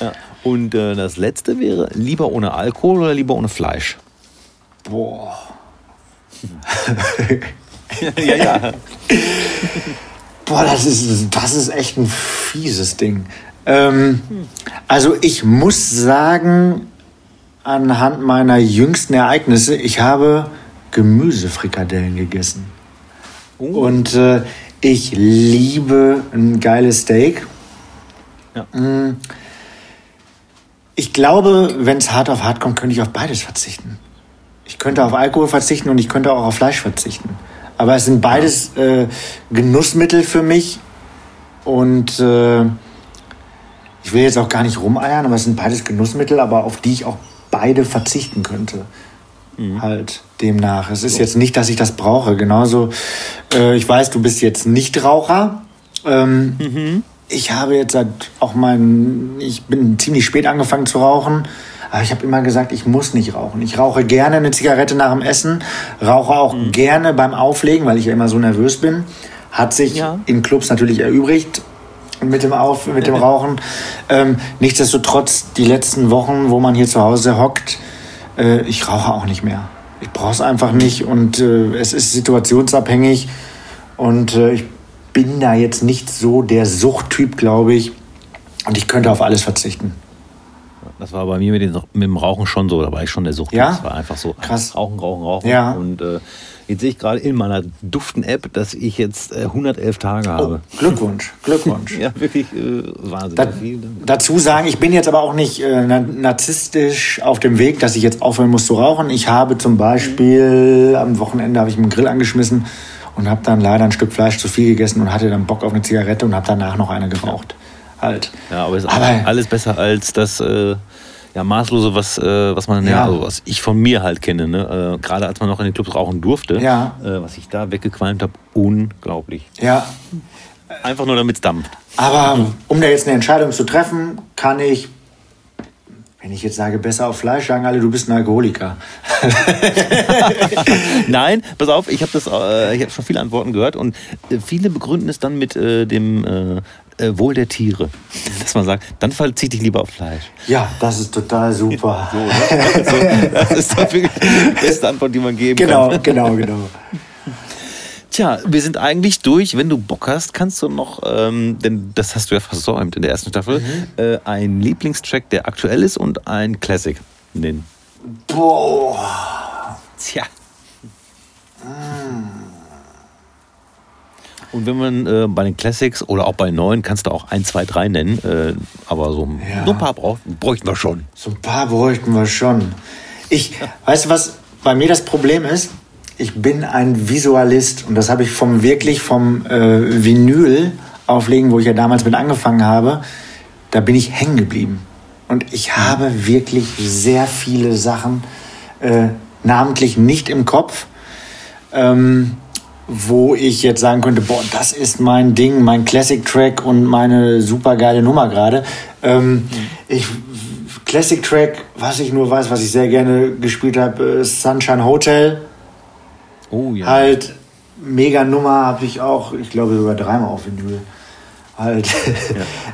Ja. Und äh, das letzte wäre lieber ohne Alkohol oder lieber ohne Fleisch? Boah. ja, ja. Boah, das ist, das ist echt ein fieses Ding. Ähm, also ich muss sagen, anhand meiner jüngsten Ereignisse, ich habe Gemüsefrikadellen gegessen. Und äh, ich liebe ein geiles Steak. Ja. Mm. Ich glaube, wenn es hart auf hart kommt, könnte ich auf beides verzichten. Ich könnte auf Alkohol verzichten und ich könnte auch auf Fleisch verzichten. Aber es sind beides äh, Genussmittel für mich. Und äh, ich will jetzt auch gar nicht rumeiern, aber es sind beides Genussmittel, aber auf die ich auch beide verzichten könnte. Halt demnach. Es ist jetzt nicht, dass ich das brauche. Genauso, äh, ich weiß, du bist jetzt nicht Raucher. Ähm, Ich habe jetzt seit auch mein, ich bin ziemlich spät angefangen zu rauchen. Aber ich habe immer gesagt, ich muss nicht rauchen. Ich rauche gerne eine Zigarette nach dem Essen, rauche auch gerne beim Auflegen, weil ich ja immer so nervös bin. Hat sich Ja. in Clubs natürlich erübrigt mit dem Auf, mit dem Rauchen. Ähm, nichtsdestotrotz die letzten Wochen, wo man hier zu Hause hockt, äh, ich rauche auch nicht mehr. Ich brauche es einfach nicht und äh, es ist situationsabhängig und äh, ich bin da jetzt nicht so der Suchttyp, glaube ich. Und ich könnte auf alles verzichten. Das war bei mir mit, den, mit dem Rauchen schon so. Da war ich schon der Sucht. Ja? Das war einfach so. Krass. Rauchen, rauchen, rauchen. Ja. Und äh, jetzt sehe ich gerade in meiner Duften-App, dass ich jetzt äh, 111 Tage habe. Glückwunsch, Glückwunsch. Ja, wirklich äh, Wahnsinn. Da, dazu sagen, ich bin jetzt aber auch nicht äh, na- narzisstisch auf dem Weg, dass ich jetzt aufhören muss zu rauchen. Ich habe zum Beispiel am Wochenende habe ich einen Grill angeschmissen und habe dann leider ein Stück Fleisch zu viel gegessen und hatte dann Bock auf eine Zigarette und habe danach noch eine geraucht. Halt. Ja, aber ist Aber- alles besser als das äh, ja, Maßlose, was, äh, was man, ja. Also was ich von mir halt kenne. Ne? Äh, Gerade als man noch in den Clubs rauchen durfte, Ja. äh, was ich da weggequalmt habe, unglaublich. Ja, Einfach nur damit es dampft. aber um da jetzt eine Entscheidung zu treffen, kann ich, wenn ich jetzt sage, besser auf Fleisch, sagen alle, du bist ein Alkoholiker. Nein, pass auf, ich habe das, äh, ich habe schon viele Antworten gehört und äh, viele begründen es dann mit äh, dem äh, äh, Wohl der Tiere, dass man sagt, dann verzichte ich lieber auf Fleisch. Ja, das ist total super. So, das ist doch wirklich die beste Antwort, die man geben Genau, kann. genau, genau. Tja, wir sind eigentlich durch. Wenn du Bock hast, kannst du noch, ähm, denn das hast du ja versäumt in der ersten Staffel, äh, einen Lieblingstrack, der aktuell ist und ein Classic nennen. Boah. Tja. Und wenn man äh, bei den Classics oder auch bei neuen, kannst du auch 1, 2, 3 nennen, äh, aber so, Ja. so ein paar brauch, bräuchten wir schon. So ein paar bräuchten wir schon. Ich, weißt du, was bei mir das Problem ist? Ich bin ein Visualist und das habe ich vom wirklich vom äh, Vinyl auflegen, wo ich ja damals mit angefangen habe, da bin ich hängen geblieben. Und ich habe wirklich sehr viele Sachen äh, namentlich nicht im Kopf, ähm, wo ich jetzt sagen könnte, boah, das ist mein Ding, mein Classic-Track und meine super geile Nummer gerade. Ähm, mhm. Ich Classic Track, was ich nur weiß, was ich sehr gerne gespielt habe, ist Sunshine Hotel. Oh ja. Halt, mega Nummer habe ich auch, ich glaube sogar dreimal auf Vinyl. Halt.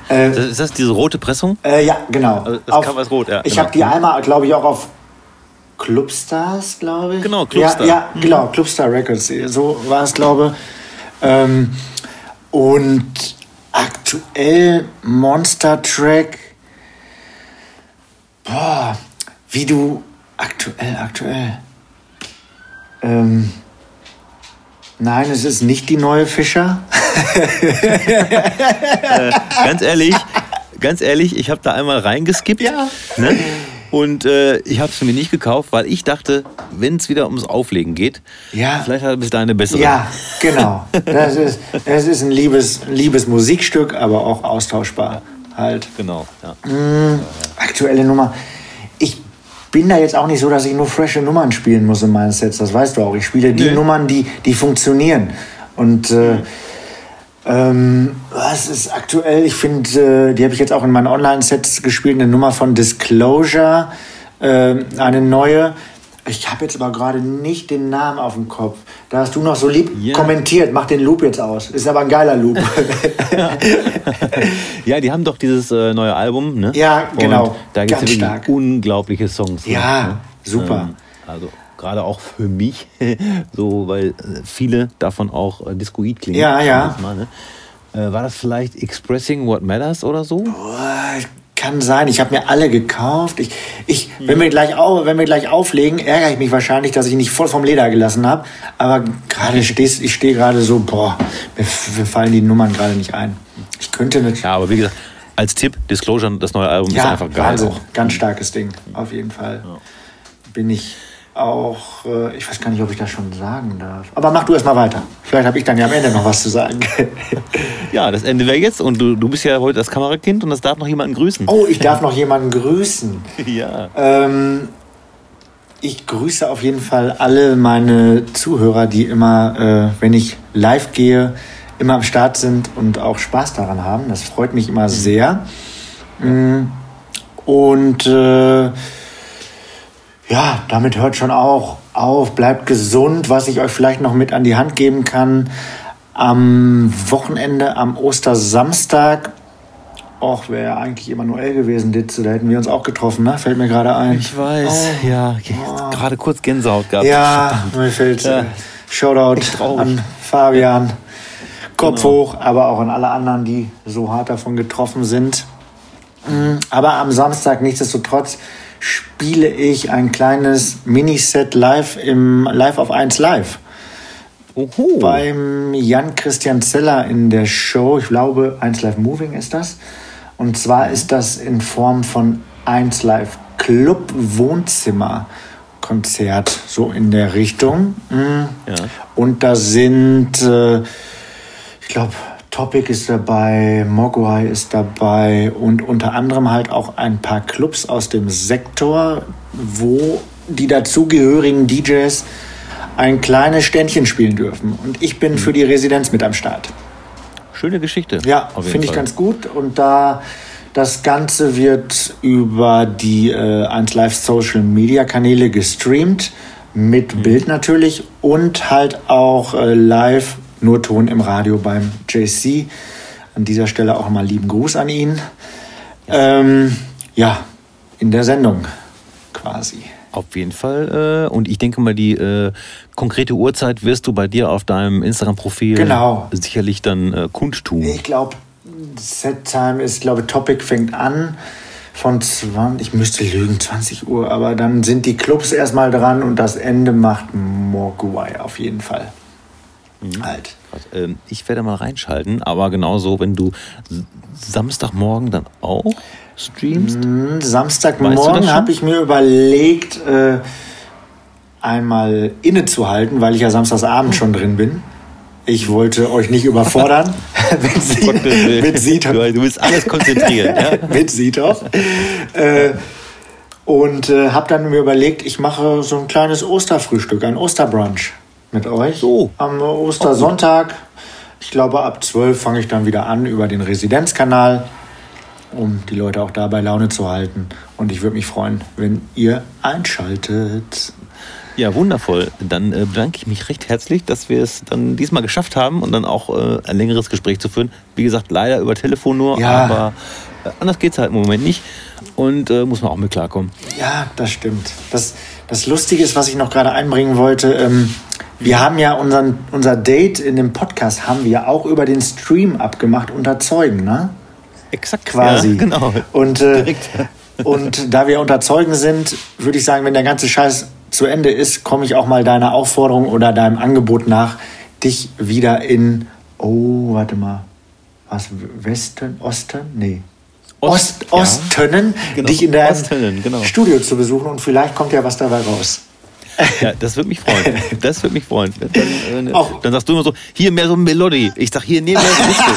Ja. äh, ist das diese rote Pressung? Äh, ja, genau. Also das auf, Cover ist rot, ja. Ich genau. habe die einmal, glaube ich, auch auf Clubstars, glaube ich. Genau, Clubstar. Ja, ja mhm. genau, Clubstar Records. So war es, glaube ich. Ähm, und aktuell Monster Track Boah, wie du aktuell, aktuell. Ähm, nein, es ist nicht die neue Fischer. äh, ganz ehrlich, ganz ehrlich, ich habe da einmal reingeskippt. Ja. Ne? Und äh, ich habe es mir nicht gekauft, weil ich dachte, wenn es wieder ums Auflegen geht, ja. vielleicht hat er bis dahin eine bessere. Ja, genau. Das ist, das ist ein liebes, liebes Musikstück, aber auch austauschbar halt. Genau, ja. Mmh, aktuelle Nummer. Ich bin da jetzt auch nicht so, dass ich nur frische Nummern spielen muss in meinen Sets, das weißt du auch. Ich spiele die nee. Nummern, die, die funktionieren. Und äh, ähm, was ist aktuell? Ich finde, äh, die habe ich jetzt auch in meinen Online-Sets gespielt, eine Nummer von Disclosure, äh, eine neue. Ich habe jetzt aber gerade nicht den Namen auf dem Kopf. Da hast du noch so lieb yeah. kommentiert. Mach den Loop jetzt aus. Ist aber ein geiler Loop. ja, die haben doch dieses äh, neue Album, ne? Ja, genau. Und da gibt es unglaubliche Songs. Ja, ne? super. Ähm, also gerade auch für mich, so weil äh, viele davon auch äh, Discoid klingen. Ja, ja. Mal, ne? äh, war das vielleicht Expressing What Matters oder so? Boah, kann sein. Ich habe mir alle gekauft. Ich, ich, mhm. wenn, wir gleich auf, wenn wir gleich auflegen, ärgere ich mich wahrscheinlich, dass ich ihn nicht voll vom Leder gelassen habe. Aber gerade stehst, ich stehe gerade so, boah, mir, mir, fallen die Nummern gerade nicht ein. Ich könnte nicht. Ja, aber wie gesagt, als Tipp, Disclosure, das neue Album ja, ist einfach geil. Also, ganz starkes Ding, auf jeden Fall. Ja. Bin ich auch, äh, ich weiß gar nicht, ob ich das schon sagen darf. Aber mach du erst mal weiter. Vielleicht habe ich dann ja am Ende noch was zu sagen. ja, das Ende wäre jetzt und du, du bist ja heute das Kamerakind und das darf noch jemanden grüßen. Oh, ich darf noch jemanden grüßen. ja. Ähm, ich grüße auf jeden Fall alle meine Zuhörer, die immer, äh, wenn ich live gehe, immer am Start sind und auch Spaß daran haben. Das freut mich immer sehr. Mm, und äh, ja, damit hört schon auch auf. Bleibt gesund, was ich euch vielleicht noch mit an die Hand geben kann. Am Wochenende, am Ostersamstag, Och, wäre eigentlich Emanuel gewesen, Ditze, da hätten wir uns auch getroffen, ne? Fällt mir gerade ein. Ich weiß, oh. ja. Oh. Gerade kurz Gänsehaut gehabt. Ja, mir fällt ja. Shoutout an Fabian. Kopf genau. hoch, aber auch an alle anderen, die so hart davon getroffen sind. Mm, aber am Samstag nichtsdestotrotz spiele ich ein kleines Miniset live im Live auf 1 Live. Oho. Beim Jan Christian Zeller in der Show, ich glaube 1 Live Moving ist das. Und zwar ist das in Form von 1 Live Club Wohnzimmer Konzert, so in der Richtung. Mhm. Ja. Und da sind, äh, ich glaube, Topic ist dabei, Mogwai ist dabei und unter anderem halt auch ein paar Clubs aus dem Sektor, wo die dazugehörigen DJs ein kleines Ständchen spielen dürfen. Und ich bin mhm. für die Residenz mit am Start. Schöne Geschichte. Ja, finde ich ganz gut. Und da das Ganze wird über die äh, 1 Live Social Media Kanäle gestreamt, mit mhm. Bild natürlich und halt auch äh, live nur Ton im Radio beim JC. An dieser Stelle auch mal lieben Gruß an ihn. Ja, ähm, ja in der Sendung quasi. Auf jeden Fall. Äh, und ich denke mal, die äh, konkrete Uhrzeit wirst du bei dir auf deinem Instagram-Profil genau. sicherlich dann äh, kundtun. Ich glaube, Set-Time ist, glaube Topic fängt an von 20, ich müsste lügen, 20 Uhr, aber dann sind die Clubs erstmal dran und das Ende macht Mogwai auf jeden Fall. Mhm. Halt. Ähm, ich werde mal reinschalten, aber genauso, wenn du Samstagmorgen dann auch streamst? Mhm, Samstagmorgen habe ich mir überlegt, äh, einmal innezuhalten, weil ich ja samstagsabend schon drin bin. Ich wollte euch nicht überfordern mit, Sie, mit. Du willst alles konzentrieren. ja? mit Sito. Äh, Und äh, habe dann mir überlegt, ich mache so ein kleines Osterfrühstück, ein Osterbrunch mit euch. So. Am Ostersonntag. Ich glaube, ab 12 fange ich dann wieder an über den Residenzkanal, um die Leute auch dabei Laune zu halten. Und ich würde mich freuen, wenn ihr einschaltet. Ja, wundervoll. Dann äh, bedanke ich mich recht herzlich, dass wir es dann diesmal geschafft haben und dann auch äh, ein längeres Gespräch zu führen. Wie gesagt, leider über Telefon nur, Ja. aber äh, anders geht es halt im Moment nicht und äh, muss man auch mit klarkommen. Ja, das stimmt. Das, das Lustige ist, was ich noch gerade einbringen wollte. Ähm, wir haben ja unseren, unser Date in dem Podcast haben wir auch über den Stream abgemacht unter Zeugen, ne? Exakt. Quasi. Ja, genau. Und, äh, und da wir unter Zeugen sind, würde ich sagen, wenn der ganze Scheiß zu Ende ist, komme ich auch mal deiner Aufforderung oder deinem Angebot nach, dich wieder in, oh, warte mal, was, Westen, Osten? Nee. Ost, Ost, ja. Ostönnen, Genau, dich in deinem Ostönnen, genau. Studio zu besuchen und vielleicht kommt ja was dabei raus. Ja, das würde mich freuen. Das würde mich freuen. Dann, äh, Auch- dann sagst du immer so, hier mehr so Melodie. Ich sag hier, nee, mehr Disco.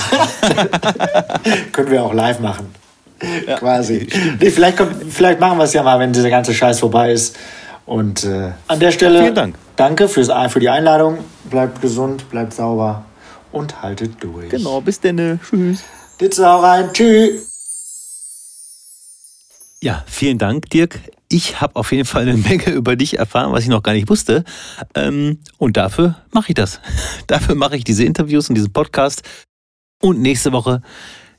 Können wir auch live machen. Quasi. Nee, vielleicht, kommt, vielleicht machen wir es ja mal, wenn dieser ganze Scheiß vorbei ist. Und äh, an der Stelle Vielen Dank. danke fürs, für die Einladung. Bleibt gesund, bleibt sauber und haltet durch. Genau, bis denn. Tschüss. Ditze, hau rein. Tschüss. Ja, vielen Dank, Dirk. Ich habe auf jeden Fall eine Menge über dich erfahren, was ich noch gar nicht wusste. Ähm, und dafür mache ich das. Dafür mache ich diese Interviews und diesen Podcast. Und nächste Woche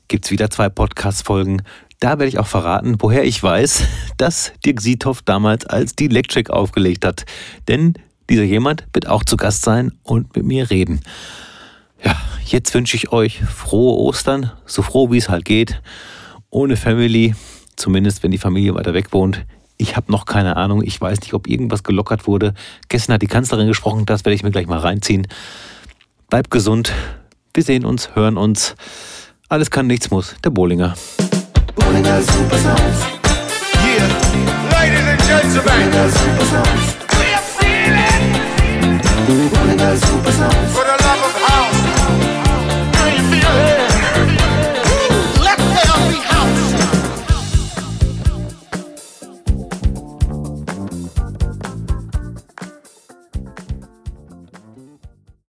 gibt's wieder zwei Podcast-Folgen. Da werde ich auch verraten, woher ich weiß, dass Dirk Siethoff damals als die Electric aufgelegt hat. Denn dieser jemand wird auch zu Gast sein und mit mir reden. Ja, jetzt wünsche ich euch frohe Ostern, so froh wie es halt geht, ohne Family, zumindest wenn die Familie weiter weg wohnt. Ich habe noch keine Ahnung, ich weiß nicht, ob irgendwas gelockert wurde. Gestern hat die Kanzlerin gesprochen, das werde ich mir gleich mal reinziehen. Bleibt gesund, wir sehen uns, hören uns. Alles kann, nichts muss, der Bohlinger. Bullinger Super Sounds. Yeah. Ladies and gentlemen. Bullinger Super Sounds. We're feeling Bullinger Super Sounds. for the love of